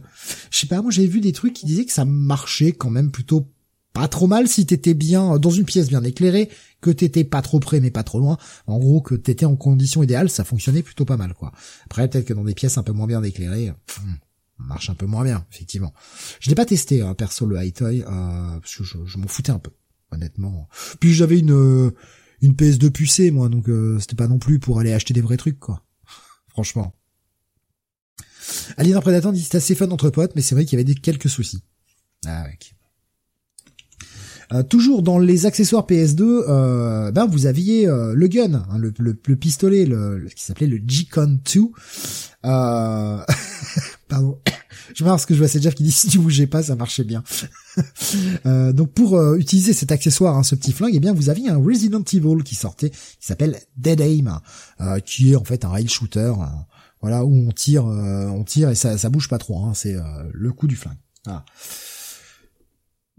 Je sais pas, moi j'avais vu des trucs qui disaient que ça marchait quand même plutôt pas trop mal si t'étais bien dans une pièce bien éclairée, que t'étais pas trop près mais pas trop loin. En gros, que t'étais en condition idéale, ça fonctionnait plutôt pas mal quoi. Après peut-être que dans des pièces un peu moins bien éclairées. Hmm, marche un peu moins bien, effectivement. Je l'ai pas testé, hein, perso, le high toy, euh, parce que je, m'en foutais un peu, honnêtement. Puis j'avais une euh, une PS2 pucée, moi, donc euh, c'était pas non plus pour aller acheter des vrais trucs, quoi. [laughs] Franchement. Alien Predator dit c'est assez fun entre potes, mais c'est vrai qu'il y avait des quelques soucis. Ah, ok. Euh, toujours dans les accessoires PS2, euh, ben vous aviez euh, le gun, hein, le, le, le, pistolet, le, qui s'appelait le G-Con 2. Euh... [laughs] Pardon. [coughs] Je me ce que je vois c'est Jeff qui dit si tu bougeais pas ça marchait bien. [laughs] euh, donc pour utiliser cet accessoire, hein, ce petit flingue, eh bien vous aviez un Resident Evil qui sortait, qui s'appelle Dead Aim, qui est en fait un rail shooter, voilà où on tire, on tire et ça, ça bouge pas trop. Hein, c'est le coup du flingue.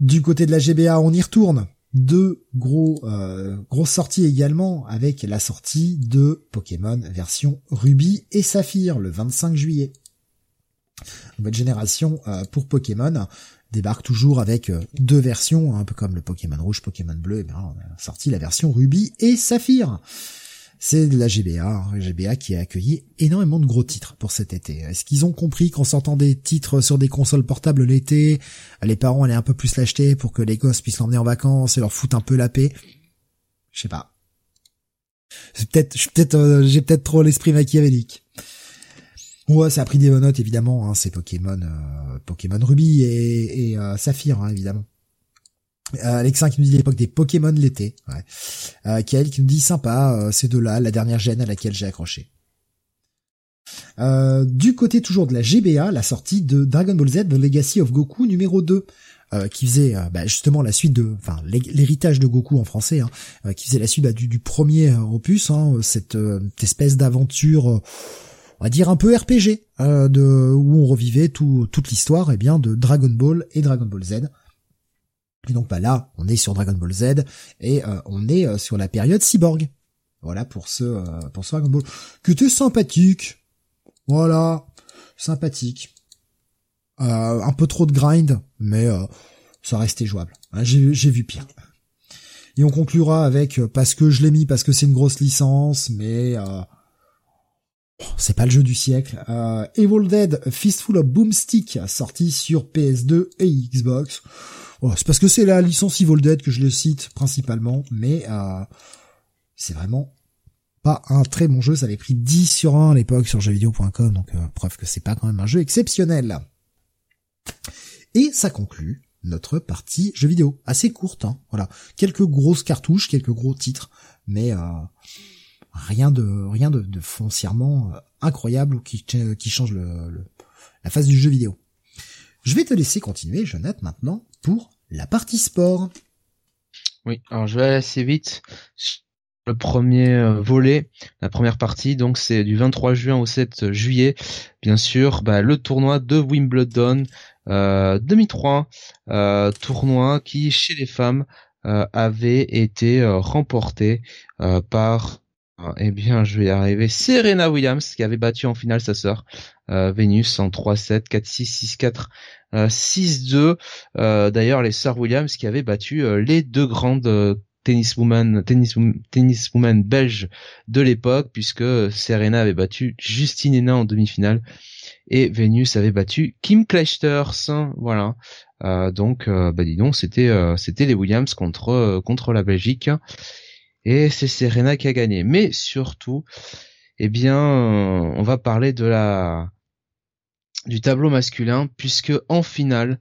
Du côté de la GBA, on y retourne. Deux gros euh, grosses sorties également avec la sortie de Pokémon version Ruby et Saphir le 25 juillet. Nouvelle génération pour Pokémon débarque toujours avec deux versions, un peu comme le Pokémon rouge, Pokémon bleu, et bien on a sorti la version Ruby et Saphir c'est la GBA, hein, GBA qui a accueilli énormément de gros titres pour cet été. Est-ce qu'ils ont compris qu'en sortant des titres sur des consoles portables l'été, les parents allaient un peu plus l'acheter pour que les gosses puissent l'emmener en vacances et leur foutre un peu la paix? Je sais pas. Peut-être, euh, j'ai peut-être trop l'esprit machiavélique. Ouais, ça a pris des notes évidemment. Hein, c'est Pokémon, euh, Pokémon Ruby et, et euh, hein, évidemment. Euh, Alexin qui nous dit l'époque des Pokémon l'été. Ouais. Euh, qui nous dit sympa, euh, c'est de là la dernière gêne à laquelle j'ai accroché. Euh, du côté toujours de la GBA, la sortie de Dragon Ball Z The Legacy of Goku numéro 2. Euh, qui faisait bah, justement la suite de, enfin l'héritage de Goku en français, hein, qui faisait la suite bah, du, premier opus, hein, cette, espèce d'aventure, on va dire un peu RPG, de où on revivait tout, toute l'histoire, et eh bien de Dragon Ball et Dragon Ball Z. Et donc bah là, on est sur Dragon Ball Z et euh, on est euh, sur la période cyborg. Voilà pour ce euh, pour ce Dragon Ball qui était sympathique. Voilà, sympathique. un peu trop de grind, mais ça restait jouable. Hein, j'ai vu pire. Et on conclura avec parce que je l'ai mis parce que c'est une grosse licence, mais c'est pas le jeu du siècle. Evil Dead Fistful of Boomstick sorti sur PS2 et Xbox. C'est parce que c'est la licence Evil Dead que je le cite principalement, mais euh, c'est vraiment pas un très bon jeu. Ça avait pris 10 sur 1 à l'époque sur jeuxvideo.com, donc euh, preuve que c'est pas quand même un jeu exceptionnel. Et ça conclut notre partie jeu vidéo, assez courte. Hein, voilà, quelques grosses cartouches, quelques gros titres, mais euh, rien de rien de, foncièrement incroyable qui, qui change le, la phase du jeu vidéo. Je vais te laisser continuer, Jonathan, maintenant, pour la partie sport. Oui, alors je vais aller assez vite. Le premier euh, volet, la première partie, donc c'est du 23 juin au 7 juillet. Bien sûr, bah, le tournoi de Wimbledon euh, 2003, euh, tournoi qui chez les femmes euh, avait été remporté par eh bien, je vais y arriver. Serena Williams qui avait battu en finale sa sœur euh, Vénus en 3-7, 4-6, 6-4, 6-2. D'ailleurs, les sœurs Williams qui avaient battu euh, les deux grandes euh, tenniswomen, tennis, tenniswomen belges de l'époque, puisque Serena avait battu Justine Hénin en demi-finale et Vénus avait battu Kim Clijsters. Voilà. donc, bah dis donc, c'était c'était les Williams contre contre la Belgique et c'est Serena qui a gagné. Mais surtout, eh bien, on va parler de la du tableau masculin puisque en finale,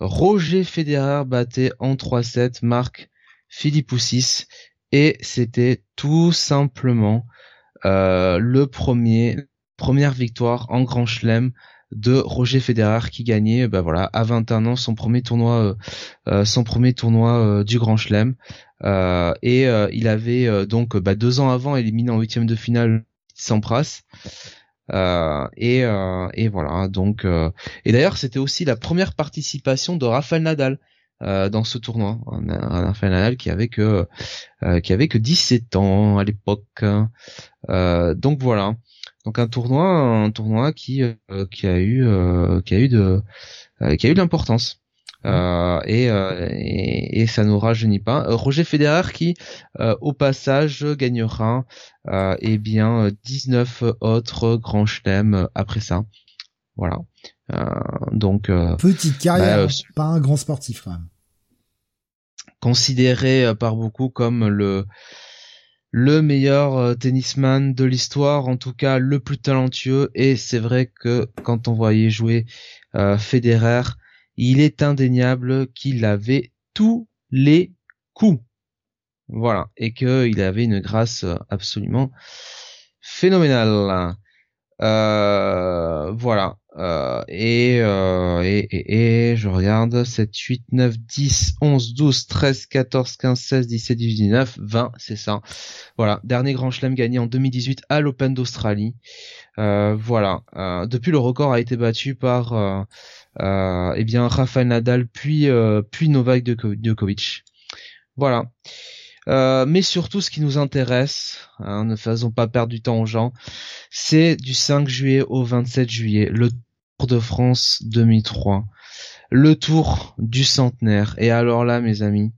Roger Federer battait en 3-7 Marc Philippoussis et c'était tout simplement euh, le premier première victoire en Grand Chelem de Roger Federer qui gagnait bah voilà à 21 ans son premier tournoi euh, euh, du Grand Chelem. Et il avait donc bah, deux ans avant éliminé en huitième de finale Sampras euh, et, euh, et voilà. Donc euh, et d'ailleurs c'était aussi la première participation de Rafael Nadal dans ce tournoi. Un, Rafael Nadal qui avait que qui avait que 17 ans à l'époque. Donc voilà. Donc un tournoi un tournoi qui qui a eu qui a eu de qui a eu de l'importance euh, et, euh, et, et, ça nous rajeunit pas. Euh, Roger Federer qui, au passage, gagnera eh bien 19 autres grands chelems après ça. Voilà. donc petite carrière, bah, pas un grand sportif quand même. Considéré par beaucoup comme le le meilleur tennisman de l'histoire, en tout cas le plus talentueux. Et c'est vrai que quand on voyait jouer Federer, il est indéniable qu'il avait tous les coups. Voilà, et qu'il avait une grâce absolument phénoménale. Euh, voilà. Euh, et, euh, et, et, et, je regarde 7, 8, 9, 10, 11, 12, 13, 14, 15, 16, 17, 18, 19, 20, c'est ça. Voilà. Dernier grand chelem gagné en 2018 à l'Open d'Australie. Voilà. depuis le record a été battu par euh, eh bien Rafael Nadal puis euh, puis Novak Djokovic. Voilà. Euh, mais surtout, ce qui nous intéresse, hein, ne faisons pas perdre du temps aux gens, c'est du 5 juillet au 27 juillet, le de France 2003, le Tour du centenaire. Et alors là, mes amis,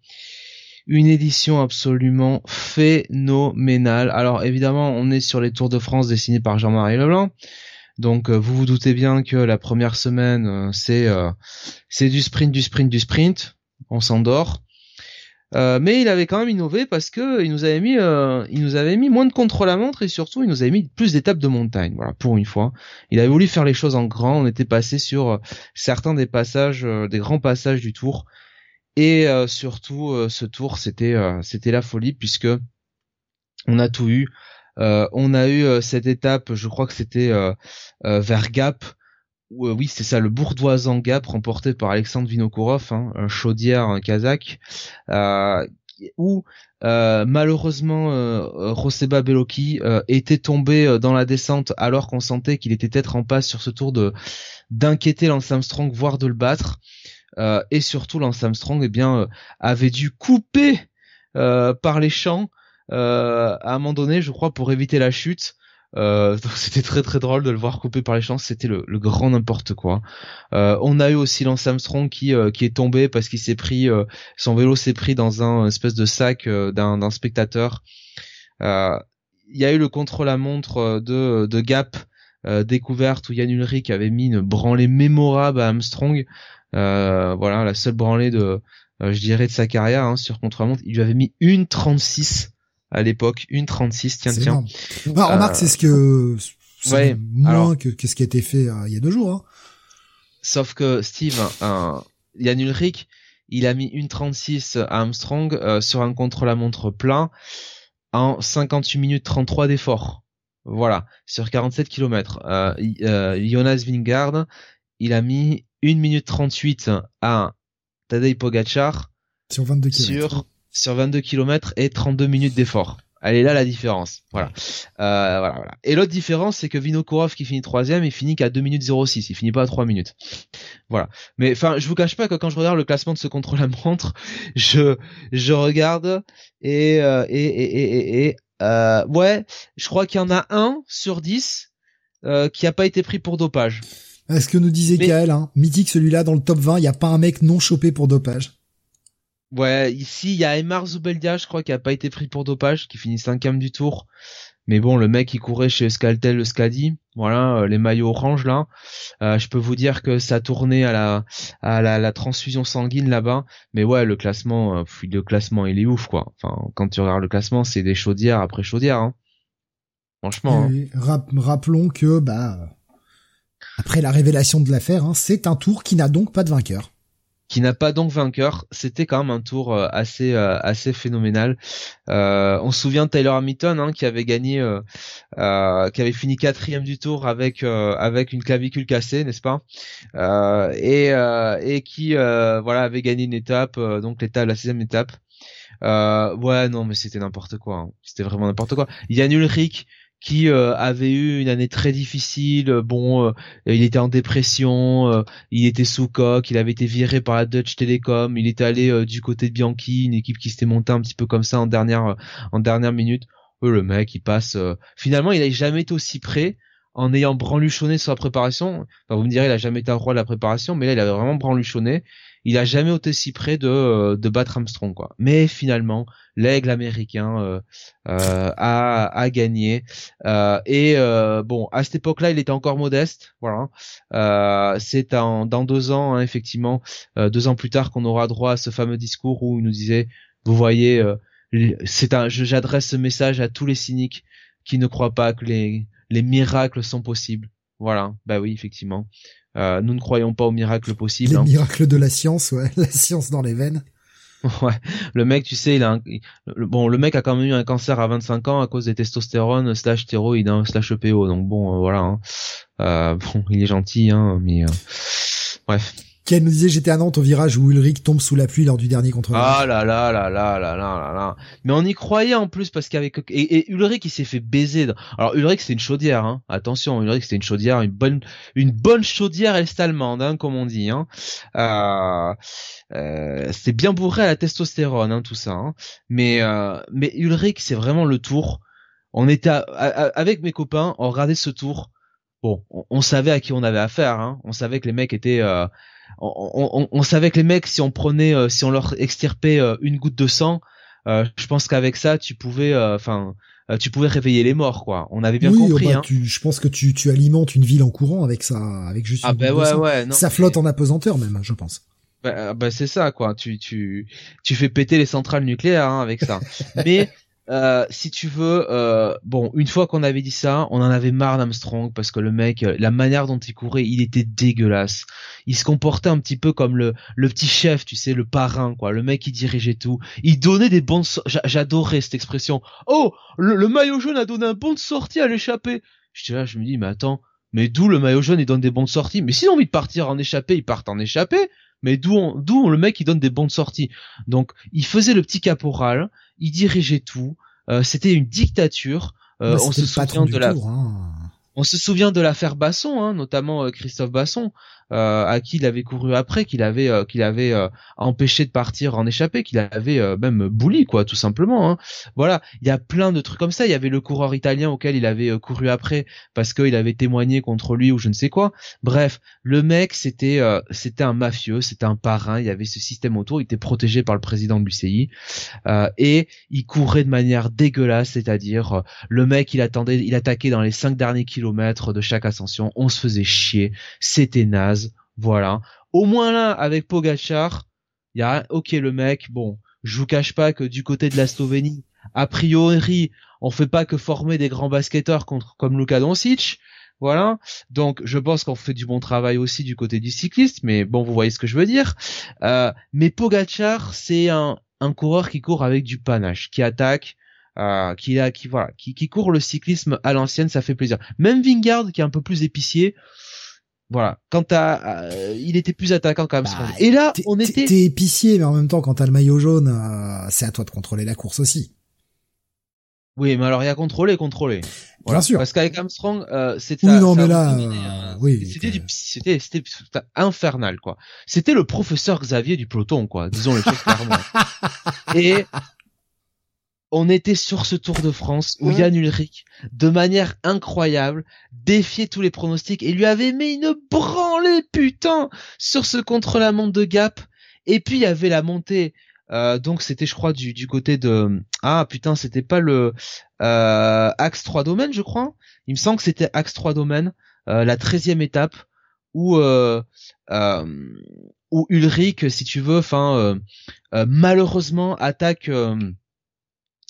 une édition absolument phénoménale. Alors évidemment, on est sur les Tours de France dessinés par Jean-Marie Leblanc. Donc euh, vous vous doutez bien que la première semaine euh, c'est euh, c'est du sprint, du sprint, du sprint. On s'endort. mais il avait quand même innové parce que il nous avait mis il nous avait mis moins de contre-la-montre et surtout il nous avait mis plus d'étapes de montagne. Voilà pour une fois. Il avait voulu faire les choses en grand. On était passé sur certains des passages, des grands passages du Tour. Et surtout ce Tour c'était c'était la folie puisque on a tout eu. Euh, on a eu euh, cette étape, je crois que c'était euh, vers Gap, oui c'est ça, le Bourdoisan Gap remporté par Alexandre Vinokourov, hein, un chaudière un kazakh, où malheureusement Roseba Beloki était tombé dans la descente alors qu'on sentait qu'il était peut-être en passe sur ce tour de d'inquiéter Lance Armstrong, voire de le battre. Et surtout Lance Armstrong eh bien avait dû couper par les champs euh, à un moment donné, je crois, pour éviter la chute. Euh, [laughs] c'était très très drôle de le voir coupé par les champs, c'était le, grand n'importe quoi. Euh, on a eu aussi Lance Armstrong qui qui est tombé parce qu'il s'est pris son vélo s'est pris dans un espèce de sac d'un spectateur. Il y a eu le contre-la-montre de de Gap découverte où Yann Ulrich avait mis une branlée mémorable à Armstrong. Voilà, la seule branlée de je dirais de sa carrière hein, sur contre-la-montre. Il lui avait mis une 36 à l'époque, une 36, tiens, tiens. Bah, remarque, c'est ce que, ouais, moins que, ce qui a été fait euh, il y a deux jours, hein. Sauf que Steve, euh, Yann Ulrich, il a mis une 36 à Armstrong euh, sur un contre-la-montre plein en 58 minutes 33 d'effort. Voilà, sur 47 km. Euh, euh, Jonas Vingard, il a mis 1 minute 38 à Tadej Pogacar sur 22 km. Sur sur 22 km et 32 minutes d'effort. Elle est là la différence. Voilà. Euh, voilà, voilà. Et l'autre différence, c'est que Vinokourov qui finit troisième, il finit qu'à 2 minutes 06. Il finit pas à 3 minutes. Voilà. Mais enfin, je vous cache pas que quand je regarde le classement de ce contrôle à montre, [laughs] je je regarde et euh, et et et, et euh, ouais, je crois qu'il y en a un sur 10 euh, qui a pas été pris pour dopage. Est-ce que nous disait Mais... hein, mythique celui-là dans le top 20, il y a pas un mec non chopé pour dopage. Ouais, ici il y a Emar Zubeldia, je crois, qui a pas été pris pour dopage, qui finit cinquième du tour. Mais bon, le mec il courait chez Skaltel, le Scadi, voilà, euh, les maillots orange là. Euh, je peux vous dire que ça tournait à la à la, transfusion sanguine là-bas. Mais ouais, le classement, euh, le classement il est ouf quoi. Enfin, quand tu regardes le classement, c'est des chaudières après chaudières. Hein. Franchement. Hein. rappelons que bah après la révélation de l'affaire, hein, c'est un tour qui n'a donc pas de vainqueur qui n'a pas donc vainqueur. C'était quand même un tour euh, assez euh, assez phénoménal. Euh, on se souvient de Taylor Hamilton hein, qui avait gagné, euh, qui avait fini quatrième du tour avec avec une clavicule cassée, n'est-ce pas? Et et qui voilà avait gagné une étape, donc l'étape la sixième étape. ouais non mais c'était n'importe quoi. Hein. C'était vraiment n'importe quoi. Yann Ulrich qui euh, avait eu une année très difficile. Euh, bon, euh, il était en dépression, il était sous coque, il avait été viré par la Dutch Telecom, il était allé du côté de Bianchi, une équipe qui s'était montée un petit peu comme ça en dernière en dernière minute. le mec, il passe. Finalement, il n'a jamais été aussi près en ayant branluchonné sur la préparation. Enfin, vous me direz, il a jamais été un roi de la préparation, mais là, il avait vraiment branluchonné il a jamais été si près de, euh, de battre Armstrong quoi. Mais finalement, l'aigle américain euh, euh, a, a gagné et bon à cette époque-là, il était encore modeste, voilà. c'est dans deux ans hein, effectivement, deux ans plus tard qu'on aura droit à ce fameux discours où il nous disait, vous voyez, c'est un, j'adresse ce message à tous les cyniques qui ne croient pas que les les miracles sont possibles. Voilà, bah oui, effectivement. Euh, nous ne croyons pas aux miracles possibles. Les hein. miracles de la science, ouais, [laughs] la science dans les veines. Ouais, le mec, tu sais, il a un... bon, le mec a quand même eu un cancer à 25 ans à cause des testostérone slash stéroïdes hein, slash EPO, donc bon, euh, voilà. Hein. Euh, [laughs] bon, il est gentil, hein, mais euh, Ken nous disait j'étais à Nantes au virage où Ulrich tombe sous la pluie lors du dernier contre Ah là là là là là là là là. Mais on y croyait en plus parce qu'avec et, Ulrich il s'est fait baiser. Alors Ulrich c'est une chaudière hein. Attention, Ulrich c'était une chaudière, une bonne une bonne chaudière est-allemande hein, comme on dit hein. Euh, euh, c'est bien bourré à la testostérone hein, tout ça hein. Mais euh, mais Ulrich c'est vraiment le tour. On était avec mes copains, on regardait ce tour bon, on, savait à qui on avait affaire. Hein. On savait que les mecs étaient, euh, on, on, savait que les mecs, si on prenait, euh, si on leur extirpait euh, une goutte de sang, je pense qu'avec ça, tu pouvais, enfin, tu pouvais réveiller les morts, quoi. On avait bien compris. Bah, hein. je pense que tu, tu alimentes une ville en courant avec ça, avec juste. Ah une ben ouais, ouais. ça flotte en apesanteur même, je pense. Bah, bah c'est ça, quoi. Tu, tu, tu fais péter les centrales nucléaires hein, avec ça. [laughs] Mais euh, si tu veux, euh, bon, une fois qu'on avait dit ça, on en avait marre d'Armstrong parce que le mec, euh, la manière dont il courait, il était dégueulasse. Il se comportait un petit peu comme le, le petit chef, tu sais, le parrain, quoi. Le mec qui dirigeait tout. Il donnait des bons. J'adorais cette expression. Oh, le, maillot jaune a donné un bon de sortie à l'échappée. Je là, je me dis, mais attends, mais d'où le maillot jaune il donne des bons de sortie? Mais s'il a envie de partir en échappée, il part en échappée. Mais d'où d'où le mec il donne des bons de sortie. Donc il faisait le petit caporal il dirigeait tout. Euh, c'était une dictature. Euh, on se souvient de la. Hein. On se souvient de l'affaire Basson, hein, notamment euh, Christophe Basson, à qui il avait couru après, qu'il avait euh, qu'il avait euh, empêché de partir en échappée, qu'il avait même bouli quoi, tout simplement. Hein. Voilà, il y a plein de trucs comme ça. Il y avait le coureur italien auquel il avait couru après parce qu'il avait témoigné contre lui ou je ne sais quoi. Bref, le mec c'était c'était un mafieux, c'était un parrain. Il y avait ce système autour. Il était protégé par le président de l'UCI et il courait de manière dégueulasse, c'est-à-dire le mec il attendait, il attaquait dans les cinq derniers kilomètres de chaque ascension. On se faisait chier, c'était naze voilà. Au moins là, avec Pogachar, il y a, ok, le mec, bon, je vous cache pas que du côté de la Slovénie, a priori, on fait pas que former des grands basketteurs contre, comme Luka Doncic. Voilà. Donc, je pense qu'on fait du bon travail aussi du côté du cycliste, mais bon, vous voyez ce que je veux dire. Euh, mais Pogachar, c'est un, un coureur qui court avec du panache, qui attaque, euh, qui a, qui voilà, qui, qui court le cyclisme à l'ancienne, ça fait plaisir. Même Vingard, qui est un peu plus épicier, voilà. Quand t'as, euh, il était plus attaquant quand même. Bah, et là, on était. T'es épicier, mais en même temps, quand t'as le maillot jaune, euh, c'est à toi de contrôler la course aussi. Oui, mais alors il y a contrôler, contrôler. Bien sûr. Parce qu'avec Armstrong, euh, c'était. Oui, non, mais là, euh, oui. C'était c'était, c'était infernal, quoi. C'était le professeur Xavier du peloton, quoi. Disons les choses clairement. [laughs] et on était sur ce Tour de France où Yann Ulrich, de manière incroyable, défiait tous les pronostics et lui avait mis une branlée putain sur ce contre-la-montre de Gap. Et puis il y avait la montée, euh, donc c'était je crois du, du côté de ah putain c'était pas le euh, Axe 3 domaines je crois. Il me semble que c'était Axe 3 domaines, euh, la treizième étape où euh, où Ulrich si tu veux, enfin malheureusement attaque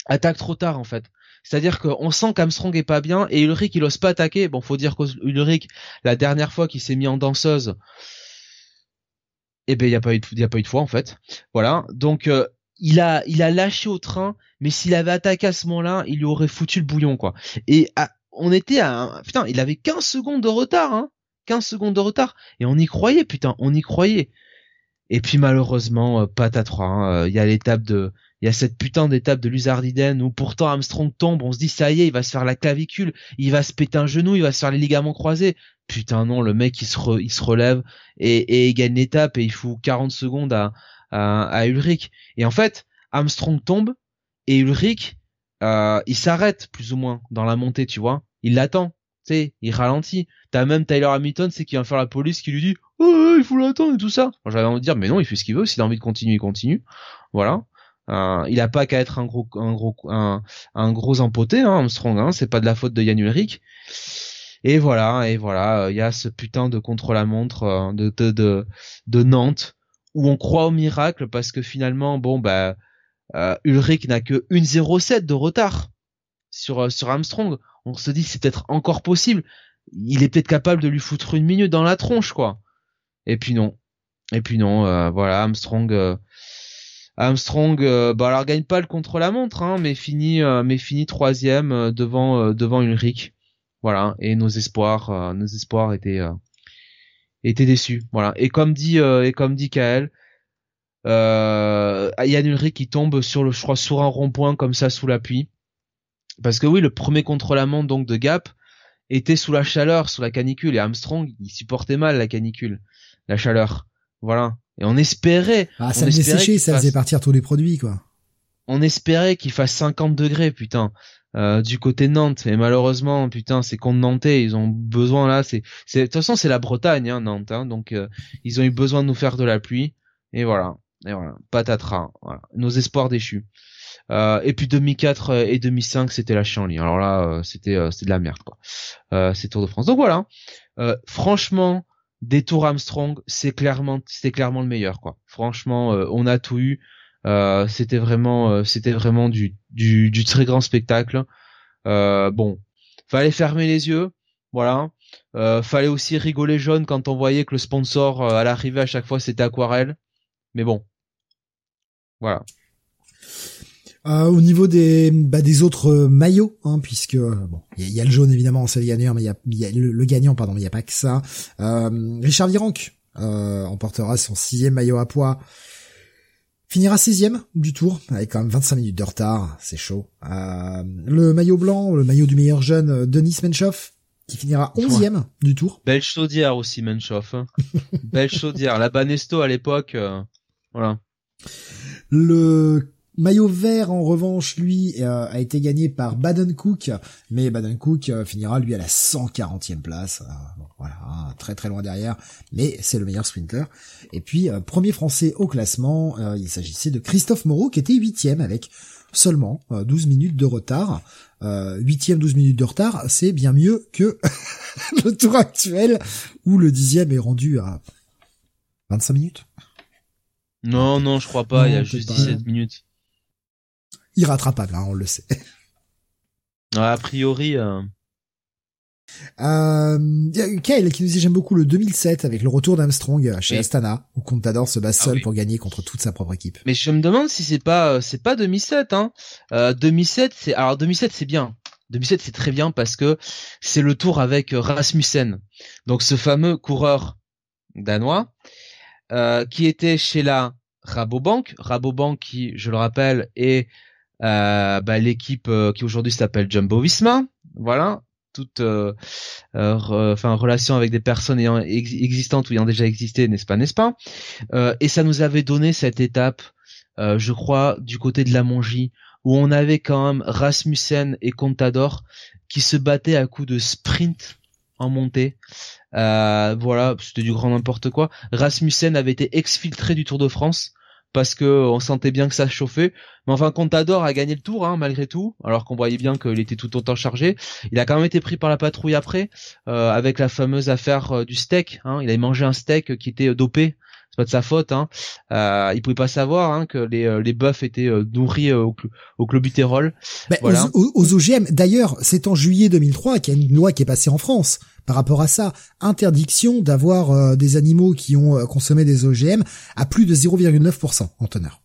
attaque trop tard en fait. C'est-à-dire qu'on sent qu'Armstrong est pas bien et Ulrich il ose pas attaquer. Bon, faut dire qu'Ulrich, la dernière fois qu'il s'est mis en danseuse, eh ben il y a pas eu de, y a pas eu de fois en fait. Voilà. Donc euh, il a il a lâché au train, mais s'il avait attaqué à ce moment-là, il lui aurait foutu le bouillon quoi. Et on était à putain, il avait 15 secondes de retard hein. 15 secondes de retard et on y croyait putain, on y croyait. Et puis malheureusement, euh, patatras, hein, euh, il y a l'étape de il y a cette putain d'étape de Luzardiden où pourtant Armstrong tombe, on se dit ça y est, il va se faire la clavicule, il va se péter un genou, il va se faire les ligaments croisés. Putain non, le mec il se, relève et, et il gagne l'étape et il fout 40 secondes à, Ulrich. Et en fait, Armstrong tombe et Ulrich, euh, il s'arrête plus ou moins dans la montée, tu vois. Il l'attend, tu sais, il ralentit. T'as même Tyler Hamilton, c'est qui va faire la police qui lui dit oh, il faut l'attendre et tout ça. J'avais envie de dire mais non, il fait ce qu'il veut, s'il a envie de continuer, il continue. Voilà. Euh, il a pas qu'à être un gros, un gros, un, un gros empoté, hein, Armstrong. Hein, c'est pas de la faute de Yann Ulrich. Et voilà, et voilà, il y a ce putain de contre-la-montre euh, de, de, de, Nantes où on croit au miracle parce que finalement, bon bah, euh, Ulrich n'a que 1,07 de retard sur euh, sur Armstrong. On se dit c'est peut-être encore possible. Il est peut-être capable de lui foutre une minute dans la tronche, quoi. Et puis non. Et puis non, euh, voilà, Armstrong Armstrong, euh, bah alors gagne pas le contre-la-montre, hein, mais finit, euh, mais finit troisième euh, devant devant Ulrich. Voilà, et nos espoirs, nos espoirs étaient étaient déçus. Voilà, et comme dit et comme dit Kael, euh, Yann Ulrich qui tombe sur le, je crois, sur un rond-point comme ça sous la pluie. Parce que oui, le premier contre-la-montre donc de Gap était sous la chaleur, sous la canicule, et Armstrong il supportait mal la canicule, la chaleur. Voilà. Et on espérait. Ah, ça faisait sécher, ça faisait partir tous les produits, quoi. on espérait qu'il fasse 50 degrés, putain. Euh, du côté de Nantes, mais malheureusement, putain, c'est contre Nantais, ils ont besoin là, c'est, c'est, de toute façon, c'est la Bretagne, hein, Nantes, hein, donc euh, ils ont eu besoin de nous faire de la pluie, et voilà, et voilà, patatras, voilà, nos espoirs déchus. Euh, et puis 2004 et 2005, c'était la chienlit. Alors là, c'était, c'était de la merde, quoi. c'est Tour de France. Donc voilà. franchement, des Tours Armstrong, c'est clairement, c'était clairement le meilleur, quoi. Franchement, on a tout eu. Euh, c'était vraiment, euh, c'était vraiment du, très grand spectacle. Euh, bon, fallait fermer les yeux, voilà. fallait aussi rigoler jaune quand on voyait que le sponsor à l'arrivée à chaque fois c'était Aquarelle. Mais bon, voilà. Euh, au niveau des bah, des autres maillots, hein, puisque bon, il y, a le jaune évidemment, c'est le gagnant, mais il y a, y a le, gagnant, pardon, il n'y a pas que ça. Euh, Richard Virenque euh, emportera son sixième maillot à poids finira sixième du tour avec quand même 25 minutes de retard, c'est chaud. Euh, le maillot blanc, le maillot du meilleur jeune euh, Denis Menchoff qui finira onzième du tour. Belle chaudière aussi Menchoff. Hein. [laughs] Belle chaudière. La Banesto à l'époque, euh, voilà. Le Maillot vert, en revanche, lui, euh, a été gagné par Baden Cook, mais Baden Cook euh, finira lui à la 140e place. Euh, voilà, hein, très très loin derrière, mais c'est le meilleur sprinter. Et puis, premier français au classement, il s'agissait de Christophe Moreau, qui était huitième avec seulement 12 minutes de retard. Huitième, 12 minutes de retard, c'est bien mieux que [laughs] le tour actuel, où le dixième est rendu à 25 minutes. Non, non, je crois pas, il y a juste 17 minutes irrattrapable, hein, on le sait. [laughs] a priori. Euh... Euh, Kyle qui nous dit j'aime beaucoup le 2007 avec le retour d'Armstrong chez Astana où Contador se bat ah seul pour gagner contre toute sa propre équipe. Mais je me demande si c'est pas euh, c'est pas 2007 hein. Euh, 2007 c'est alors 2007 c'est bien. 2007 c'est très bien parce que c'est le tour avec euh, Rasmussen. Donc ce fameux coureur danois euh, qui était chez la Rabobank, Rabobank qui je le rappelle est euh, bah, l'équipe euh, qui aujourd'hui s'appelle Jumbo Visma, voilà, toute euh, enfin relation avec des personnes ayant existantes ou ayant déjà existé, n'est-ce pas, n'est-ce pas? Et ça nous avait donné cette étape, je crois, du côté de la Mongie, où on avait quand même Rasmussen et Contador qui se battaient à coups de sprint en montée. voilà, c'était du grand n'importe quoi. Rasmussen avait été exfiltré du Tour de France parce que on sentait bien que ça chauffait. Mais enfin, Contador a gagné le tour, hein, malgré tout, alors qu'on voyait bien qu'il était tout autant chargé. Il a quand même été pris par la patrouille après, euh, avec la fameuse affaire euh, du steak. Hein. Il avait mangé un steak qui était dopé. C'est pas de sa faute. Hein. Euh, il pouvait pas savoir hein, que les, euh, les bœufs étaient nourris au, au clobutérol. voilà. aux, aux, OGM, d'ailleurs, c'est en juillet 2003 qu'il y a une loi qui est passée en France par rapport à ça. Interdiction d'avoir euh, des animaux qui ont euh, consommé des OGM à plus de 0,9% en teneur.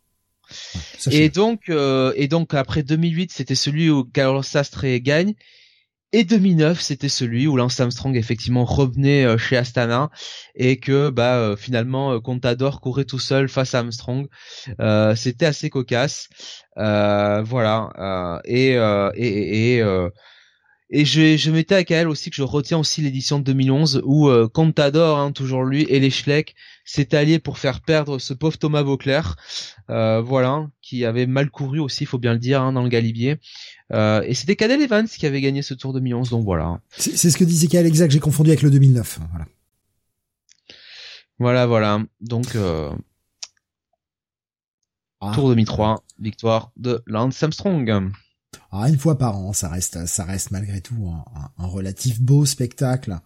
et donc, euh, et donc après 2008, c'était celui où Carlos Sastre gagne. Et 2009, c'était celui où Lance Armstrong effectivement revenait chez Astana et que bah finalement Contador courait tout seul face à Armstrong. c'était assez cocasse, voilà. et et, et et je, je mettais à elle aussi que je retiens aussi l'édition de 2011 où euh, Contador, hein, toujours lui, et les Schleck s'est allié pour faire perdre ce pauvre Thomas Vauclair, euh, voilà, qui avait mal couru aussi, il faut bien le dire, hein, dans le Galibier. Euh, et c'était Cadel Evans qui avait gagné ce Tour 2011, donc voilà. C'est ce que disait Kael exact, j'ai confondu avec le 2009, voilà. Voilà, voilà. Donc euh, ah. Tour 2003, victoire de Lance Armstrong. Ah, une fois par an, ça reste, ça reste malgré tout un, relatif beau spectacle.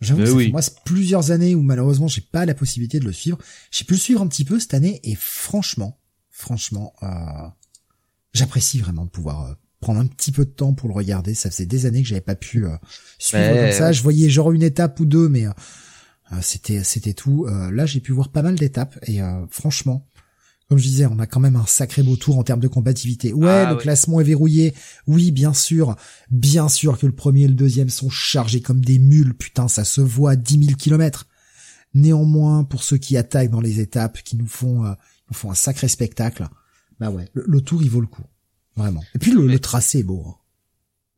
J'avoue, que oui. moi plusieurs années où malheureusement j'ai pas la possibilité de le suivre. J'ai pu le suivre un petit peu cette année et franchement, franchement, euh, j'apprécie vraiment de pouvoir euh, prendre un petit peu de temps pour le regarder. Ça faisait des années que j'avais pas pu euh, suivre comme ça. Je voyais genre une étape ou deux, mais c'était, c'était tout. là, j'ai pu voir pas mal d'étapes et franchement, comme je disais, on a quand même un sacré beau tour en termes de compatibilité. Ouais, ah le classement est verrouillé. Oui, bien sûr. Bien sûr que le premier et le deuxième sont chargés comme des mules. Putain, ça se voit à 10 000 kilomètres. Néanmoins, pour ceux qui attaquent dans les étapes, qui nous font, euh, nous font un sacré spectacle, bah ouais, le, tour, il vaut le coup. Vraiment. Et puis, le, tracé est beau. Hein.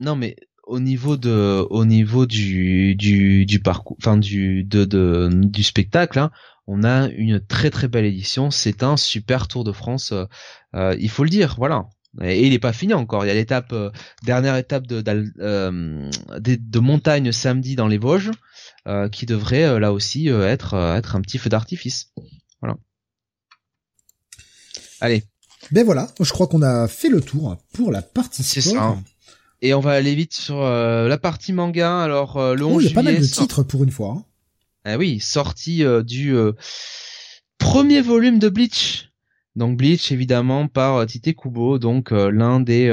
Non, mais au niveau de, au niveau du, du, du parcours, enfin, du, de, de, du spectacle, hein, on a une très très belle édition. C'est un super Tour de France. Euh, euh, il faut le dire, voilà. Et, il est pas fini encore. Il y a l'étape dernière étape de, de, montagne samedi dans les Vosges qui devrait là aussi être être un petit feu d'artifice. Voilà. Allez. Ben voilà, je crois qu'on a fait le tour pour la partie sport. C'est ça. Et on va aller vite sur euh, la partie manga. Alors euh, le 11 oh, il y a pas mal de titres pour une fois. Hein. Ah oui, sortie euh, du premier volume de Bleach. Donc Bleach évidemment par Tite Kubo, donc l'un des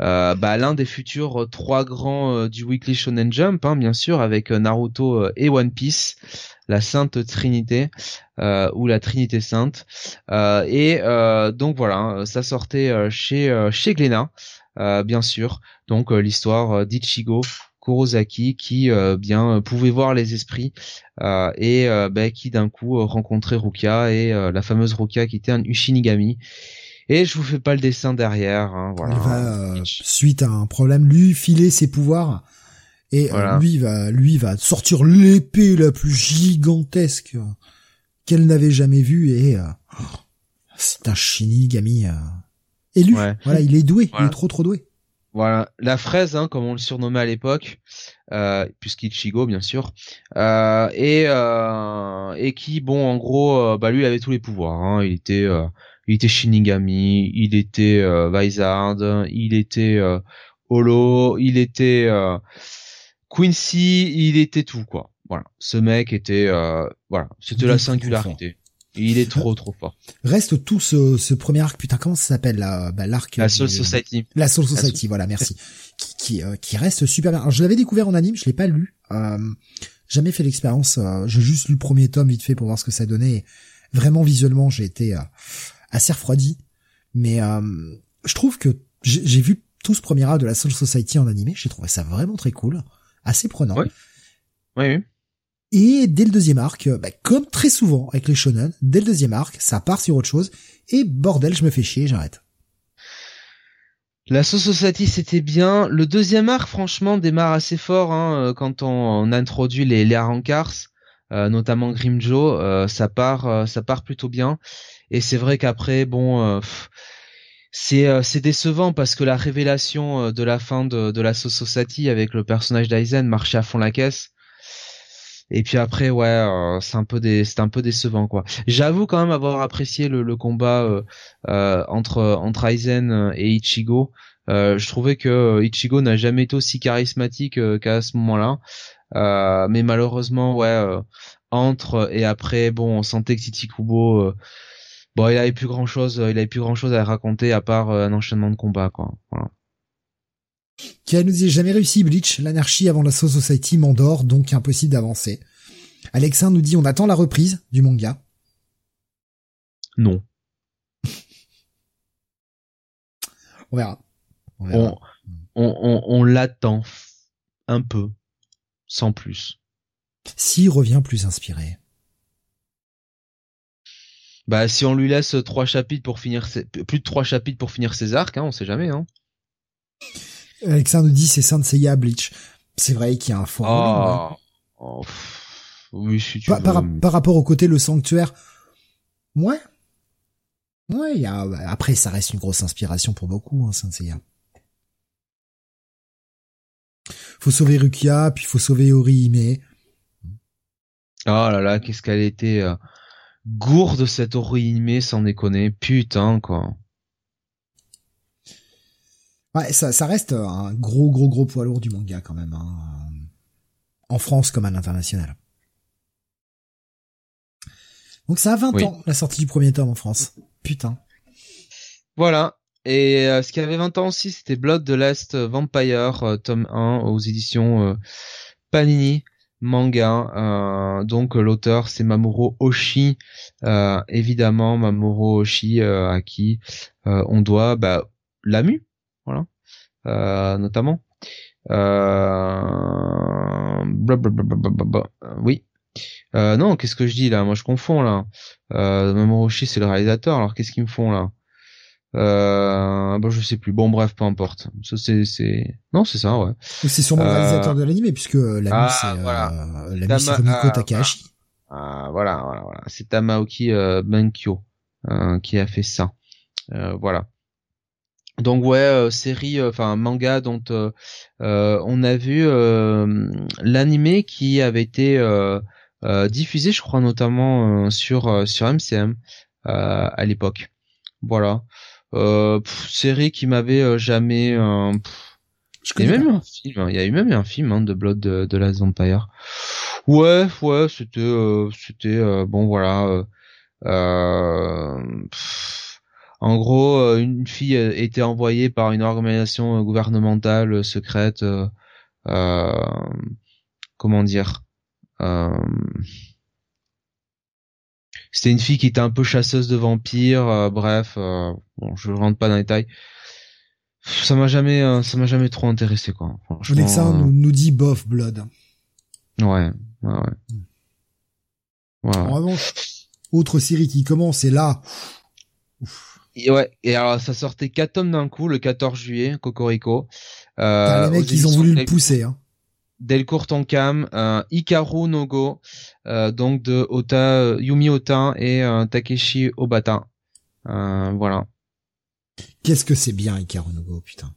bah, l'un des futurs trois grands du Weekly Shonen Jump, hein, bien sûr, avec Naruto et One Piece, la Sainte Trinité ou la Trinité Sainte. et donc voilà, ça sortait chez chez Glénat. Euh, bien sûr. Donc euh, l'histoire euh, d'Ichigo Kurosaki qui bien pouvait voir les esprits et ben, qui d'un coup rencontrait Rukia et la fameuse Rukia qui était un Ushinigami. Et je vous fais pas le dessin derrière. Hein, voilà. Il va, suite à un problème, lui filer ses pouvoirs et lui va lui va sortir l'épée la plus gigantesque qu'elle n'avait jamais vue et c'est un Shinigami élu. Voilà, il est doué, il est trop trop doué. Voilà, la fraise, hein, comme on le surnommait à l'époque, euh, puisqu'Ichigo bien sûr, euh, et euh, et qui, bon, en gros, euh, bah lui, il avait tous les pouvoirs. Hein. Il était, euh, il était Shinigami, il était euh, Vizard, il était euh, Holo, il était Quincy, il était tout quoi. Voilà, ce mec était, voilà, c'était la singularité. Il est trop trop fort. Reste tout ce, ce premier arc, putain, comment ça s'appelle là bah, L'arc. La Soul Society. La Soul Society, voilà, merci. qui, qui, euh, qui, reste super bien. Alors, je l'avais découvert en anime, je l'ai pas lu. Euh, jamais fait l'expérience. Euh, j'ai juste lu le premier tome vite fait pour voir ce que ça donnait. vraiment visuellement, j'ai été euh, assez refroidi. Mais je trouve que j'ai vu tout ce premier arc de la Soul Society en animé. J'ai trouvé ça vraiment très cool, assez prenant. Oui. Oui. oui. Et dès le deuxième arc, bah, comme très souvent avec les shonen, dès le deuxième arc, ça part sur autre chose. Et bordel, je me fais chier, j'arrête. La Soul Society c'était bien. Le deuxième arc franchement démarre assez fort hein, euh, quand on, introduit les, les euh, notamment Grimjo, euh, ça part ça part plutôt bien. Et c'est vrai qu'après bon c'est c'est décevant parce que la révélation de la fin de, de la Society avec le personnage d'Aizen marchait à fond la caisse. Et puis après, ouais, euh, c'est un peu des, c'est un peu décevant quoi. J'avoue quand même avoir apprécié le, le combat euh, euh, entre entre Aizen et Ichigo. je trouvais que Ichigo n'a jamais été aussi charismatique qu'à ce moment-là. mais malheureusement, ouais, entre et après, bon, on sentait que Titi Kubo, bon, il avait plus grand chose, il avait plus grand chose à raconter à part un enchaînement de combats quoi. Voilà. Qui a nous dit jamais réussi Bleach, l'anarchie avant la Soul Society m'endort, donc impossible d'avancer. Alexandre nous dit on attend la reprise du manga. Non. [laughs] on verra. On, on, on, l'attend un peu, sans plus. S'il revient plus inspiré. Bah si on lui laisse trois chapitres pour finir plus de trois chapitres pour finir ses arcs, hein, on sait jamais. Hein. Alexandre nous dit c'est Saint Seiya Bleach. C'est vrai qu'il y a un fort ah. oh, oui, si tu par, par, rapport au côté le sanctuaire, ouais, ouais. Y a, après, ça reste une grosse inspiration pour beaucoup, hein, Saint Seiya. Faut sauver Rukia, puis faut sauver Orihime. Oh là là, qu'est-ce qu'elle était euh, gourde cette Orihime, sans déconner, putain quoi. Ouais, ça, ça reste un gros, gros, gros poids lourd du manga quand même, hein. en France comme à l'international. Donc ça a 20 ans, la sortie du premier tome en France. Putain. Voilà. Et euh, ce qui avait 20 ans aussi, c'était Blood de l'Est Vampire, euh, tome 1, aux éditions euh, Panini manga. donc l'auteur c'est Mamoru Oshii, évidemment Mamoru Oshii à qui on doit bah, Lamu, voilà, euh, notamment. Euh, oui. Euh, non, qu'est-ce que je dis là? Moi, je confonds là. Euh, Mamoru c'est le réalisateur. Alors, qu'est-ce qu'ils me font là? Euh, bon, je sais plus. Bon, bref, peu importe. Ça, c'est, c'est, non, c'est ça, ouais. C'est sûrement le réalisateur de l'anime, puisque l'ami, ah, c'est, voilà. euh, l'ami, c'est Rumiko Takahashi. Ah, voilà, voilà, voilà. C'est Tamaoki euh, Benkyo qui a fait ça. voilà. Donc ouais, série, enfin manga dont on a vu l'animé qui avait été diffusé, je crois notamment sur sur MCM à l'époque. Voilà. série qui m'avait jamais il y a même eu un film, hein. il y a eu même un film hein, de Blood de, de Last Vampire. Ouais, ouais, c'était, euh, c'était euh, bon, voilà. Euh, en gros, une fille était envoyée par une organisation gouvernementale secrète. comment dire C'était une fille qui était un peu chasseuse de vampires. bref, bon, je rentre pas dans les détails ça m'a jamais euh, ça m'a jamais trop intéressé quoi franchement ça euh, nous, nous dit bof blood ouais ouais ouais voilà. en revanche autre série qui commence et là et ouais et alors ça sortait quatre tomes d'un coup le 14 juillet Cocorico euh, les mecs ils ont voulu le pousser hein Delcourt Tonkam, euh, Ikaru Nogo, euh, donc de Ota, Yumi Ota et euh, Takeshi Obata. Euh, voilà. Qu'est-ce que c'est bien Ikaru no putain.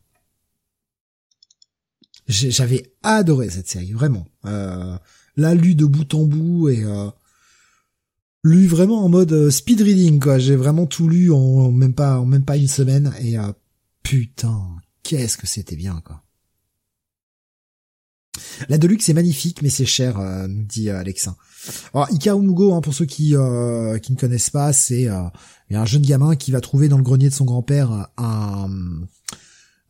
J'avais adoré cette série, vraiment. Euh, l'a lu de bout en bout et euh, lu vraiment en mode euh, speed reading quoi. J'ai vraiment tout lu en même pas en même pas une semaine et euh, putain, qu'est-ce que c'était bien quoi. La Deluxe est magnifique, mais c'est cher, euh, nous dit euh, Alexin. Alors, Ikaru Nugo, hein, pour ceux qui euh, qui ne connaissent pas, c'est un jeune gamin qui va trouver dans le grenier de son grand-père un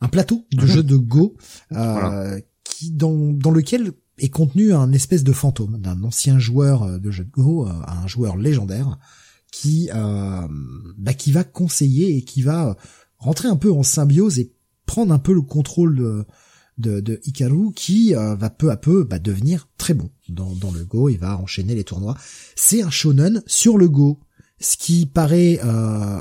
un plateau de mhm. jeu de Go, qui dans dans lequel est contenu un espèce de fantôme d'un ancien joueur de jeu de Go, un joueur légendaire, qui bah, qui va conseiller et qui va rentrer un peu en symbiose et prendre un peu le contrôle de de, de Hikaru qui euh, va peu à peu bah, devenir très bon dans, dans le Go et va enchaîner les tournois. C'est un shonen sur le Go, ce qui paraît euh,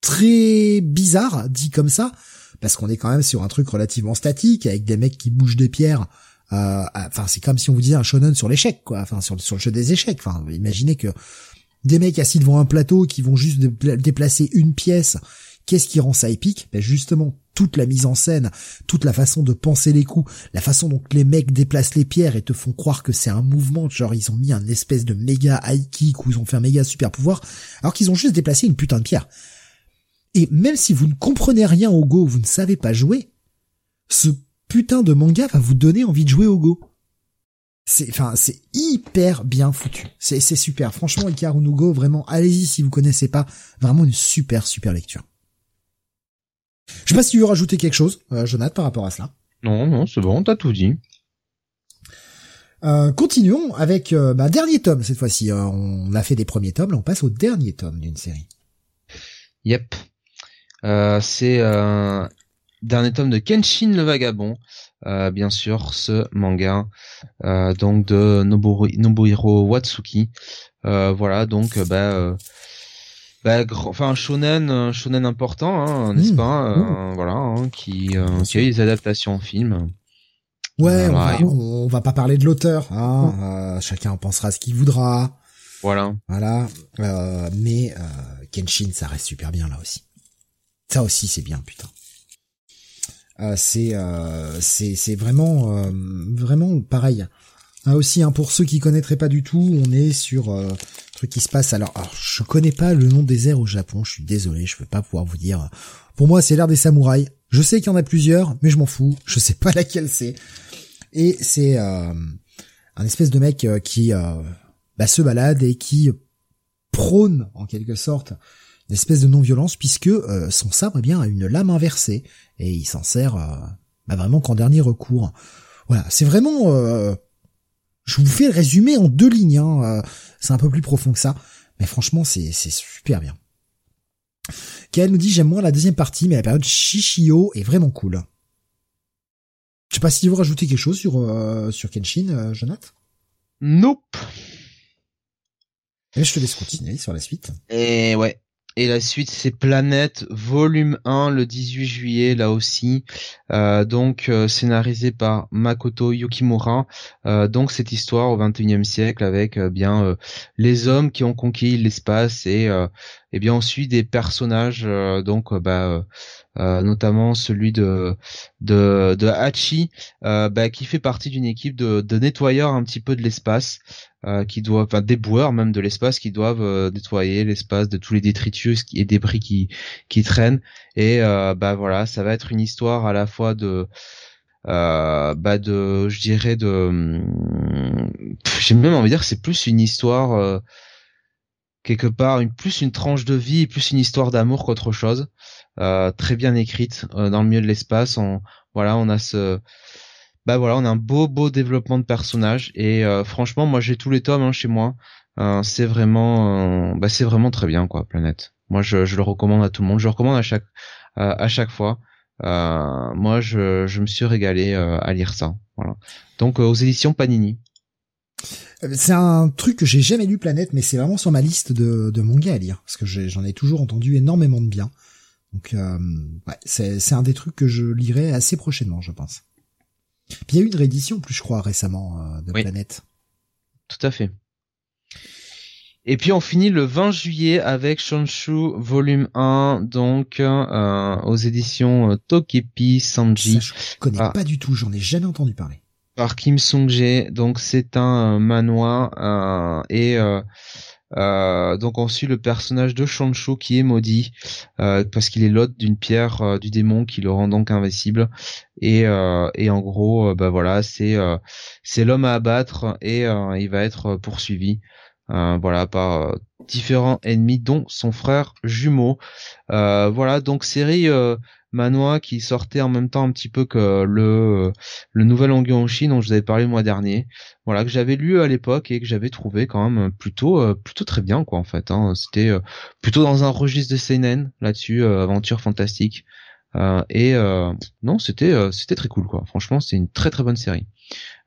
très bizarre dit comme ça, parce qu'on est quand même sur un truc relativement statique avec des mecs qui bougent des pierres. Euh, enfin, c'est comme si on vous disait un shonen sur l'échec, quoi. Enfin, sur, sur le jeu des échecs. Enfin, imaginez que des mecs assis devant un plateau qui vont juste déplacer une pièce. Qu'est-ce qui rend ça épique? Ben Justement, toute la mise en scène, toute la façon de penser les coups, la façon dont les mecs déplacent les pierres et te font croire que c'est un mouvement, genre ils ont mis un espèce de méga high kick ils ont fait un méga super pouvoir, alors qu'ils ont juste déplacé une putain de pierre. Et même si vous ne comprenez rien au Go, vous ne savez pas jouer, ce putain de manga va vous donner envie de jouer au Go. C'est, enfin, c'est hyper bien foutu. C'est, c'est super. Franchement, Ikaru no Go, vraiment, allez-y si vous connaissez pas. Vraiment une super, super lecture. Je sais pas si tu veux rajouter quelque chose, euh, Jonathan, par rapport à cela. Non, non, c'est bon, t'as tout dit. Euh, continuons avec euh, bah, dernier tome cette fois-ci. Euh, on a fait des premiers tomes, là on passe au dernier tome d'une série. Yep. c'est dernier tome de Kenshin le Vagabond. bien sûr, ce manga donc de Nobuhiro Watsuki. voilà, donc bah bah, enfin shonen un shonen important hein, n'est-ce mmh, pas euh, mmh. voilà hein, qui euh, qui a eu des adaptations en film ouais on, va, on, va, pas parler de l'auteur hein, mmh. euh, chacun en pensera ce qu'il voudra voilà voilà mais Kenshin ça reste super bien là aussi ça aussi c'est bien putain c'est c'est c'est vraiment vraiment pareil ah aussi, hein, pour ceux qui connaîtraient pas du tout, on est sur euh, truc qui se passe. Alors, alors, je connais pas le nom des airs au Japon. Je suis désolé, je peux pas pouvoir vous dire. Pour moi, c'est l'ère des samouraïs. Je sais qu'il y en a plusieurs, mais je m'en fous. Je sais pas [laughs] laquelle c'est. Et c'est euh, un espèce de mec euh, qui euh, bah, se balade et qui prône en quelque sorte une espèce de non-violence puisque euh, son sabre eh bien a une lame inversée et il s'en sert bah, vraiment qu'en dernier recours. Voilà, c'est vraiment je vous fais le résumé en deux lignes. Hein. Euh, c'est un peu plus profond que ça. Mais franchement, c'est super bien. Kael nous dit j'aime moins la deuxième partie, mais la période Shishio est vraiment cool. Je sais pas si vous rajoutez quelque chose sur euh, sur Kenshin, euh, Jonathan? Nope. Et je te laisse continuer sur la suite. Et ouais. Et la suite, c'est Planète, volume 1, le 18 juillet, là aussi. Euh, donc, euh, scénarisé par Makoto Yukimura. Euh, donc, cette histoire au 21e siècle avec bien les hommes qui ont conquis l'espace et et bien on suit des personnages donc bah notamment celui de de, de Hachi bah, qui fait partie d'une équipe de, de nettoyeurs un petit peu de l'espace qui doivent enfin déboueurs même de l'espace qui doivent nettoyer l'espace de tous les détritus et débris qui qui traînent. Et bah voilà ça va être une histoire à la fois de euh, bah de je dirais de j'ai même envie de dire que c'est plus une histoire euh, quelque part plus une tranche de vie plus une histoire d'amour qu'autre chose euh, très bien écrite euh, dans le milieu de l'espace on voilà on a ce bah voilà on a un beau beau développement de personnages et franchement moi j'ai tous les tomes hein, chez moi c'est vraiment bah c'est vraiment très bien quoi Planète moi je, le recommande à tout le monde je le recommande à chaque à chaque fois euh, moi, je, je, me suis régalé euh, à lire ça. Voilà. Donc euh, aux éditions Panini. C'est un truc que j'ai jamais lu Planète, mais c'est vraiment sur ma liste de, de mangas à lire parce que j'en ai, toujours entendu énormément de bien. Donc ouais, c'est un des trucs que je lirai assez prochainement, je pense. Puis il y a eu une réédition, plus je crois récemment de Planète. Tout à fait. Et puis on finit le 20 juillet avec Shonshu volume 1, donc euh, aux éditions euh, Tokepi Sanji. je connais ah. pas du tout, j'en ai jamais entendu parler. Par Kim Sung-jae, donc c'est un euh, manoir euh, et euh, donc on suit le personnage de Shonshu qui est maudit parce qu'il est l'hôte d'une pierre du démon qui le rend donc invincible. Et et en gros bah voilà c'est c'est l'homme à abattre et il va être poursuivi voilà par différents ennemis dont son frère jumeau. Voilà donc série Manoa qui sortait en même temps un petit peu que le le nouvel Ongyonshi dont je vous avais parlé le mois dernier voilà que j'avais lu à l'époque et que j'avais trouvé quand même plutôt plutôt très bien quoi en fait hein. c'était plutôt dans un registre de seinen là-dessus aventure fantastique et non c'était c'était très cool quoi franchement c'est une très très bonne série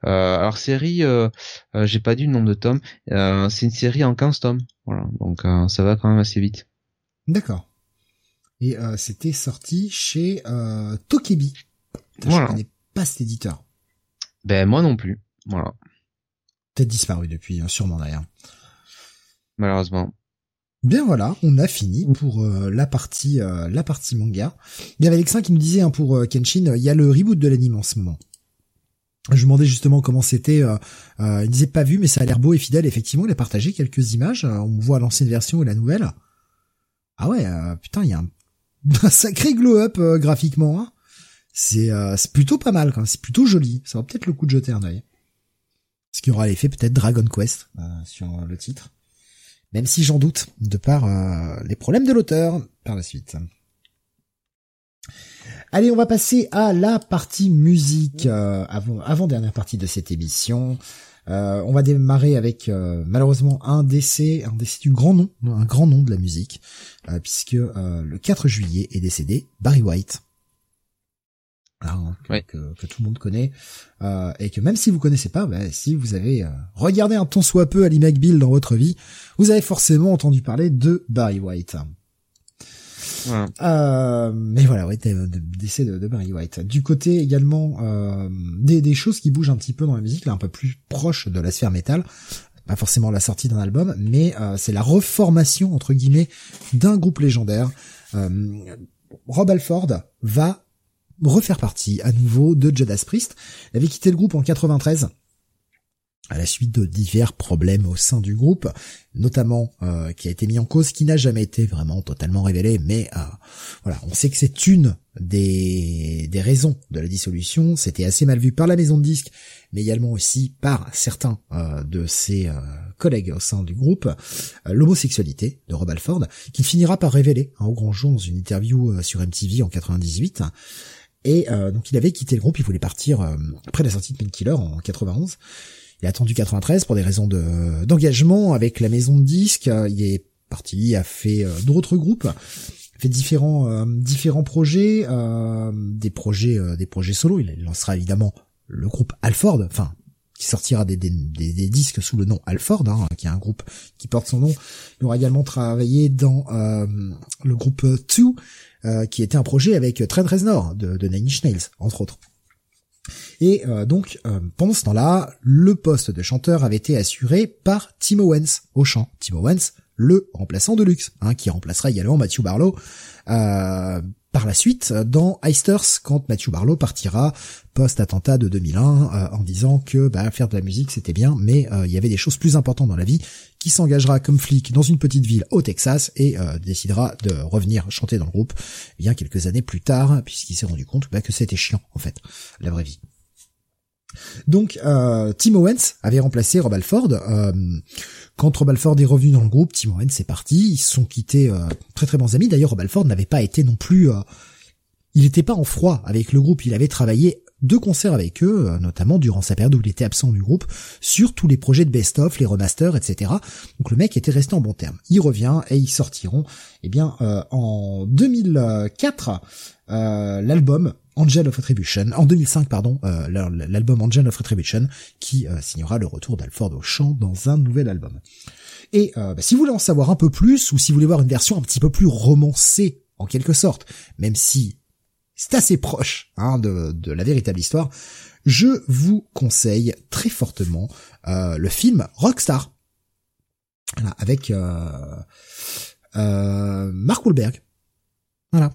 euh, alors série, euh, euh, j'ai pas dit le nombre de tomes. c'est une série en 15 tomes. Voilà, donc ça va quand même assez vite. D'accord. Et c'était sorti chez Tokebi. Voilà. Je connais pas cet éditeur. Ben moi non plus. Voilà. Peut-être disparu depuis, hein, sûrement d'ailleurs. Malheureusement. Bien voilà, on a fini pour la partie la partie manga. Il y avait Alexin qui nous disait hein, pour Kenshin, il y a le reboot de l'anime en ce moment. Je me demandais justement comment c'était. Euh, euh, il disait pas vu, mais ça a l'air beau et fidèle. Effectivement, il a partagé quelques images. Euh, on voit l'ancienne version et la nouvelle. Ah ouais, euh, putain, il y a un, sacré glow-up graphiquement. Hein. C'est plutôt pas mal, C'est plutôt joli. Ça va peut-être le coup de jeter un œil. Ce qui aura l'effet peut-être Dragon Quest sur le titre. Même si j'en doute, de par les problèmes de l'auteur par la suite. Allez, on va passer à la partie musique, euh, avant dernière partie de cette émission. Euh, on va démarrer avec euh, malheureusement un décès, un décès du grand nom, un grand nom de la musique, puisque le 4 juillet est décédé Barry White. Hein, que, tout le monde connaît et que même si vous connaissez pas, bah, si vous avez regardé un ton soit peu Ali McBeal dans votre vie, vous avez forcément entendu parler de Barry White. Euh, mais voilà, ouais, décès de, de, Barry White. Du côté également euh, des, des choses qui bougent un petit peu dans la musique, là un peu plus proche de la sphère métal. Pas forcément la sortie d'un album, mais euh, c'est la reformation entre guillemets d'un groupe légendaire. Euh, Rob Alford va refaire partie à nouveau de Judas Priest. Il avait quitté le groupe en 93 à la suite de divers problèmes au sein du groupe, notamment euh, qui a été mis en cause, qui n'a jamais été vraiment totalement révélé, mais euh, voilà, on sait que c'est une des, des raisons de la dissolution. C'était assez mal vu par la maison de disques, mais également aussi par certains euh, de ses collègues au sein du groupe, l'homosexualité de Rob Alford, qu'il finira par révéler hein, au grand jour dans une interview sur MTV en 98. Et donc il avait quitté le groupe, il voulait partir après la sortie de Painkiller en 91. Il a attendu 93 pour des raisons de d'engagement avec la maison de disques. Il est parti, a fait euh, d'autres groupes, fait différents euh, différents projets, euh, des projets des projets solo. Il lancera évidemment le groupe Alford, enfin qui sortira des, des, des, disques sous le nom Alford, hein, qui est un groupe qui porte son nom. Il aura également travaillé dans le groupe 2, qui était un projet avec Trent Reznor de, de Nine Inch Nails, entre autres. Et euh, donc, euh, pendant ce temps-là, le poste de chanteur avait été assuré par Timo Owens au chant. Timo Owens, le remplaçant de luxe, hein, qui remplacera également Matthew Barlow euh, par la suite dans Heisters quand Matthew Barlow partira post-attentat de 2001 euh, en disant que bah, faire de la musique c'était bien mais euh, il y avait des choses plus importantes dans la vie qui s'engagera comme flic dans une petite ville au Texas et décidera de revenir chanter dans le groupe bien quelques années plus tard puisqu'il s'est rendu compte bah, que c'était chiant en fait la vraie vie. Donc Tim Owens avait remplacé Rob Alford quand Rob Alford est revenu dans le groupe, Tim Owens c'est parti, ils se sont quittés euh, très très bons amis. D'ailleurs, Rob Alford n'avait pas été non plus, euh, il n'était pas en froid avec le groupe. Il avait travaillé deux concerts avec eux, euh, notamment durant sa période où il était absent du groupe, sur tous les projets de best-of, les remasters, etc. Donc le mec était resté en bon terme. Il revient et ils sortiront, eh bien, en 2004, l'album Angel of Retribution, en 2005 pardon, euh, l'album Angel of Retribution, qui euh, signera le retour d'Alford au chant dans un nouvel album. Et euh, bah, si vous voulez en savoir un peu plus, ou si vous voulez voir une version un petit peu plus romancée, en quelque sorte, même si c'est assez proche hein, de, la véritable histoire, je vous conseille très fortement le film Rockstar, voilà, avec Mark Wahlberg. Voilà,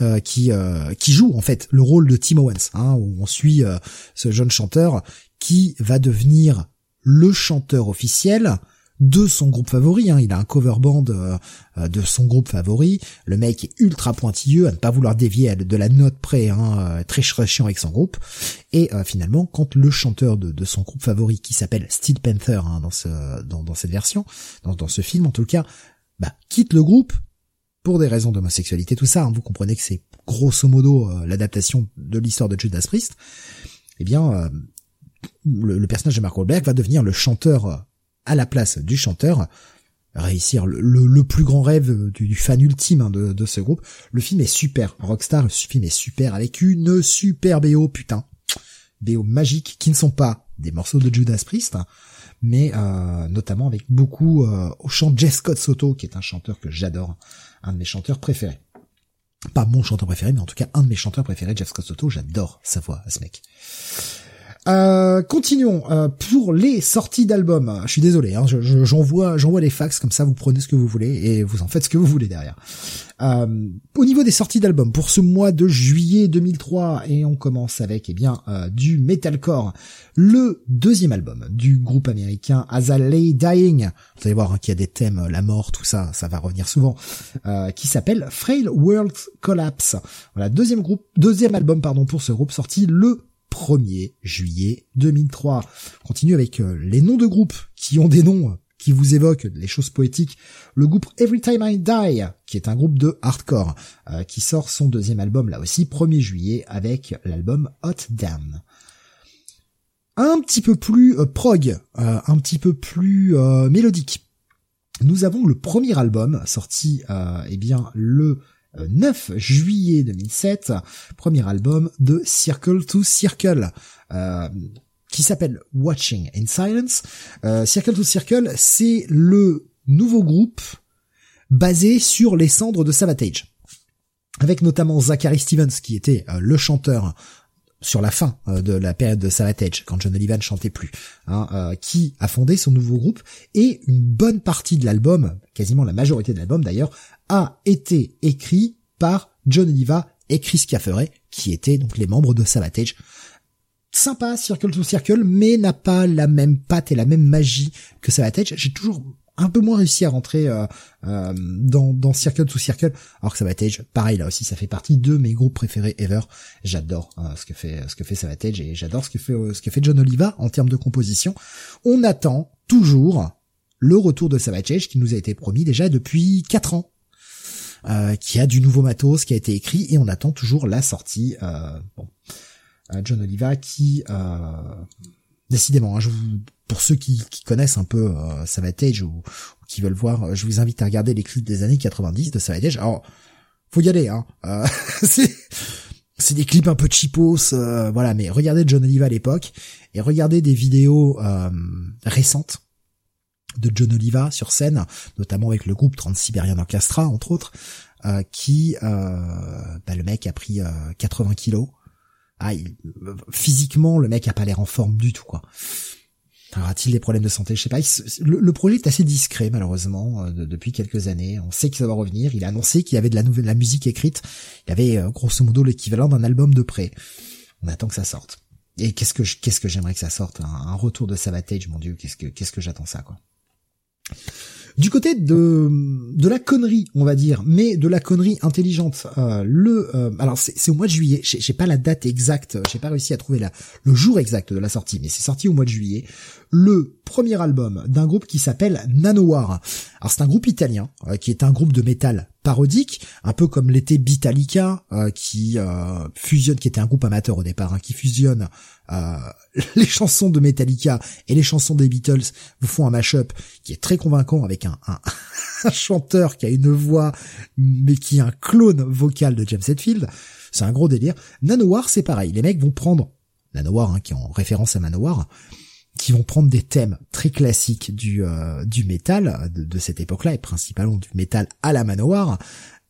euh, qui euh, qui joue en fait le rôle de Tim Owens, hein, où on suit euh, ce jeune chanteur qui va devenir le chanteur officiel de son groupe favori. Hein. Il a un cover band de son groupe favori. Le mec est ultra pointilleux à ne pas vouloir dévier de la note près, hein, très chiant avec son groupe. Et finalement, quand le chanteur de, son groupe favori, qui s'appelle Steel Panther hein, dans, ce, dans, dans cette version, dans, dans ce film en tout cas, bah, quitte le groupe, pour des raisons d'homosexualité, tout ça, hein, vous comprenez que c'est grosso modo euh, l'adaptation de l'histoire de Judas Priest, eh bien, euh, le, personnage de Mark Wahlberg va devenir le chanteur euh, à la place du chanteur, réussir le, plus grand rêve du, fan ultime hein, de, ce groupe. Le film est super, Rockstar, le film est super, avec une super BO, putain, BO magique, qui ne sont pas des morceaux de Judas Priest, hein, mais notamment avec beaucoup au chant Jeff Scott Soto, qui est un chanteur que j'adore, un de mes chanteurs préférés. Pas mon chanteur préféré, mais en tout cas un de mes chanteurs préférés, Jeff Scott j'adore sa voix à ce mec. Euh, continuons euh, pour les sorties d'albums. Je suis désolé, hein, j'envoie j'envoie les fax comme ça, vous prenez ce que vous voulez et vous en faites ce que vous voulez derrière. Euh, au niveau des sorties d'albums pour ce mois de juillet 2003 et on commence avec eh bien euh, du metalcore, le deuxième album du groupe américain As I Dying. Vous allez voir hein, qu'il y a des thèmes, la mort, tout ça, ça va revenir souvent, qui s'appelle Frail World Collapse. Voilà deuxième groupe, deuxième album pardon pour ce groupe sorti le 1er juillet 2003. On continue avec euh, les noms de groupes qui ont des noms euh, qui vous évoquent les choses poétiques. Le groupe Every Time I Die, qui est un groupe de hardcore, euh, qui sort son deuxième album là aussi 1er juillet avec l'album Hot Damn. Un petit peu plus prog, un petit peu plus mélodique. Nous avons le premier album sorti eh bien le 9 juillet 2007, premier album de Circle to Circle. Euh, qui s'appelle Watching in Silence. Euh, Circle to Circle, c'est le nouveau groupe basé sur les cendres de Savatage. Avec notamment Zachary Stevens, qui était euh, le chanteur sur la fin de la période de Savatage, quand John Oliver ne chantait plus, hein, qui a fondé son nouveau groupe, et une bonne partie de l'album, quasiment la majorité de l'album d'ailleurs, a été écrit par John Oliva et Chris Cafferay, qui étaient donc les membres de Savatage. Sympa, Circle to Circle, mais n'a pas la même patte et la même magie que Savatage. J'ai toujours un peu moins réussi à rentrer euh, euh, dans, dans Circle to Circle, alors que Savatage, pareil là aussi, ça fait partie de mes groupes préférés ever. J'adore euh, ce que fait ce que fait Savatage et j'adore ce que fait ce que fait John Oliva en termes de composition. On attend toujours le retour de Savatage qui nous a été promis déjà depuis quatre ans euh, qui a du nouveau matos qui a été écrit et on attend toujours la sortie. Euh, bon, euh, John Oliva qui décidément, hein, je vous, pour ceux qui, connaissent un peu euh, Savatage ou, qui veulent voir, je vous invite à regarder les clips des années 90 de Savatage. Alors, faut y aller, hein. [laughs] c'est c'est des clips un peu cheapos, voilà, mais regardez John Oliva à l'époque et regardez des vidéos récentes de John Oliva sur scène, notamment avec le groupe 30 Sibérian Orchestra, entre autres, euh, qui, euh, bah, le mec a pris 80 euh, kilos. Ah, physiquement, le mec a pas l'air en forme du tout, quoi. Aura-t-il des problèmes de santé? Je sais pas. le, projet est assez discret malheureusement euh, depuis quelques années. On sait qu'il va revenir. Il a annoncé qu'il avait de la nouvelle, la musique écrite. Il avait euh, grosso modo l'équivalent d'un album de près. On attend que ça sorte. Et qu'est-ce que qu'est-ce que j'aimerais que ça sorte? Un, retour de Savatage, mon dieu. Qu'est-ce que qu'est-ce que j'attends ça quoi? Du côté de de la connerie, on va dire, mais de la connerie intelligente. Euh, le euh, alors c'est au mois de juillet. J'ai pas la date exacte. J'ai pas réussi à trouver la le jour exact de la sortie, mais c'est sorti au mois de juillet. Le premier album d'un groupe qui s'appelle Nanowar. Alors c'est un groupe italien euh, qui est un groupe de métal parodique, un peu comme l'était Bitalica, euh, qui euh, fusionne, qui était un groupe amateur au départ, hein, qui fusionne [laughs] les chansons de Metallica et les chansons des Beatles, vous font un mashup qui est très convaincant avec un, [laughs] un, chanteur qui a une voix, mais qui est un clone vocal de James Hetfield. C'est un gros délire. Nanowar, c'est pareil. Les mecs vont prendre Nanowar, hein, qui est en référence à Manowar, qui vont prendre des thèmes très classiques du euh, du métal de, cette époque-là et principalement du métal à la Manowar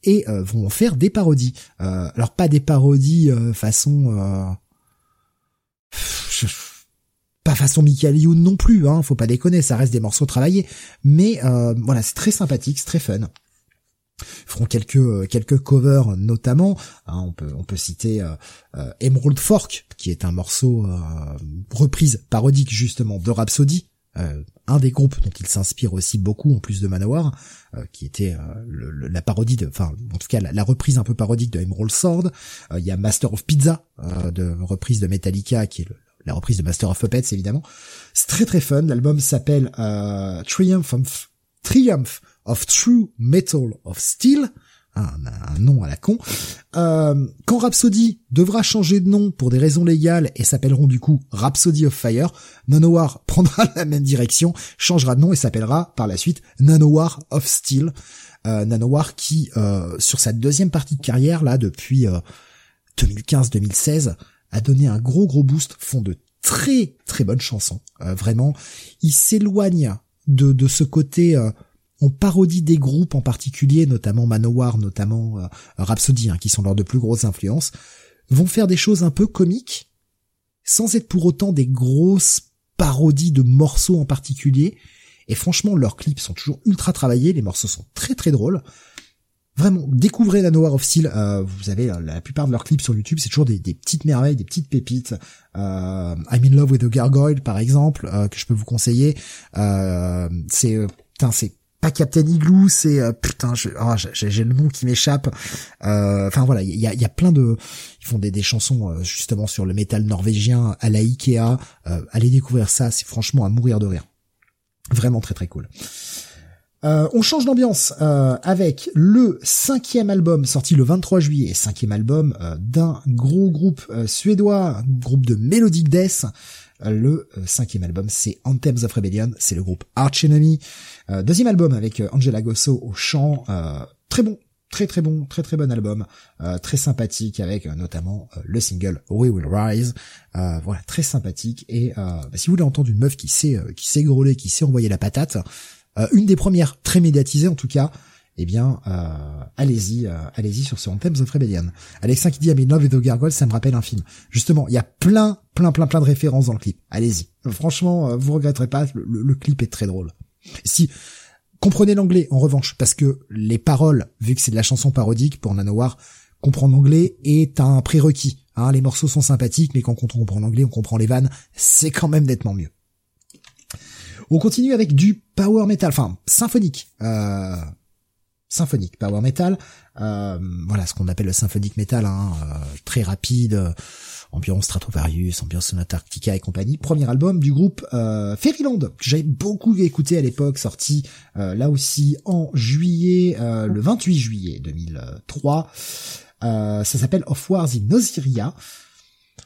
et euh, vont faire des parodies. Euh, alors pas des parodies façon pas façon Michael non plus, hein, faut pas déconner, ça reste des morceaux travaillés, mais voilà, c'est très sympathique, c'est très fun feront quelques euh, quelques covers notamment hein, on peut on peut citer euh, euh, Emerald Fork qui est un morceau reprise parodique justement de Rhapsody un des groupes dont il s'inspire aussi beaucoup en plus de Manowar qui était la parodie de enfin en tout cas la, reprise un peu parodique de Emerald Sword. Il y a Master of Pizza de reprise de Metallica qui est la reprise de Master of Puppets évidemment. C'est très très fun. L'album s'appelle Triumph of Triumph of True Metal of Steel, un, nom à la con. Euh, quand Rhapsody devra changer de nom pour des raisons légales et s'appelleront du coup Rhapsody of Fire, Nanowar [laughs] prendra la même direction, changera de nom et s'appellera par la suite Nanowar of Steel. Euh, Nanowar qui, euh, sur sa deuxième partie de carrière, là, depuis 2015-2016, a donné un gros gros boost, font de très très bonnes chansons. vraiment, il s'éloigne de, de ce côté on parodie des groupes en particulier, notamment Manowar, notamment euh, Rhapsody, hein, qui sont leurs de plus grosses influences, vont faire des choses un peu comiques, sans être pour autant des grosses parodies de morceaux en particulier. Et franchement, leurs clips sont toujours ultra travaillés, les morceaux sont très très drôles. Vraiment, découvrez la Noir of Steel. Euh, vous avez euh, la plupart de leurs clips sur YouTube, c'est toujours des, petites merveilles, des petites pépites. Euh, I'm in love with a gargoyle, par exemple, que je peux vous conseiller. c'est, putain, c'est pas Captain Igloo, c'est euh, putain, ah, j'ai le nom qui m'échappe. Euh, enfin voilà, il y a, y a plein de, ils font des, des chansons euh, justement sur le métal norvégien à la Ikea. allez découvrir ça, c'est franchement à mourir de rire. Vraiment très très cool. On change d'ambiance avec le cinquième album sorti le 23 juillet, cinquième album d'un gros groupe suédois, groupe de melodic death. Le cinquième album, c'est Anthems of Rebellion, c'est le groupe Arch Enemy. Euh, deuxième album avec euh, Angela Gosso au chant, euh, très bon, très très bon, très très bon album, très sympathique avec notamment le single We Will Rise, voilà très sympathique et bah, si vous voulez entendre une meuf qui sait qui sait grôler, qui sait envoyer la patate, une des premières très médiatisées en tout cas, eh bien allez-y, allez-y sur ce Anthems of Rebellion. Alexin qui dit I'm in love the gargoyle, ça me rappelle un film. Justement, il y a plein plein plein plein de références dans le clip. Allez-y. Franchement, vous regretterez pas, le clip est très drôle. Si comprenez l'anglais en revanche, parce que les paroles, vu que c'est de la chanson parodique pour Nanowar, comprendre l'anglais est un prérequis. Hein, les morceaux sont sympathiques, mais quand on comprend l'anglais, on comprend les vannes, c'est quand même nettement mieux. On continue avec du power metal, enfin symphonique. Euh, symphonique, power metal. Euh, voilà ce qu'on appelle le symphonique metal, hein, euh, très rapide ambiance Stratovarius, ambiance Antarctica et compagnie. Premier album du groupe euh, Fairyland que j'avais beaucoup écouté à l'époque, sorti euh, là aussi en juillet, euh, le 28 juillet 2003. ça s'appelle Of Wars in Osiria.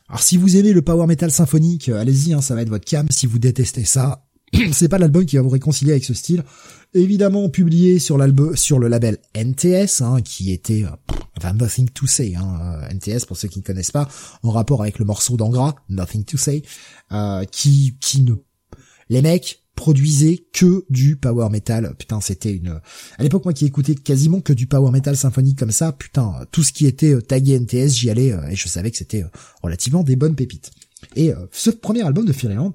Alors si vous aimez le power metal symphonique, allez-y, hein, ça va être votre cam. Si vous détestez ça, [clears throat] c'est pas l'album qui va vous réconcilier avec ce style. Évidemment publié sur l'album, sur le label NTS, hein, qui était, euh, enfin Nothing to Say, hein, euh, NTS pour ceux qui ne connaissent pas, en rapport avec le morceau d'Angra, Nothing to Say, euh, qui, qui ne, les mecs produisaient que du power metal. Putain, c'était une, à l'époque moi qui écoutais quasiment que du power metal symphonique comme ça, putain, tout ce qui était tagué NTS, j'y allais et je savais que c'était relativement des bonnes pépites. Et ce premier album de Fairyland,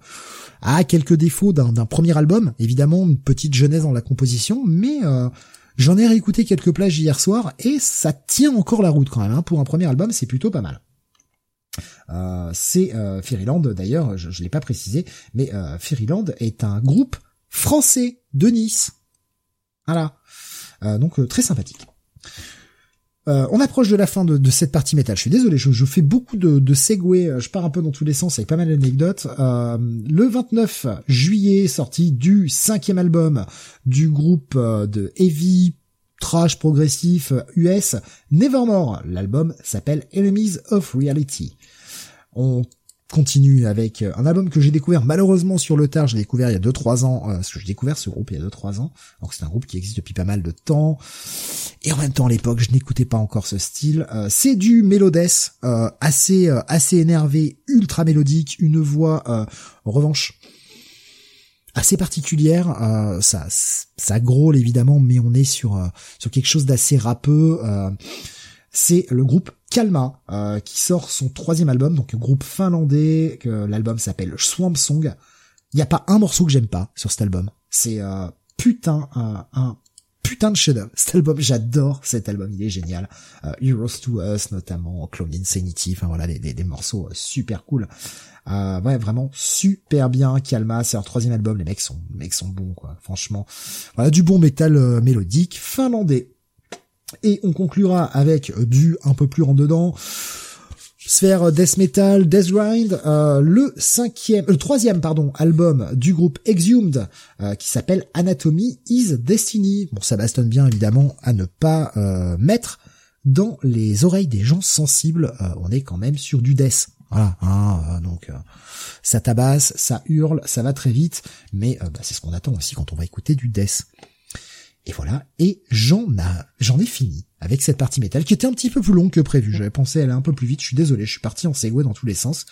a quelques défauts d'un premier album, évidemment une petite jeunesse dans la composition, mais j'en ai réécouté quelques plages hier soir et ça tient encore la route quand même. Hein. Pour un premier album, c'est plutôt pas mal. Euh, c'est euh, Fairyland d'ailleurs, je ne l'ai pas précisé, mais euh, Fairyland est un groupe français de Nice. Voilà. Euh, donc très sympathique. On approche de la fin de, cette partie métal. Je suis désolé, je, fais beaucoup de, de je pars un peu dans tous les sens avec pas mal d'anecdotes. le 29 juillet, sortie du cinquième album du groupe de heavy trash progressif US Nevermore. L'album s'appelle Enemies of Reality. Continue avec euh, un album que j'ai découvert malheureusement sur le tard, j'ai découvert il y a 2-3 ans, euh, parce que j'ai découvert ce groupe il y a 2-3 ans, donc c'est un groupe qui existe depuis pas mal de temps, et en même temps à l'époque je n'écoutais pas encore ce style. Euh, c'est du mélodès, assez assez énervé, ultra mélodique, une voix en revanche assez particulière, ça ça grôle évidemment, mais on est sur sur quelque chose d'assez rappeux. C'est le groupe Kalma euh, qui sort son troisième album, donc groupe finlandais. que L'album s'appelle Swamp Song. Il n'y a pas un morceau que j'aime pas sur cet album. C'est euh, putain un, putain de chef-d'œuvre. [laughs] Cet album, j'adore cet album, il est génial. Euh, Heroes to Us notamment, Clone Insanity, enfin voilà des, des, morceaux super cool. ouais, vraiment super bien. Kalma, c'est un troisième album. Les mecs sont, les mecs sont bons quoi. Franchement, voilà du bon métal mélodique finlandais. Et on conclura avec du un peu plus en dedans. Sphère Death Metal, Death Grind, euh, le cinquième, le troisième pardon album du groupe Exhumed euh, qui s'appelle Anatomy is Destiny. Bon, ça bastonne bien évidemment à ne pas euh, mettre dans les oreilles des gens sensibles. on est quand même sur du death. Voilà, hein, donc ça tabasse, ça hurle, ça va très vite, mais bah, c'est ce qu'on attend aussi quand on va écouter du death. Et voilà. Et j'en j'en ai fini avec cette partie métal qui était un petit peu plus longue que prévu. J'avais pensé aller un peu plus vite. Je suis désolé. Je suis parti en segway dans tous les sens.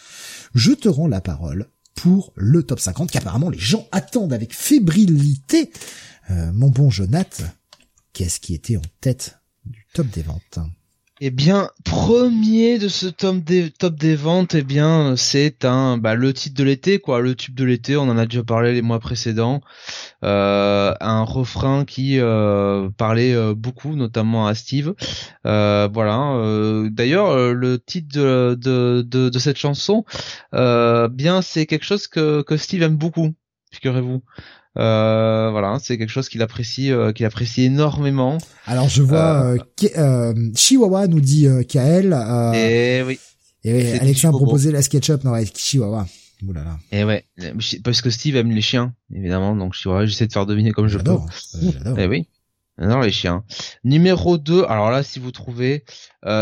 Je te rends la parole pour le top 50 qu'apparemment les gens attendent avec fébrilité. Euh, mon bon Jonath, qu'est-ce qui était en tête du top des ventes? Eh bien, premier de ce top des, top des ventes, eh bien, c'est un, bah, le titre de l'été, quoi, le tube de l'été. On en a déjà parlé les mois précédents. Euh, un refrain qui euh, parlait euh, beaucoup, notamment à Steve. voilà. D'ailleurs, le titre de, de, de, de cette chanson, bien, c'est quelque chose que, que Steve aime beaucoup. Figurez-vous. Euh, voilà, c'est quelque chose qu'il apprécie, euh, qu'il apprécie énormément. Alors je vois euh, euh Chihuahua nous dit euh, Kael. et oui. Et oui, Alexa a proposé la SketchUp, non, avec Chihuahua. Oulala. Et ouais, parce que Steve aime les chiens, évidemment, donc Chihuahua, j'essaie de faire deviner comme je peux. Et [laughs] oui. Non, les chiens. Numéro 2, alors là, si vous trouvez,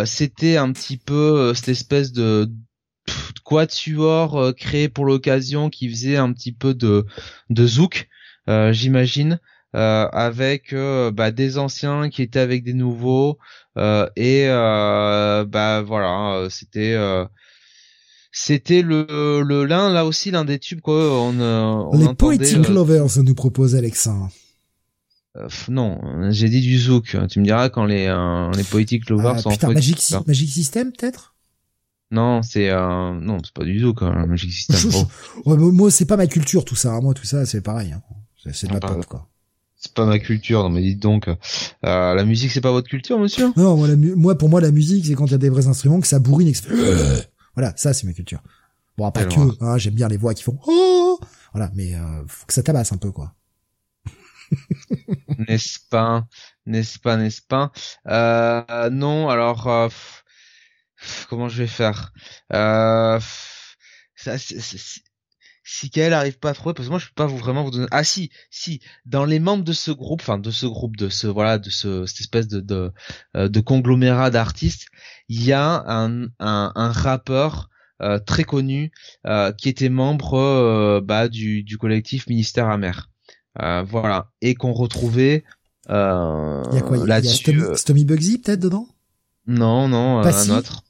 c'était un petit peu cette espèce de quatuor créé pour l'occasion qui faisait un petit peu de de zouk euh, j'imagine, euh, avec euh, bah, des anciens qui étaient avec des nouveaux et bah voilà, c'était c'était le le l'un là aussi l'un des tubes quoi on, on les Poetic Lovers nous propose Alexandre non j'ai dit du zouk tu me diras quand les les Poetic Lovers ah, sont putain, Magic, Magic System peut-être? Non, c'est euh... non, c'est pas du zouk, hein, Magic System. [laughs] moi, c'est pas ma culture tout ça. Hein. Moi, tout ça, c'est pareil. Hein. C'est de la pop, quoi. C'est pas ma culture, non mais dites donc, euh, la musique c'est pas votre culture, monsieur? Non, moi, moi pour moi la musique c'est quand il y a des vrais instruments que ça bourrine et que ça fait... Voilà, ça c'est ma culture. Bon, pas que, hein, j'aime bien les voix qui font oh voilà, mais euh, faut que ça tabasse un peu quoi. [laughs] n'est-ce pas, n'est-ce pas, n'est-ce pas? Euh, Non, alors euh, comment je vais faire? Euh, ça, c'est, si qu'elle arrive pas à trouver parce que moi je peux pas vous vraiment vous donner ah si si dans les membres de ce groupe enfin de ce groupe de ce voilà de ce cette espèce de de, euh, de conglomérat d'artistes il y a un un, un rappeur euh, très connu euh, qui était membre euh, bah du du collectif Ministère amer. Voilà. Et qu'on retrouvait euh, il y a quoi là-dessus Stomy, Bugsy peut-être dedans? Non non un autre.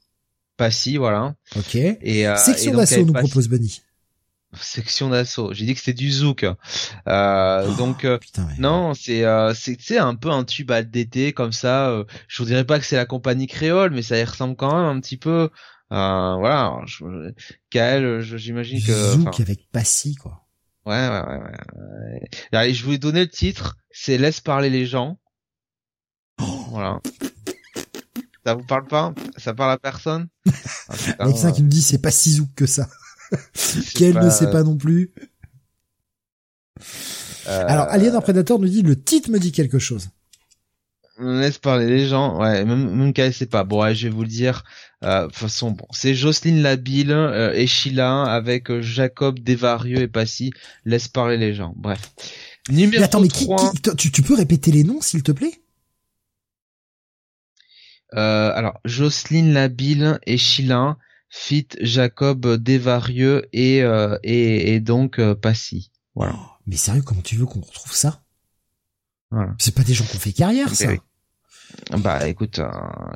Passy voilà. Ok. Et section d'assaut nous propose Bunny section d'assaut. J'ai dit que c'était du zouk. Euh, oh, donc euh, non, c'est euh, c'est un peu un tube d'été comme ça. Euh, je vous dirais pas que c'est la compagnie créole, mais ça y ressemble quand même un petit peu. Euh, voilà. Je, Kael, j'imagine que zouk avec Passy quoi. Ouais, ouais, ouais. ouais. Allez, je vous ai donné le titre. C'est Laisse parler les gens. Voilà. Ça vous parle pas? Ça parle à personne? Ah, [laughs] Alexa qui me dit c'est pas si zouk que ça. Qu'elle ne sait pas non plus. Euh... Alors, Alien Predator nous dit le titre me dit quelque chose. Laisse parler les gens, ouais, même, même qu'elle sait pas. Bon, ouais, je vais vous le dire. Euh, de toute façon, bon, c'est Jocelyne Labille euh, et Sheila avec euh, Jacob Desvarieux et Passy. Laisse parler les gens. Bref. Numéro mais attends, mais qui, tu, tu, peux répéter les noms, s'il te plaît? Euh, Alors, Jocelyne Labille et Sheila, fit Jacob Desvarieux et, et, et donc Passy. Voilà. Oh, mais sérieux, comment tu veux qu'on retrouve ça? C'est pas des gens qui ont fait carrière, ça. Bah écoute, euh,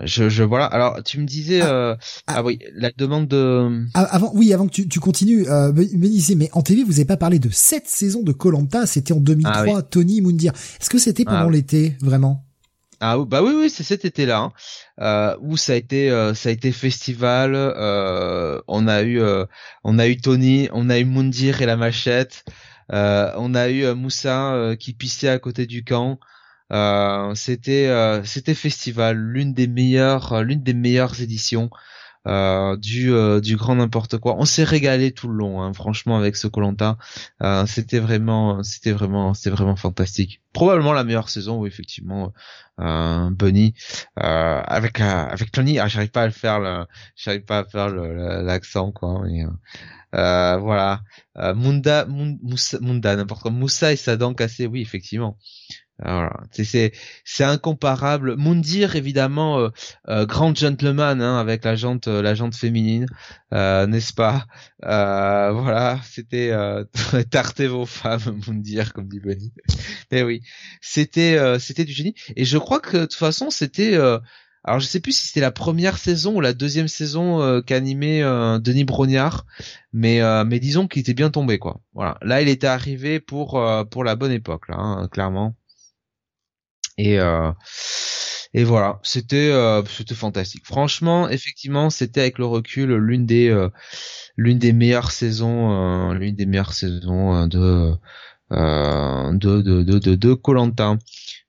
je, je voilà. Alors tu me disais, ah, euh, ah, ah, oui, la demande de. Ah, avant, oui, avant que tu, tu continues, euh, me, disais, mais en TV vous avez pas parlé de cette saison de Colanta, c'était en 2003, Tony Moundir. Est-ce que c'était pendant l'été vraiment? Ah bah oui oui c'est cet été-là hein, euh, où ça a été ça a été festival. on a eu on a eu Tony, on a eu Moundir et la machette. Euh, on a eu euh, Moussa euh, qui pissait à côté du camp. c'était c'était festival, l'une des meilleures l'une des meilleures éditions. Du du grand n'importe quoi. On s'est régalé tout le long, hein, franchement, avec ce Colanta. c'était vraiment, c'était vraiment, c'était vraiment fantastique. Probablement la meilleure saison, où effectivement, euh, Bunny avec avec Tony. Ah, j'arrive pas à le faire, j'arrive pas à faire l'accent quoi. Euh, voilà. Euh, Munda, Munda, n'importe quoi. Moussa et sa dent cassée, oui, effectivement. Voilà. C'est c'est incomparable. Mundir évidemment euh, euh, grand gentleman hein, avec la jante la jante féminine, n'est-ce pas? Voilà, c'était [laughs] tartez vos femmes Mundir comme dit Bunny. Mais oui, c'était du génie. Et je crois que de toute façon c'était alors je sais plus si c'était la première saison ou la deuxième saison euh, qu'animait euh, Denis Brognard, mais euh, mais disons qu'il était bien tombé quoi. Voilà, là il était arrivé pour euh, pour la bonne époque là, hein, clairement. Et et voilà, c'était c'était fantastique. Franchement, effectivement, c'était avec le recul l'une des l'une des meilleures saisons l'une des meilleures saisons de de de de de de Colanta.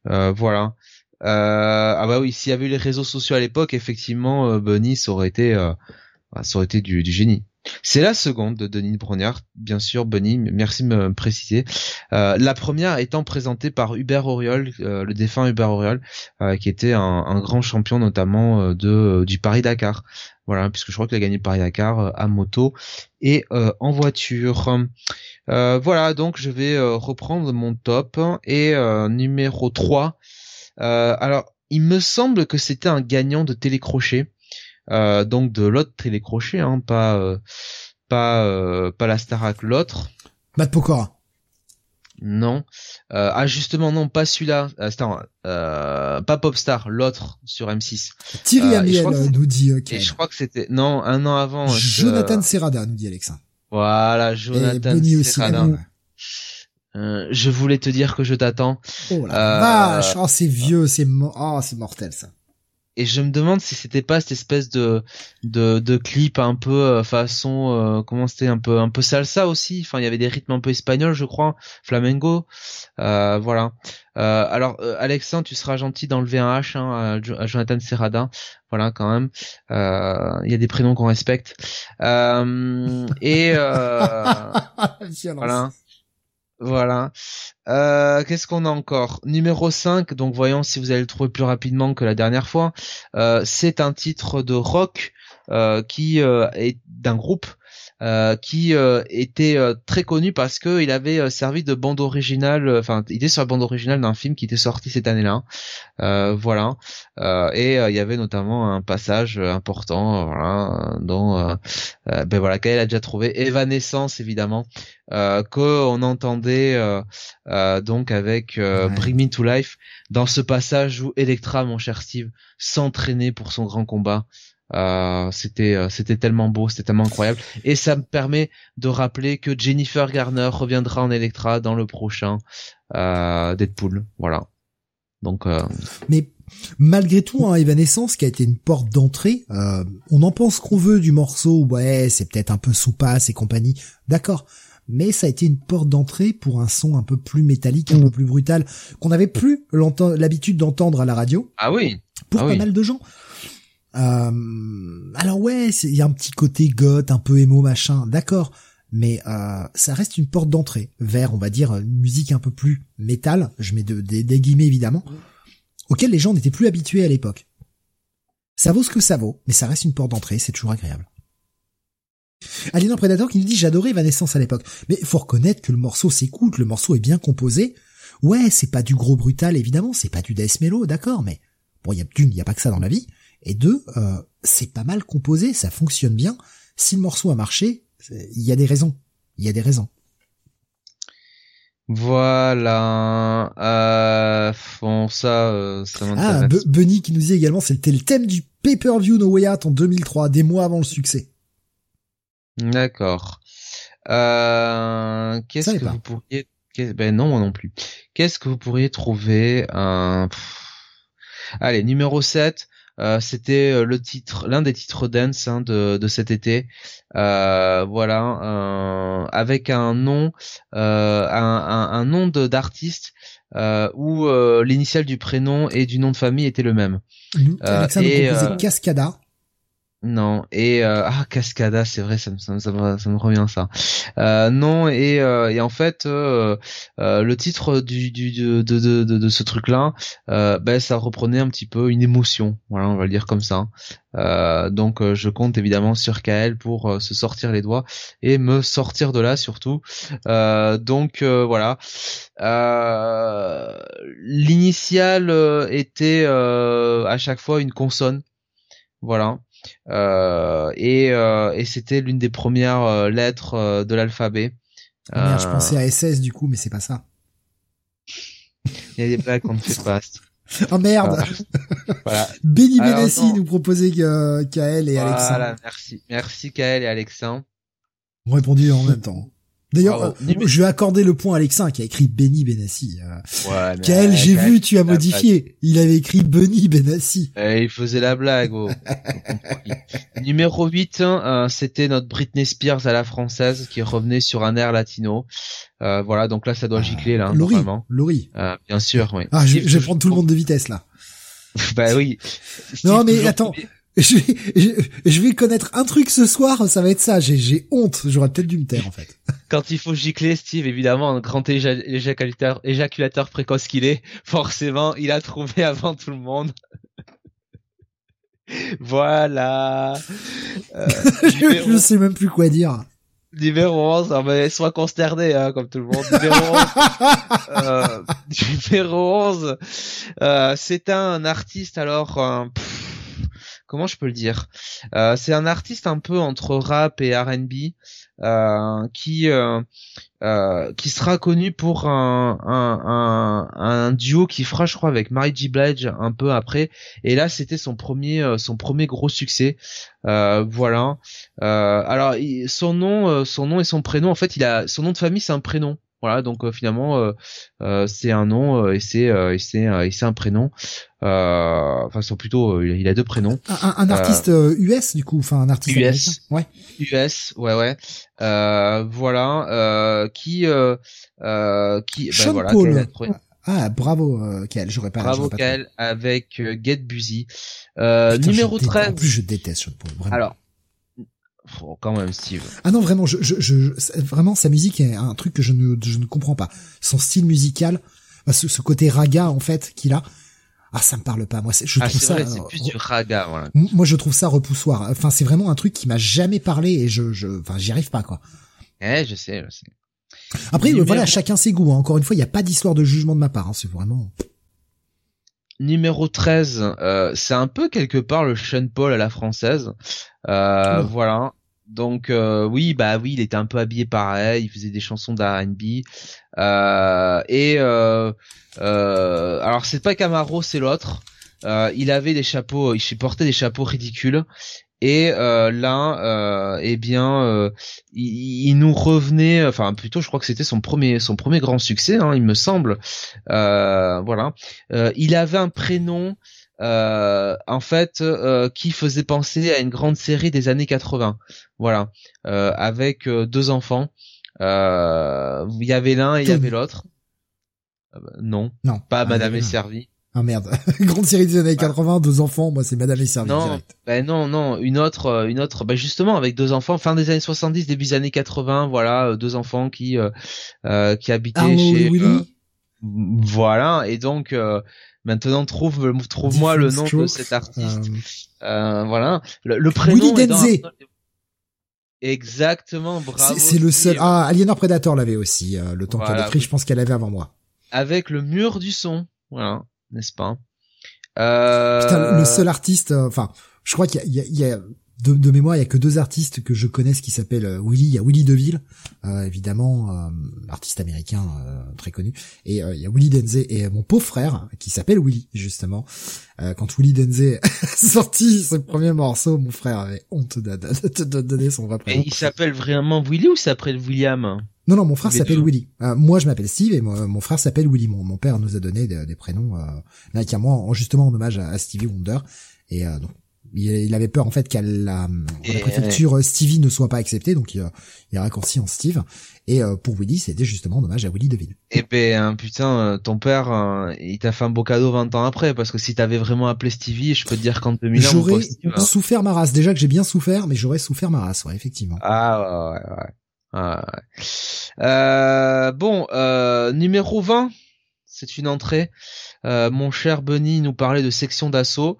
voilà. Euh, ah bah oui, s'il y avait eu les réseaux sociaux à l'époque, effectivement, euh, Bunny, ça aurait été, euh, ça aurait été du, génie. C'est la seconde de Denis Brognard, bien sûr, Bunny, merci de me préciser. Euh, la première étant présentée par Hubert Auriol, euh, le défunt Hubert Auriol, euh, qui était un, un, grand champion notamment de du Paris Dakar. Voilà, puisque je crois qu'il a gagné le Paris Dakar à moto et en voiture. voilà, donc je vais reprendre mon top et numéro 3 euh, alors, il me semble que c'était un gagnant de télécrochet, euh, donc de l'autre télécrochet, hein, pas euh, pas euh, pas la Starac, l'autre. Matt Pokora. Non. Euh, ah justement non, pas celui-là. Euh, pas Popstar, l'autre sur M6. Thierry Amiel nous dit. Et je crois que c'était non un an avant. Jonathan Serrada nous dit Alexa. Voilà, Jonathan Serrada. Euh, je voulais te dire que je t'attends. Oh la vache, oh, c'est vieux, c'est oh, c'est mortel ça. Et je me demande si c'était pas cette espèce de de, de clip un peu euh, façon euh, comment c'était un peu un peu salsa aussi. Enfin, il y avait des rythmes un peu espagnols, je crois, flamengo. voilà. alors, Alexandre, tu seras gentil d'enlever un H hein, à, Jonathan Serrada. Voilà, quand même. Il y a des prénoms qu'on respecte. et [laughs] voilà. Voilà. Euh, Qu'est-ce qu'on a encore? Numéro 5, donc voyons si vous allez le trouver plus rapidement que la dernière fois. Euh, c'est un titre de rock euh, qui est d'un groupe euh, qui euh, était euh, très connu parce que il avait servi de bande originale, enfin il était sur la bande originale d'un film qui était sorti cette année-là. voilà. et il y avait notamment un passage important, voilà, dont ben voilà, qu'elle a déjà trouvé Evanescence évidemment, euh, qu'on entendait donc avec Bring Me to Life dans ce passage où Electra, mon cher Steve, s'entraînait pour son grand combat. Euh, c'était euh, c'était tellement beau, c'était tellement incroyable et ça me permet de rappeler que Jennifer Garner reviendra en Electra dans le prochain euh, Deadpool, voilà. Donc euh... mais malgré tout hein, Evanescence qui a été une porte d'entrée, euh, on en pense qu'on veut du morceau, ouais, c'est peut-être un peu sous-passe et compagnie. D'accord. mais ça a été une porte d'entrée pour un son un peu plus métallique, un peu plus brutal, qu'on n'avait plus l'habitude d'entendre à la radio. Ah oui. Pour ah pas mal de gens. Euh, alors ouais, il y a un petit côté goth, un peu émo machin, d'accord, mais euh, ça reste une porte d'entrée vers, on va dire, une musique un peu plus métal, je mets des guillemets évidemment, auquel les gens n'étaient plus habitués à l'époque. Ça vaut ce que ça vaut, mais ça reste une porte d'entrée, c'est toujours agréable. Alien Predator qui nous dit j'adorais Evanescence à l'époque. Mais faut reconnaître que le morceau s'écoute, le morceau est bien composé. Ouais, c'est pas du gros brutal évidemment, c'est pas du death mellow, d'accord, mais bon, il y a d'une, il y a pas que ça dans la vie. Et deux, euh, c'est pas mal composé, ça fonctionne bien. Si le morceau a marché, il y a des raisons. Il y a des raisons. Voilà. Euh, bon, ça, euh, ça Ah, Bunny qui nous dit également, c'était le thème du pay-per-view No Way Out en 2003, des mois avant le succès. D'accord. Euh, qu'est-ce que vous pourriez... Ben non, moi non plus. Qu'est-ce que vous pourriez trouver un... Allez, numéro 7, euh, c'était euh, le titre, l'un des titres dance hein, de, de cet été. Euh, voilà, avec un nom, un, un, un, nom d'artiste où l'initiale du prénom et du nom de famille était le même. et, Cascada. Non et euh, ah Cascada c'est vrai ça me ça, ça, me revient ça. Euh, non et, euh, et en fait euh, le titre du, de, de, de, ce truc là ben ça reprenait un petit peu une émotion voilà on va le dire comme ça. Donc je compte évidemment sur Kael pour se sortir les doigts et me sortir de là surtout. Donc voilà. L'initiale était à chaque fois une consonne voilà et, euh, et c'était l'une des premières euh, lettres de l'alphabet. Ah, je pensais à SS du coup, mais c'est pas ça. Il y a des blagues qu'on ne fait pas. [laughs] Oh merde voilà. [laughs] Benny Benassi nous proposait Kael et Alexandre. Voilà, merci. Merci Kael et Alexandre. On répondu en même temps. D'ailleurs, euh, je vais accorder le point à Alexin qui a écrit Benny Benassi. Euh. Ouais, j'ai vu, tu as modifié. Il avait écrit Benny Benassi. Eh, il faisait la blague. Oh. [laughs] Numéro 8, hein, euh, c'était notre Britney Spears à la française qui revenait sur un air latino. Euh, voilà, donc là ça doit gicler là, hein, Laurie. Laurie. bien sûr, oui. Ah, je, je vais prendre tout le monde de vitesse là. [laughs] bah oui. non mais attends, je vais, je, vais connaître un truc ce soir, ça va être ça. J'ai honte. J'aurais peut-être dû me taire en fait. [laughs] Quand il faut gicler, Steve, évidemment, un grand éjaculateur, éjaculateur précoce qu'il est, forcément, il a trouvé avant tout le monde. [laughs] voilà. Euh, [laughs] je, ne sais même plus quoi dire. Numéro 11, ah ben, sois consterné, hein, comme tout le monde. Numéro 11, euh, numéro 11 euh, c'est un artiste, alors, euh, comment je peux le dire? Euh, C'est un artiste un peu entre rap et R&B euh, qui euh, qui sera connu pour un, un, un, duo qui fera, je crois, avec Mary J. Blige un peu après. Et là, c'était son premier son premier gros succès. voilà. alors, son nom, son nom et son prénom, en fait, il a son nom de famille, c'est un prénom. Voilà, donc euh, finalement euh, euh, c'est un nom et c'est et c'est et c'est un prénom. enfin, c'est plutôt il a deux prénoms. Un, un artiste US du coup, enfin un artiste US, ouais. US, ouais ouais. voilà, qui qui ben, voilà, Paul. Ah bravo euh, j'aurais pas Bravo Kael avec Get Busy. numéro 13. En plus je déteste Sean Paul, vraiment. Alors Oh, quand même, Steve. Ah non, vraiment, je, je, je, vraiment, sa musique est un truc que je ne, je ne comprends pas. Son style musical, bah, ce, ce côté raga en fait qu'il a. Ah, ça me parle pas. Moi, je ah, trouve ça. c'est plus du raga. Voilà. Moi, je trouve ça repoussoir. Enfin, c'est vraiment un truc qui m'a jamais parlé et je, je, enfin, j'y arrive pas quoi. Eh, je sais, je sais. Après, voilà, chacun ses goûts. Hein. Encore une fois, il n'y a pas d'histoire de jugement de ma part. Hein. C'est vraiment. Numéro 13, euh, c'est un peu quelque part le Sean Paul à la française. Euh, Voilà. Donc euh, oui, bah oui, il était un peu habillé pareil, il faisait des chansons d'R&B. Euh, et euh, euh, alors c'est pas Camaro, c'est l'autre. Euh, il avait des chapeaux, il portait des chapeaux ridicules. Et là, eh bien, il, il, nous revenait, enfin plutôt, je crois que c'était son premier, son premier grand succès, hein, il me semble. voilà. il avait un prénom euh, en fait euh, qui faisait penser à une grande série des années 80 voilà euh, avec deux enfants Euh, il y avait l'un et il y avait l'autre. Euh, bah, non. Non. Pas Ah, Madame est servie. Ah merde. [laughs] Grande série des années 80, deux enfants, moi c'est Madame et Servie Non, direct. ben non, non, une autre, euh, une autre, ben justement avec deux enfants, fin des années 70, début des années 80, voilà, euh, deux enfants qui euh, euh, qui habitaient chez, Willy. euh, voilà, et donc euh, maintenant trouve trouve-moi le nom de cet artiste, Euh, Euh, voilà, le, le prénom. Willy dans- Denzé. Exactement, bravo. c'est le seul. Ah, Alienor Predator l'avait aussi. euh, le temps qu'elle Voilà. écrit, je pense qu'elle avait avant moi. Avec le mur du son, voilà, n'est-ce pas? Euh... Putain, le- seul artiste, enfin, je crois qu'il y a- de, de mémoire, il y a que deux artistes que je connaisse qui s'appellent euh, Willy. Il y a Willy DeVille, euh, évidemment, euh, artiste américain euh, très connu, et euh, il y a Willy Denzé et mon pauvre frère qui s'appelle Willy justement. Euh, quand Willy Denzé [laughs] a sorti ses premiers morceaux, mon frère avait honte de, de, donner son vrai Et prénom. il s'appelle vraiment Willy ou s'appelle William? Non, non, mon frère s'appelle. Willy. Euh, moi, je m'appelle Steve et mon, mon frère s'appelle Willy. Mon, mon père nous a donné des, des prénoms euh, avec un moi, en, justement en hommage à, à Stevie Wonder. Et euh, donc, il, avait peur en fait qu'à la, à la Et, préfecture euh, Stevie ne soit pas accepté, donc il, a- il a raccourci en Steve. Et euh, pour Willy, c'était justement en hommage à Willy DeVille. Eh ben hein, putain, euh, ton père, euh, il t'a fait un beau cadeau 20 ans après, parce que si t'avais vraiment appelé Stevie, je peux te dire qu'en 2001, mon J'aurais souffert ma race. Déjà que j'ai bien souffert, mais j'aurais souffert ma race, ouais, effectivement. Ah ouais, ouais, ouais. Ah, ouais. Euh, bon, euh, numéro 20, c'est une entrée. Euh, mon cher Bunny nous parlait de section d'assaut.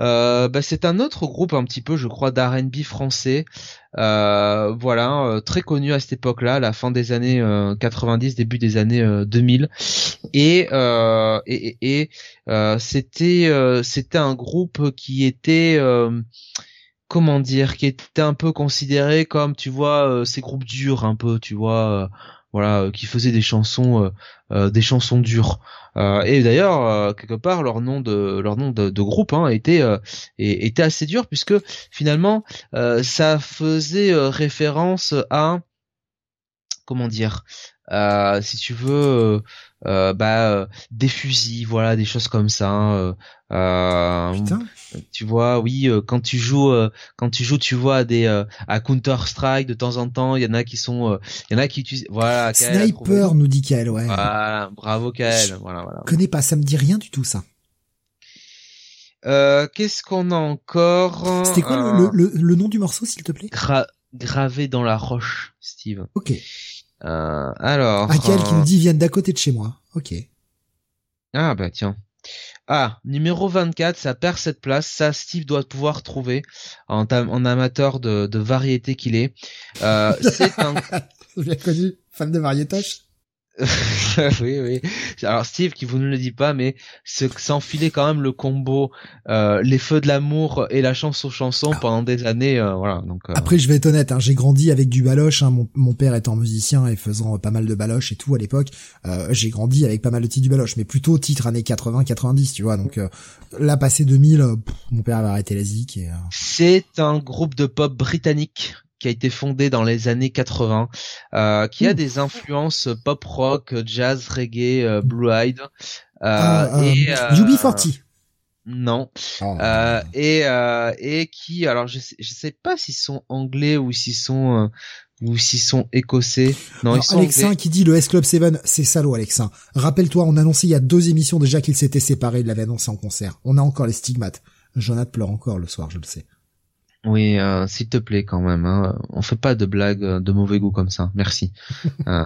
Euh, bah, c'est un autre groupe un petit peu, je crois, d'R&B français. Euh, voilà, euh, très connu à cette époque-là, la fin des années euh, 90, début des années euh, 2000. Et euh, et, et- euh, c'était euh, c'était un groupe qui était euh, comment dire, qui était un peu considéré comme, tu vois, euh, ces groupes durs un peu, tu vois, euh, voilà, euh, qui faisaient des chansons, euh, euh, des chansons dures. Et d'ailleurs, quelque part, leur nom de leur nom de, de groupe hein, était était assez dur puisque finalement, ça faisait référence à comment dire, si tu veux, bah, euh, des fusils, voilà, des choses comme ça. hein, euh, euh, Putain. tu vois, oui, euh, quand tu joues, euh, quand tu joues, tu vois des euh, à Counter Strike de temps en temps, il y en a qui sont, euh, il y en a qui utilisent, voilà, Kael. Sniper, nous dit Kael, ouais. Voilà, bravo Kael, Je- voilà, voilà. Connais pas, ça me dit rien du tout ça. Euh, Qu'est-ce qu'on a encore C'était quoi Euh, le, le, le nom du morceau, s'il te plaît? Gra- gravé dans la roche, Steve. Ok. Euh, alors. Ah, Kael qui euh, nous dit viennent d'à côté de chez moi. Ok. Ah bah tiens. Ah, numéro 24, ça perd cette place. Ça, Steve doit pouvoir trouver en, amateur de, de variété qu'il est. Euh, [laughs] c'est un Bien connu, fan de Marietoche. [laughs] oui, oui. Alors Steve, qui vous ne le dit pas, mais se- s'enfiler quand même le combo euh, les feux de l'amour et la chanson chanson pendant des années, euh, voilà. Donc euh, Après, je vais être honnête, hein, j'ai grandi avec du baloche. Hein, mon, mon père étant musicien et faisant euh, pas mal de baloche et tout à l'époque, euh, j'ai grandi avec pas mal de titres du baloche, mais plutôt titres années 80-90, tu vois. Donc euh, là, passé 2000, euh, pff, mon père avait arrêté la zik et euh, c'est un groupe de pop britannique qui a été fondé dans les années 80, euh, qui a des influences pop rock, jazz, reggae, euh, blue eyed. Euh, ah, et, euh, UB40. Non. Oh. Euh, et euh, et qui alors je sais je sais pas s'ils sont anglais ou s'ils sont euh, ou s'ils sont écossais. Non, Alors, ils sont Alexin anglais. qui dit le S Club 7, c'est salaud Alexin. Rappelle-toi, on a annoncé il y a deux émissions déjà qu'ils s'étaient séparés, il l'avait annoncé en concert. On a encore les stigmates. Jonathan pleure encore le soir, je le sais. Oui, euh, s'il te plaît quand même. Hein. On fait pas de blagues euh, de mauvais goût comme ça. Merci. [laughs] Euh,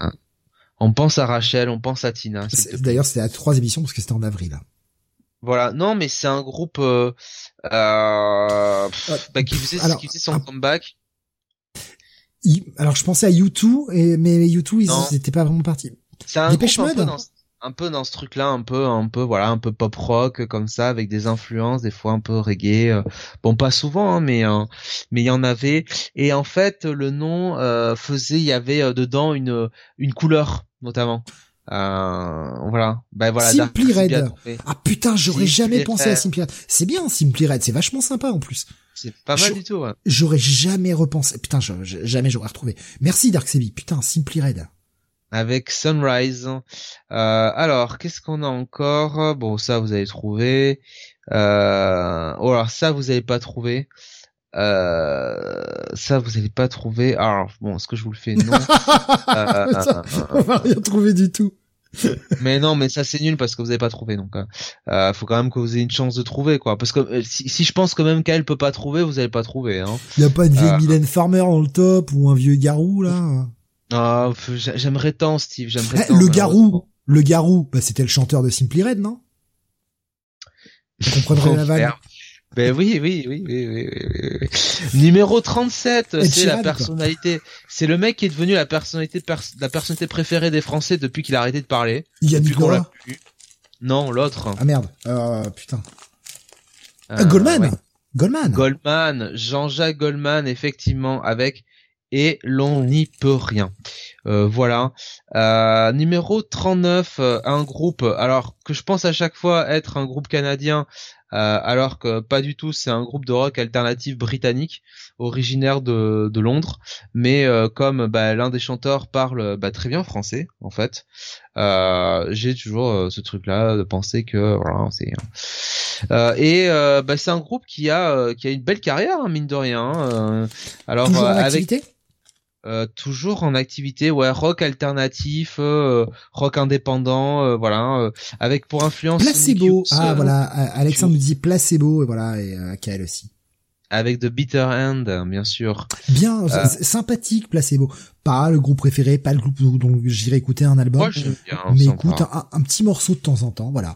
on pense à Rachel, on pense à Tina. D'ailleurs, c'était à trois émissions parce que c'était en avril. Voilà. Non, mais c'est un groupe euh, euh, bah, qui faisait alors, qui faisait son un- comeback. Il- Alors, je pensais à U2, et, mais U2, ils n'étaient pas vraiment partis. C'est un Dépêche groupe un peu Mode dans un peu dans ce truc-là, un peu, un peu, voilà, un peu pop rock comme ça, avec des influences, des fois un peu reggae. euh, bon, pas souvent, hein, mais euh, mais il y en avait. Et en fait, le nom euh, faisait, il y avait euh, dedans une une couleur notamment. Euh, voilà, ben voilà. Simply Red. Ah putain, j'aurais jamais pensé à. Simply Red. C'est bien Simply Red, c'est vachement sympa en plus. C'est pas mal du tout. ouais. J'aurais jamais repensé. Putain, jamais j'aurais retrouvé. Merci Dark Sebi. Putain, Simply Red. Avec Sunrise. Euh, alors, qu'est-ce qu'on a encore? Bon, ça vous avez trouvé. Euh, oh alors ça vous avez pas trouvé. Euh, ça, vous n'allez pas trouver. Alors, bon, est-ce que je vous le fais? Non. [laughs] Ça, on va rien trouver du tout. [laughs] mais non, mais ça c'est nul parce que vous n'avez pas trouvé. Donc, hein. euh, faut quand même que vous ayez une chance de trouver, quoi. Parce que euh, si, si je pense quand même qu'elle peut pas trouver, vous n'allez pas trouver. Hein. Y a pas une vieille Euh. Mylène Farmer dans le top ou un vieux Garou là? Ah, j'aimerais tant, Steve. J'aimerais [laughs] Eh, tant. Le. Garou, le Garou, bah c'était le chanteur de Simply Red, non? Vous comprendrez la vanne. Ben oui, oui, oui, oui, oui, oui, oui. Numéro 37, Ed c'est la personnalité. C'est le mec qui est devenu la personnalité, pers- la personnalité préférée des Français depuis qu'il a arrêté de parler. Qu'on l'a Noah. plus. Non, l'autre. Ah merde, euh, putain. Euh, Goldman ouais. Goldman Goldman, Jean-Jacques Goldman, effectivement, avec et l'on n'y peut rien. Euh, voilà. Euh, numéro 39, euh, un groupe, alors que je pense à chaque fois être un groupe canadien, euh, alors que pas du tout, c'est un groupe de rock alternatif britannique, originaire de, de Londres, mais euh, comme bah, l'un des chanteurs parle bah, très bien français, en fait, euh, j'ai toujours euh, ce truc-là de penser que voilà, c'est euh, et euh, bah, c'est un groupe qui a euh, qui a une belle carrière hein, mine de rien. euh, alors euh, avec euh, toujours en activité, ouais, rock alternatif, euh, rock indépendant, euh, voilà, euh, avec pour influence Placebo. Ah euh, voilà, Alexandre nous dit placebo et voilà et euh, Kael aussi. avec The Bitter End, bien sûr. Bien, Euh. sympathique placebo. Pas le groupe préféré, pas le groupe dont j'irai écouter un album. Moi, j'aime bien. mais sympa. écoute, un, un petit morceau de temps en temps, voilà.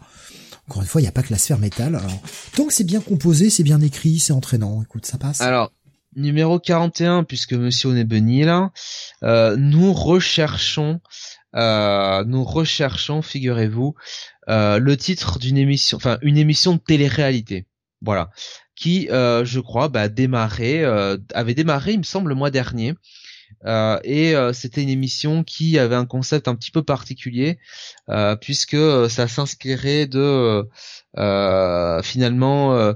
Encore une fois, il n'y a pas que la sphère métal. Alors, tant que c'est bien composé, c'est bien écrit, c'est entraînant. Écoute, ça passe. Alors, numéro 41, puisque Monsieur on est là, euh, nous recherchons, euh, nous recherchons, figurez-vous, euh, le titre d'une émission, enfin une émission de télé-réalité, voilà, qui, je crois, bah, démarré, euh, avait démarré, il me semble, le mois dernier. Euh, et euh, c'était une émission qui avait un concept un petit peu particulier euh, puisque ça s'inspirait de finalement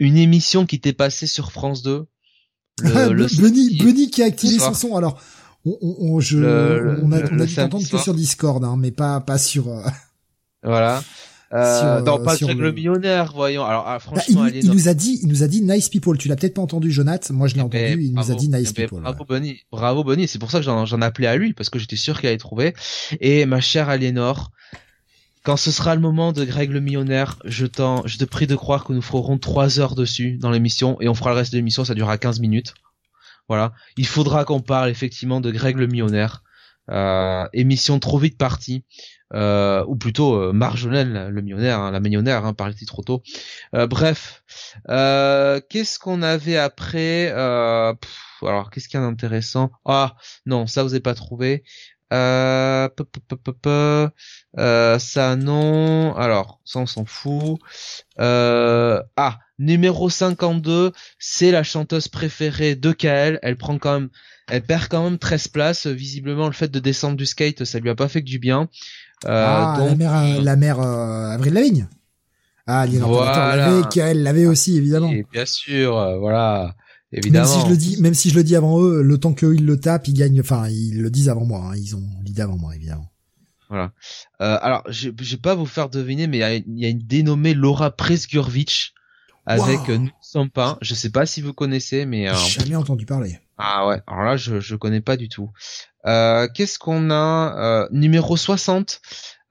une émission qui était passée sur France 2. Le, le Bunny, samedi- Bunny qui a activé son son. Alors, on, on, on- je, Le- on a, on a dû t'entendre que sur Discord, hein, mais pas, pas sur. euh, Voilà. Euh, euh, dans pas sur Jack le- millionnaire, voyons. Alors ah, Bah, franchement, il, nous a dit, il nous a dit nice people. Tu l'as peut-être pas entendu, Jonath. Moi, je l'ai Eh entendu. ben, il nous a dit nice Eh ben, people. Bravo ouais. Bonnie, bravo Bonnie. C'est pour ça que j'en, j'en appelais à lui parce que j'étais sûr qu'il allait trouver. Et ma chère Aliénor, quand ce sera le moment de Greg le millionnaire, je t'en, je te prie de croire que nous ferons trois heures dessus dans l'émission et on fera le reste de l'émission. Ça durera 15 minutes. Voilà. Il faudra qu'on parle effectivement de Greg le millionnaire. Euh, émission trop vite partie. Euh, ou plutôt euh, Marjolaine, le millionnaire, hein, la millionnaire, hein, parlait trop tôt. Euh, bref, euh, qu'est-ce qu'on avait après euh, Alors, qu'est-ce qu'il y a d'intéressant? Ah, non, ça vous avez pas trouvé. Euh. Euh, ça non. Alors, ça on s'en fout. Euh, ah, numéro 52, c'est la chanteuse préférée de Kael. Elle prend quand même, elle perd quand même 13 places. Visiblement, le fait de descendre du skate, ça lui a pas fait que du bien. Euh, ah, la mère, euh, la mère euh, Avril Lavigne. Ah, Aliénor Voilà. L'avait, Kael l'avait aussi, évidemment. et bien sûr, voilà, Même évidemment. si je le dis, même si je le dis avant eux, le temps qu'eux ils le tapent, ils gagnent. Enfin, ils le disent avant moi. hein, ils ont l'idée avant moi, évidemment. Voilà. Euh, alors, je, je vais pas vous faire deviner, mais il y a, il y a une dénommée Laura Presgurvich avec Wow. Nous ne sommes pas. Je sais pas si vous connaissez, mais euh, J'ai jamais entendu parler. ah ouais. Alors là, je je connais pas du tout. Euh, Qu'est-ce qu'on a euh, Numéro 60.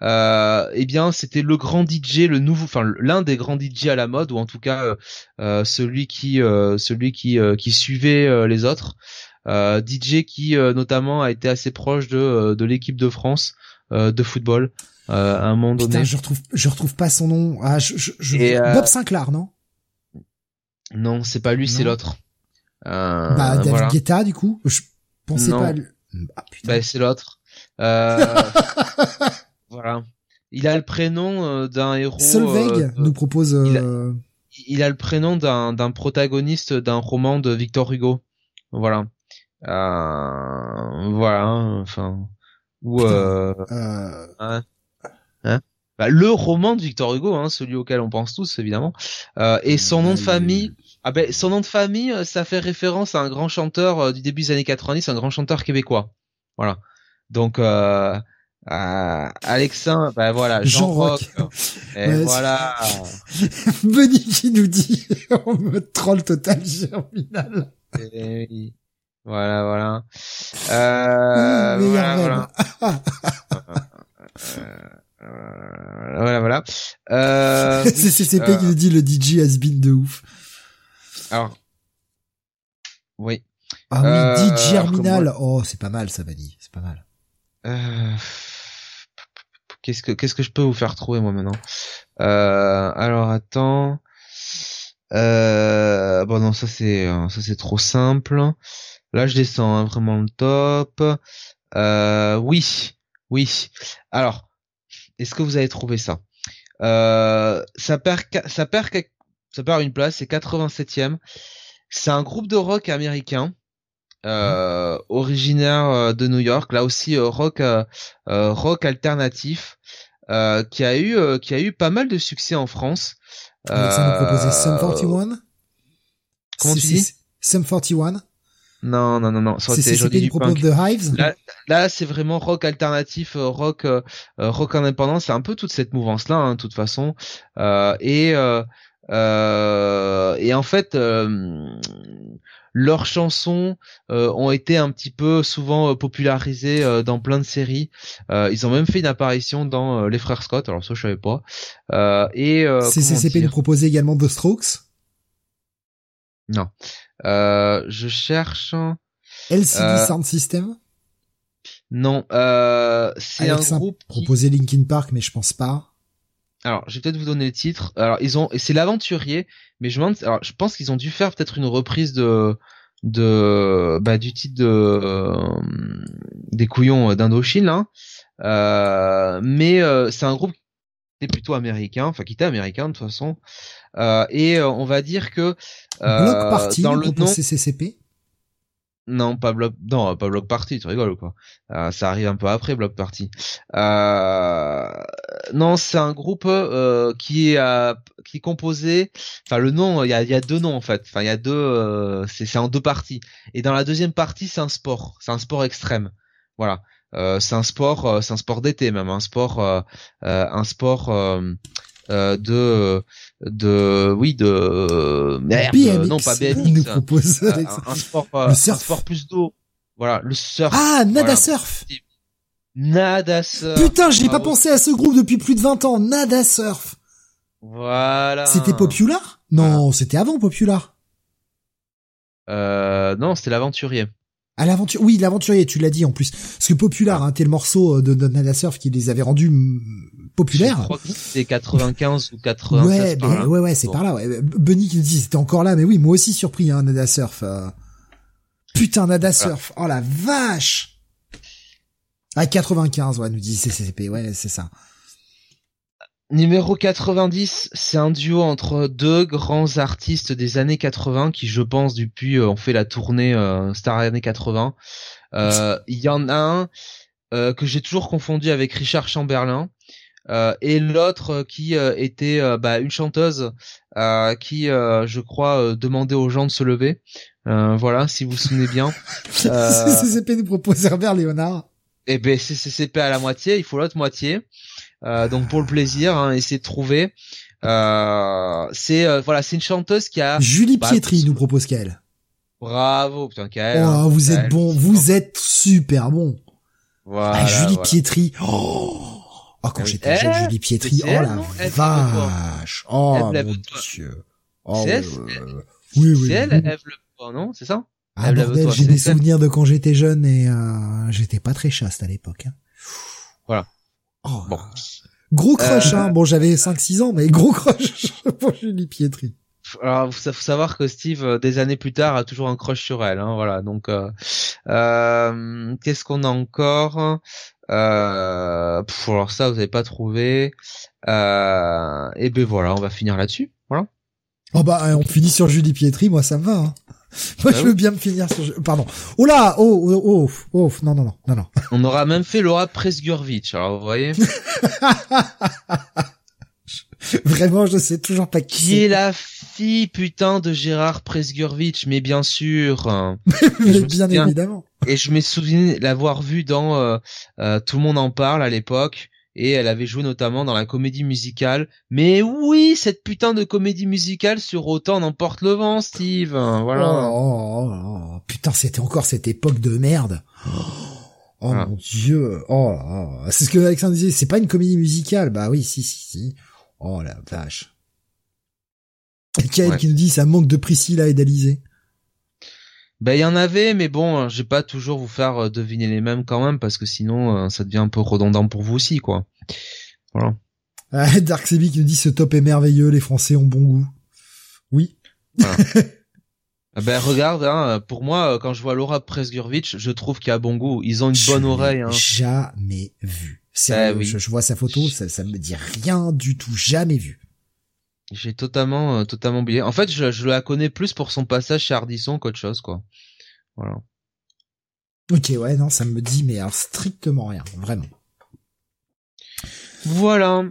Euh, eh bien, c'était le grand DJ, le nouveau, enfin l'un des grands DJ à la mode, ou en tout cas euh, euh, celui qui, euh, celui qui, euh, qui suivait euh, les autres. Euh, DJ qui euh, notamment a été assez proche de, de l'équipe de France euh, de football euh, à un moment donné. Putain, je retrouve, je retrouve pas son nom. Ah, je, je, je- Bob Sinclair, non? Non, c'est pas lui, c'est l'autre. Euh, Bah, David voilà. Guetta, du coup. Je pensais Non. pas. à lui. Ah putain. Bah, c'est l'autre. Euh, [laughs] voilà. Il a le prénom euh, d'un héros. Solveig euh, nous propose. il a- il a le prénom d'un d'un protagoniste d'un roman de Victor Hugo. Voilà. Voilà. Enfin. Ou hein, hein Bah, le roman de Victor Hugo, hein, celui auquel on pense tous évidemment. Euh, et son nom de famille. Ah ben son nom de famille, euh, ça fait référence à un grand chanteur euh, du début des années 90, un grand chanteur québécois. Voilà. Donc euh, Ah, Alexin, bah voilà, Jean Jean Rock. Rock. Et Ouais, voilà. [laughs] Benny qui nous dit [laughs] on me troll total germinal. Et oui. Voilà, voilà. Euh, Meilleur voilà, voilà. [laughs] Euh, voilà, voilà. Euh, C'est CCP euh, qui nous dit le DJ has been de ouf. Alors, oui. Ah oui, Euh, que germinal. Oh, c'est pas mal ça, Vanny. C'est pas mal. Euh, Qu'est-ce que qu'est-ce que je peux vous faire trouver moi maintenant? Euh, Alors attends. Euh, bon non ça c'est euh, ça c'est trop simple. Là je descends hein, vraiment le top. Euh, oui oui. Alors est-ce que vous avez trouvé ça? Euh, Ça perd ça perd ça perd une place. C'est 87e. C'est un groupe de rock américain. Euh, originaire euh, de New York, là aussi euh, rock euh, euh, rock alternatif, euh, qui a eu euh, qui a eu pas mal de succès en France. Nous proposait Sum Euh, 41. comment tu dis? Sum 41. Non non non non, C'est nous propose Dupunk. The Hives? Là, là c'est vraiment rock alternatif, euh, rock euh, euh, rock indépendant, c'est un peu toute cette mouvance là, hein, de toute façon. Euh, et euh, euh, et en fait, euh, leurs chansons euh, ont été un petit peu souvent euh, popularisées euh, dans plein de séries. Euh, ils ont même fait une apparition dans euh, Les Frères Scott. Alors ça, je savais pas. Euh, et euh, comment CCP nous proposait également The Strokes? Non, euh, je cherche. LCD Euh, Sound System? Non, euh, c'est un groupe. qui- proposait Linkin Park, mais je pense pas. Alors, je vais peut-être vous donner le titre. Alors, ils ont, c'est l'aventurier, mais je me demande, alors, je pense qu'ils ont dû faire peut-être une reprise de, de, bah, du titre de, euh, des couillons d'Indochine, là. Euh, mais, euh, c'est un groupe qui était plutôt américain, enfin, qui était américain, de toute façon. Euh, et euh, on va dire que, euh, Block Party dans le nom, CCCP. Non, pas bloc, non, pas bloc party, tu rigoles quoi? Euh, Ça arrive un peu après bloc party. Euh, non, c'est un groupe euh, qui est qui composé. Enfin, le nom, il y a, y a deux noms en fait. Enfin, il y a deux. c'est en deux parties. Et dans la deuxième partie, c'est un sport. C'est un sport extrême. Voilà. C'est un sport, c'est un sport d'été même, un sport, un sport euh, euh, de, de, oui, de, merde, BMX. non pas Il nous BMX, propose euh, Alexa. un, un sport, euh, Le un surf. sport plus d'eau. Voilà, le surf. Ah, Nada Voilà. Surf. Nada surf. Putain, j'ai pas pensé à ce groupe depuis plus de 20 ans. Nada Surf. Voilà. C'était Popular? Non, c'était avant Popular. Euh, non, c'était l'aventurier. À l'aventure, oui, l'aventurier, tu l'as dit en plus. Parce que Popular, hein, t'es le morceau de, de Nada Surf qui les avait rendus mm, Je crois que c'était 95 ou 96 Ouais, par ben, là. ouais, ouais, c'est Bon. par là. Ouais. Bunny qui nous dit, c'était encore là, mais oui, moi aussi surpris, hein, Nada Surf. euh. Putain, Nada Surf. Oh la vache. Ah, 95, ouais, nous dit CCCP, ouais, c'est ça. Numéro 90, c'est un duo entre deux grands artistes des années 80 qui, je pense, depuis euh, ont fait la tournée euh, Star années 80. Euh, Il y en a un euh, que j'ai toujours confondu avec Richard Chamberlain. Euh, et l'autre euh, qui euh, était bah, une chanteuse euh, qui, euh, je crois, euh, demandait aux gens de se lever. Euh, voilà, si vous vous souvenez bien. [laughs] CCCP nous propose Herbert Léonard. Et ben c'est CCP à la moitié, il faut l'autre moitié. Euh, donc pour le plaisir, hein, essayer de trouver. Euh, c'est euh, voilà, c'est une chanteuse qui a Julie bah, Pietri nous propose qu'elle. bravo putain hein. Oh, vous êtes bon, vous êtes super bon. Voilà. ah, Julie voilà. Pietri. Oh, oh quand Oui. j'étais jeune, Julie Pietri. Oh la vache. Oh mon dieu. Oh. Oui, oui. C'est elle. Ève le non, c'est ça? Ah bordel, j'ai des souvenirs de quand j'étais jeune et euh, j'étais pas très chaste à l'époque. hein. Voilà. Oh, Bon. Gros crush, Euh, hein. Bon, j'avais 5-6 ans, mais gros crush [laughs] pour Julie Pietri. Alors, faut, savoir que Steve, euh, des années plus tard, a toujours un crush sur elle. Hein, voilà. Donc, euh, euh, qu'est-ce qu'on a encore? Euh, pff, Alors ça, vous avez pas trouvé. Euh, et ben voilà, on va finir là-dessus. Voilà. Oh bah, on finit sur Julie Pietri, moi ça me va. Hein. [laughs] Moi, Bah je oui. veux bien me finir sur... Pardon. Oh là Oh, oh, oh, oh, non, non, non, non, non. [laughs] On aura même fait Laura Presgurvitch. Alors, vous voyez, [laughs] Vraiment, je sais toujours pas qui qui est la si, putain de Gérard Presgurvitch, mais bien sûr. [laughs] mais bien évidemment. Et je me souviens l'avoir vu dans euh, euh, Tout le monde en parle à l'époque. Et elle avait joué notamment dans la comédie musicale. Mais oui, cette putain de comédie musicale sur Autant n'emporte le vent, Steve. Voilà. Oh, oh, oh, putain, c'était encore cette époque de merde. [gasps] Oh mon dieu. Oh, c'est ce que Alexandre disait. C'est pas une comédie musicale. Bah oui, si, si, si. Oh la vache. Et qui nous dit ça manque de Priscilla et d'Alizé. Ben il y en avait, mais bon, hein, je vais pas toujours vous faire euh, deviner les mêmes quand même, parce que sinon euh, ça devient un peu redondant pour vous aussi, quoi. Voilà. Ah, [laughs] Dark Sebi qui nous dit ce top est merveilleux, les Français ont bon goût. Oui. [laughs] Ah ben regarde, hein, pour moi, euh, quand je vois Laura Presgurvitch, je trouve qu'il a bon goût. Ils ont une bonne oreille. Hein. Jamais vu. Eh je, vois sa photo, ça, ça me dit rien du tout, jamais vu. J'ai totalement, euh, totalement oublié. En fait, je, je, la connais plus pour son passage chez Ardisson qu'autre chose, quoi. Voilà. Ok, ouais, non, ça me dit, mais alors strictement rien, vraiment. Voilà.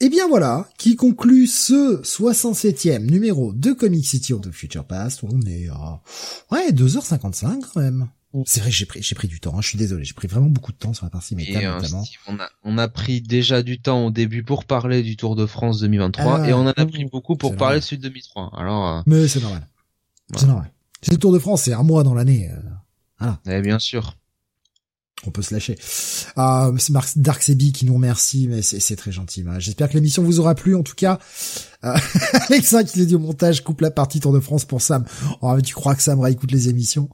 Et eh bien voilà, qui conclut ce 67e numéro de Comic City of the Future Past. On est à, ouais, 2h55 quand même. C'est vrai, j'ai pris, j'ai pris du temps. Hein, je suis désolé, j'ai pris vraiment beaucoup de temps sur la partie méta euh, notamment. on a, on a pris déjà du temps au début pour parler du Tour de France 2023 ah, et on en a pris beaucoup pour parler de Sud 2003. Alors. Euh, Mais c'est normal. C'est normal. C'est le Tour de France, c'est un mois dans l'année. Euh, voilà. Eh bien sûr. On peut se lâcher. Ah, c'est Dark Sebi qui nous remercie, mais c'est très gentil. J'espère que l'émission vous aura plu. En tout cas, euh, [laughs] Alexa qui l'a dit au montage coupe la partie Tour de France pour Sam. Oh, tu crois que Sam réécoute les émissions?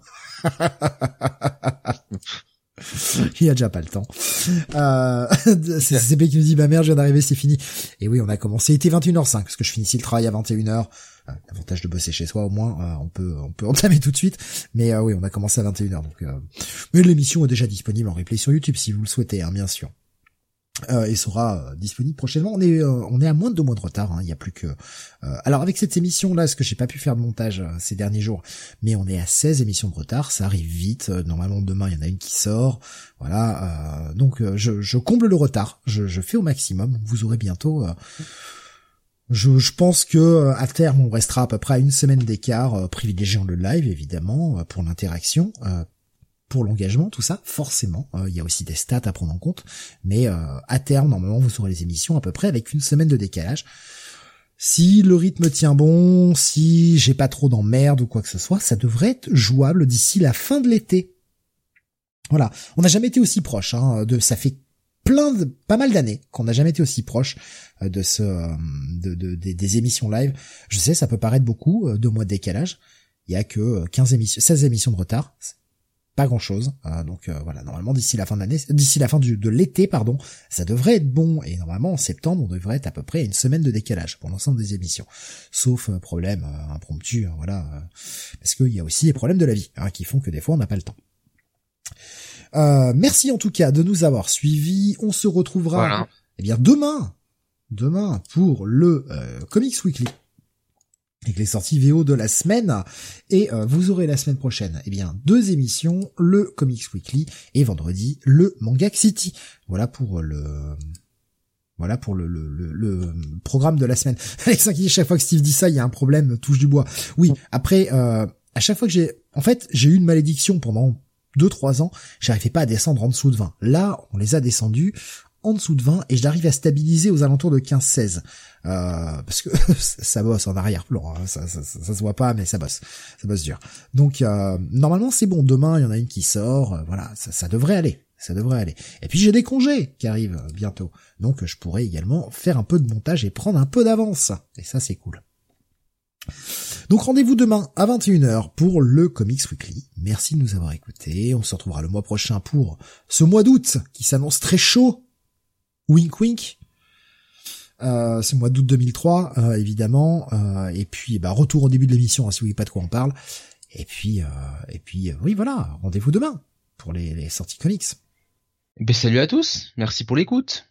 Il y a déjà pas le temps. Euh, [laughs] c'est CB qui nous dit, bah merde, je viens d'arriver, c'est fini. Et oui, on a commencé, il était 21h05, parce que je finissais le travail à 21h. Euh, l'avantage de bosser chez soi, au moins, euh, on peut, on peut entamer tout de suite. Mais euh, oui, on a commencé à 21h, donc, mais l'émission est déjà disponible en replay sur YouTube, si vous le souhaitez, hein, bien sûr euh, et sera euh, disponible prochainement. On est euh, on est à moins de deux mois de retard. Hein. Il n'y a plus que. Euh, alors avec cette émission là, ce que j'ai pas pu faire de montage ces derniers jours, mais on est à 16 émissions de retard. Ça arrive vite. normalement demain il y en a une qui sort. Voilà. donc je, je, comble le retard. Je, je, fais au maximum. Vous aurez bientôt. Je, je, pense que à terme on restera à peu près à une semaine d'écart, privilégiant le live évidemment pour l'interaction pour l'engagement, tout ça, forcément. Euh, il y a aussi des stats à prendre en compte, mais euh, à terme, normalement, vous aurez les émissions à peu près avec une semaine de décalage. Si le rythme tient bon, si j'ai pas trop d'emmerde ou quoi que ce soit, ça devrait être jouable d'ici la fin de l'été. Voilà, on n'a jamais été aussi proche. Hein, de, ça fait plein de, pas mal d'années qu'on n'a jamais été aussi proche euh, de ce, de, de, des émissions live. Je sais, ça peut paraître beaucoup, deux mois de décalage. Il y a que 15 émissions, 16 émissions de retard pas grand chose. Euh, donc euh, voilà, normalement d'ici la fin de l'année, d'ici la fin du, de l'été, pardon, ça devrait être bon. Et normalement en septembre, on devrait être à peu près une semaine de décalage pour l'ensemble des émissions, sauf euh, problème impromptu, hein, voilà, parce qu'il y a aussi les problèmes de la vie hein, qui font que des fois on n'a pas le temps. merci en tout cas de nous avoir suivis. On se retrouvera eh bien demain, demain pour le Comics Weekly avec les sorties VO de la semaine. Et euh, vous aurez la semaine prochaine, eh bien, deux émissions, le Comics Weekly et vendredi le Manga City. Voilà pour le voilà pour le, le, programme de la semaine. [laughs] Alexa qui chaque fois que Steve dit ça, il y a un problème, touche du bois. Oui, après, euh, à chaque fois que j'ai... En fait, j'ai eu une malédiction pendant 2-3 ans, j'arrivais pas à descendre en dessous de 20. Là, on les a descendus en dessous de 20 et j'arrive à stabiliser aux alentours de 15-16. Euh, parce que [laughs] ça bosse en arrière-plan, hein. ça, ça, ça, se voit pas, mais ça bosse, ça bosse dur. Donc euh, normalement c'est bon, demain il y en a une qui sort, euh, voilà, ça, devrait aller, ça devrait aller. Et puis j'ai des congés qui arrivent bientôt, donc je pourrais également faire un peu de montage et prendre un peu d'avance, et ça c'est cool. Donc rendez-vous demain à 21h pour le Comics Weekly. Merci de nous avoir écoutés. On se retrouvera le mois prochain pour ce mois d'août qui s'annonce très chaud Wink Wink. Euh, c'est le mois d'août 2003, euh, évidemment. Euh, et puis, bah, retour au début de l'émission, hein, si vous voulez pas de quoi on parle. Et puis, et puis, oui, voilà, rendez-vous demain pour les, les sorties comics. Ben, salut à tous, merci pour l'écoute.